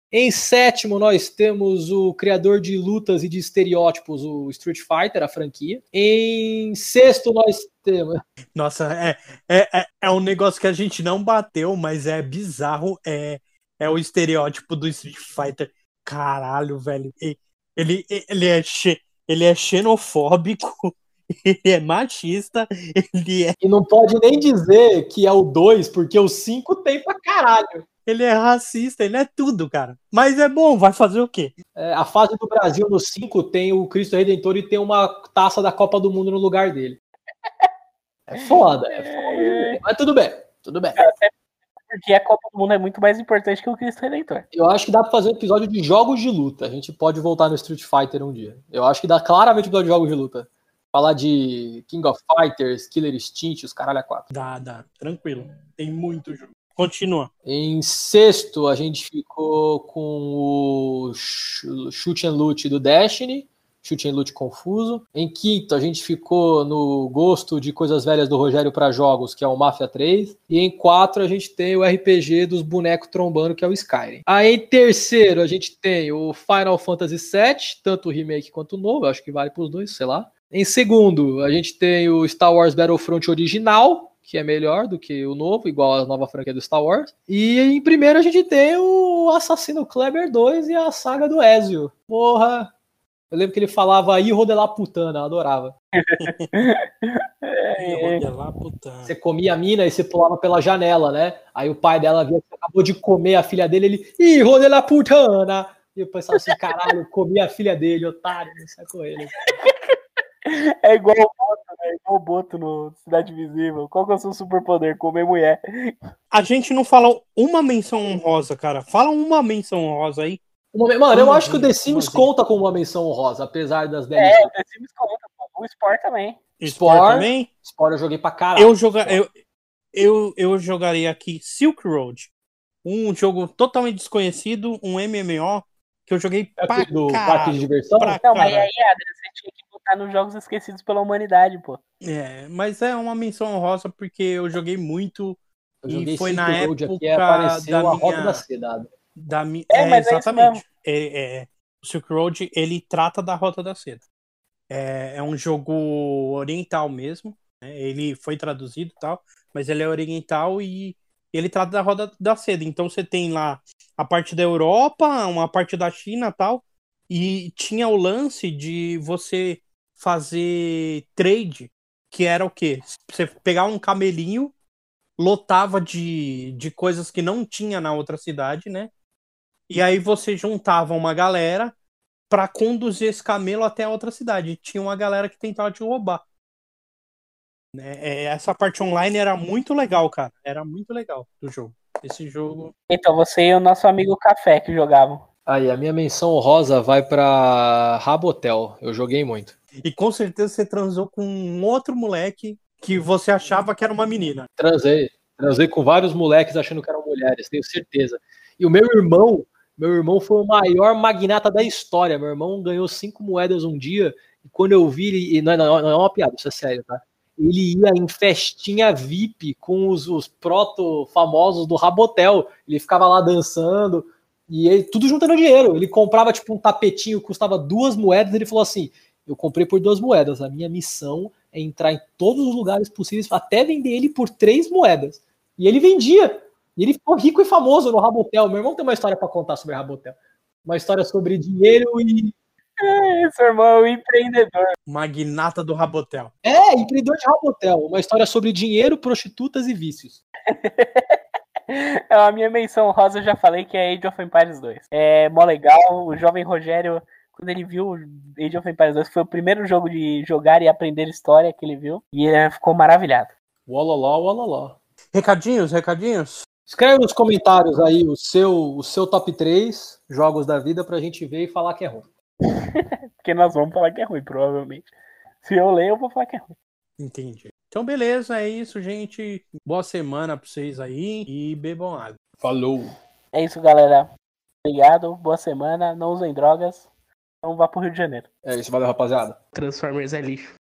A: Em sétimo, nós temos o criador de lutas e de estereótipos, o Street Fighter, a franquia. Em sexto, nós temos.
B: Nossa, é, é, é, é um negócio que a gente não bateu, mas é bizarro. É, é o estereótipo do Street Fighter. Caralho, velho. Ele, ele é che ele é xenofóbico, ele é machista, ele é.
A: E não pode nem dizer que é o 2, porque o 5 tem pra caralho.
B: Ele é racista, ele é tudo, cara. Mas é bom, vai fazer o quê?
A: É, a fase do Brasil no 5 tem o Cristo Redentor e tem uma taça da Copa do Mundo no lugar dele. É foda, é foda. Mas tudo bem, tudo bem.
C: Porque a Copa do Mundo é muito mais importante que o Cristo Redentor.
A: Eu acho que dá pra fazer um episódio de jogos de luta. A gente pode voltar no Street Fighter um dia. Eu acho que dá claramente um episódio de jogos de luta. Falar de King of Fighters, Killer Instinct, os caralho a quatro.
B: Dá, dá. Tranquilo. Tem muito jogo. Continua.
A: Em sexto, a gente ficou com o Sh- Shoot and Loot do Destiny. Shoot and Loot confuso. Em quinto, a gente ficou no gosto de coisas velhas do Rogério para jogos, que é o Mafia 3. E em quatro, a gente tem o RPG dos bonecos trombando, que é o Skyrim. Aí em terceiro, a gente tem o Final Fantasy VII, tanto o remake quanto o novo. Acho que vale para os dois, sei lá. Em segundo, a gente tem o Star Wars Battlefront original, que é melhor do que o novo, igual a nova franquia do Star Wars. E em primeiro a gente tem o Assassino Kleber 2 e a saga do Ezio. Porra! Eu lembro que ele falava aí rodelar putana, eu adorava.
C: É.
A: Você comia a mina e você pulava pela janela, né? Aí o pai dela via que você acabou de comer a filha dele, ele, ih, rodelar putana! E eu pensava assim, caralho, comi a filha dele, otário, não sai com ele.
C: é igual o Boto, né? Igual o Boto no Cidade Invisível. Qual que é o seu superpoder? Comer mulher.
B: A gente não falou uma menção honrosa, cara. Fala uma menção honrosa aí.
A: Uma- Mano, eu
B: Uma
A: acho que o The Sims conta como uma menção honrosa, apesar das 10
C: É, o The Sims conta, pô. O Sport também.
B: Sport
A: Sport.
B: também.
A: Sport eu joguei pra caralho.
B: Eu, joga, eu, eu, eu jogaria aqui Silk Road. Um jogo totalmente desconhecido, um MMO, que eu joguei
A: É
B: pra
A: aquele do parque de diversão?
B: pra
C: Não, mas aí, Adriano, você tinha que botar nos jogos esquecidos pela humanidade, pô.
B: É, mas é uma menção honrosa porque eu joguei muito
A: Eu
B: E
A: joguei
B: foi
A: Silk
B: na
A: Road aqui,
B: época
A: apareceu
B: da
A: a Rota
B: minha-
A: da Seda.
B: Da minha.
C: É, é isso
B: exatamente. É, é, o Silk Road ele trata da Rota da Seda. É, é um jogo oriental mesmo. né? Ele foi traduzido e tal, mas ele é oriental e ele trata da Rota da Seda. Então você tem lá a parte da Europa, uma parte da China e tal. E tinha o lance de você fazer trade, que era o quê? Você pegar um camelinho, lotava de, de coisas que não tinha na outra cidade, né? E aí você juntava uma galera pra conduzir esse camelo até a outra cidade. E tinha uma galera que tentava te roubar. Né? É, Essa parte online era muito legal, cara. Era muito legal do jogo. Esse jogo.
C: Então, você e o nosso amigo Café que jogavam.
A: Aí, a minha menção honrosa vai pra Rabotel. Eu joguei muito.
B: E com certeza você transou com um outro moleque que você achava que era uma menina.
A: Transei. Transei com vários moleques achando que eram mulheres, tenho certeza. E o meu irmão, meu irmão foi o maior magnata da história. Meu irmão ganhou cinco moedas um dia. E quando eu vi ele, e não, é- não, é uma piada, isso é sério, tá? Ele ia em festinha VIP com os, os proto famosos do Rabotel. Ele ficava lá dançando e ele, tudo juntando dinheiro. Ele comprava tipo um tapetinho que custava duas moedas. Ele falou assim: Eu comprei por duas moedas. A minha missão é entrar em todos os lugares possíveis até vender ele por três moedas. E ele vendia. E ele ficou rico e famoso no Rabotel. Meu irmão tem uma história para contar sobre Rabotel. Uma história sobre dinheiro e.
C: É, seu irmão é um empreendedor.
B: Magnata do Rabotel.
A: É, empreendedor de Rabotel. Uma história sobre dinheiro, prostitutas e vícios.
C: É, A minha menção rosa eu já falei que é Age of Empires 2. É mó legal. O jovem Rogério, quando ele viu Age of Empires 2, foi o primeiro jogo de jogar e aprender história que ele viu. E ele ficou maravilhado.
A: Wololó, wololó.
B: Recadinhos, recadinhos?
A: Escreve nos comentários aí o seu, o seu top 3 jogos da vida pra gente ver e falar que é ruim.
C: Porque nós vamos falar que é ruim, provavelmente. Se eu ler, eu vou falar que é ruim.
B: Entendi. Então, beleza, é isso, gente. Boa semana pra vocês aí e bebam água.
A: Falou.
C: É isso, galera. Obrigado, boa semana. Não usem drogas. Não vá pro Rio de Janeiro.
A: É isso, valeu, rapaziada.
C: Transformers é lixo.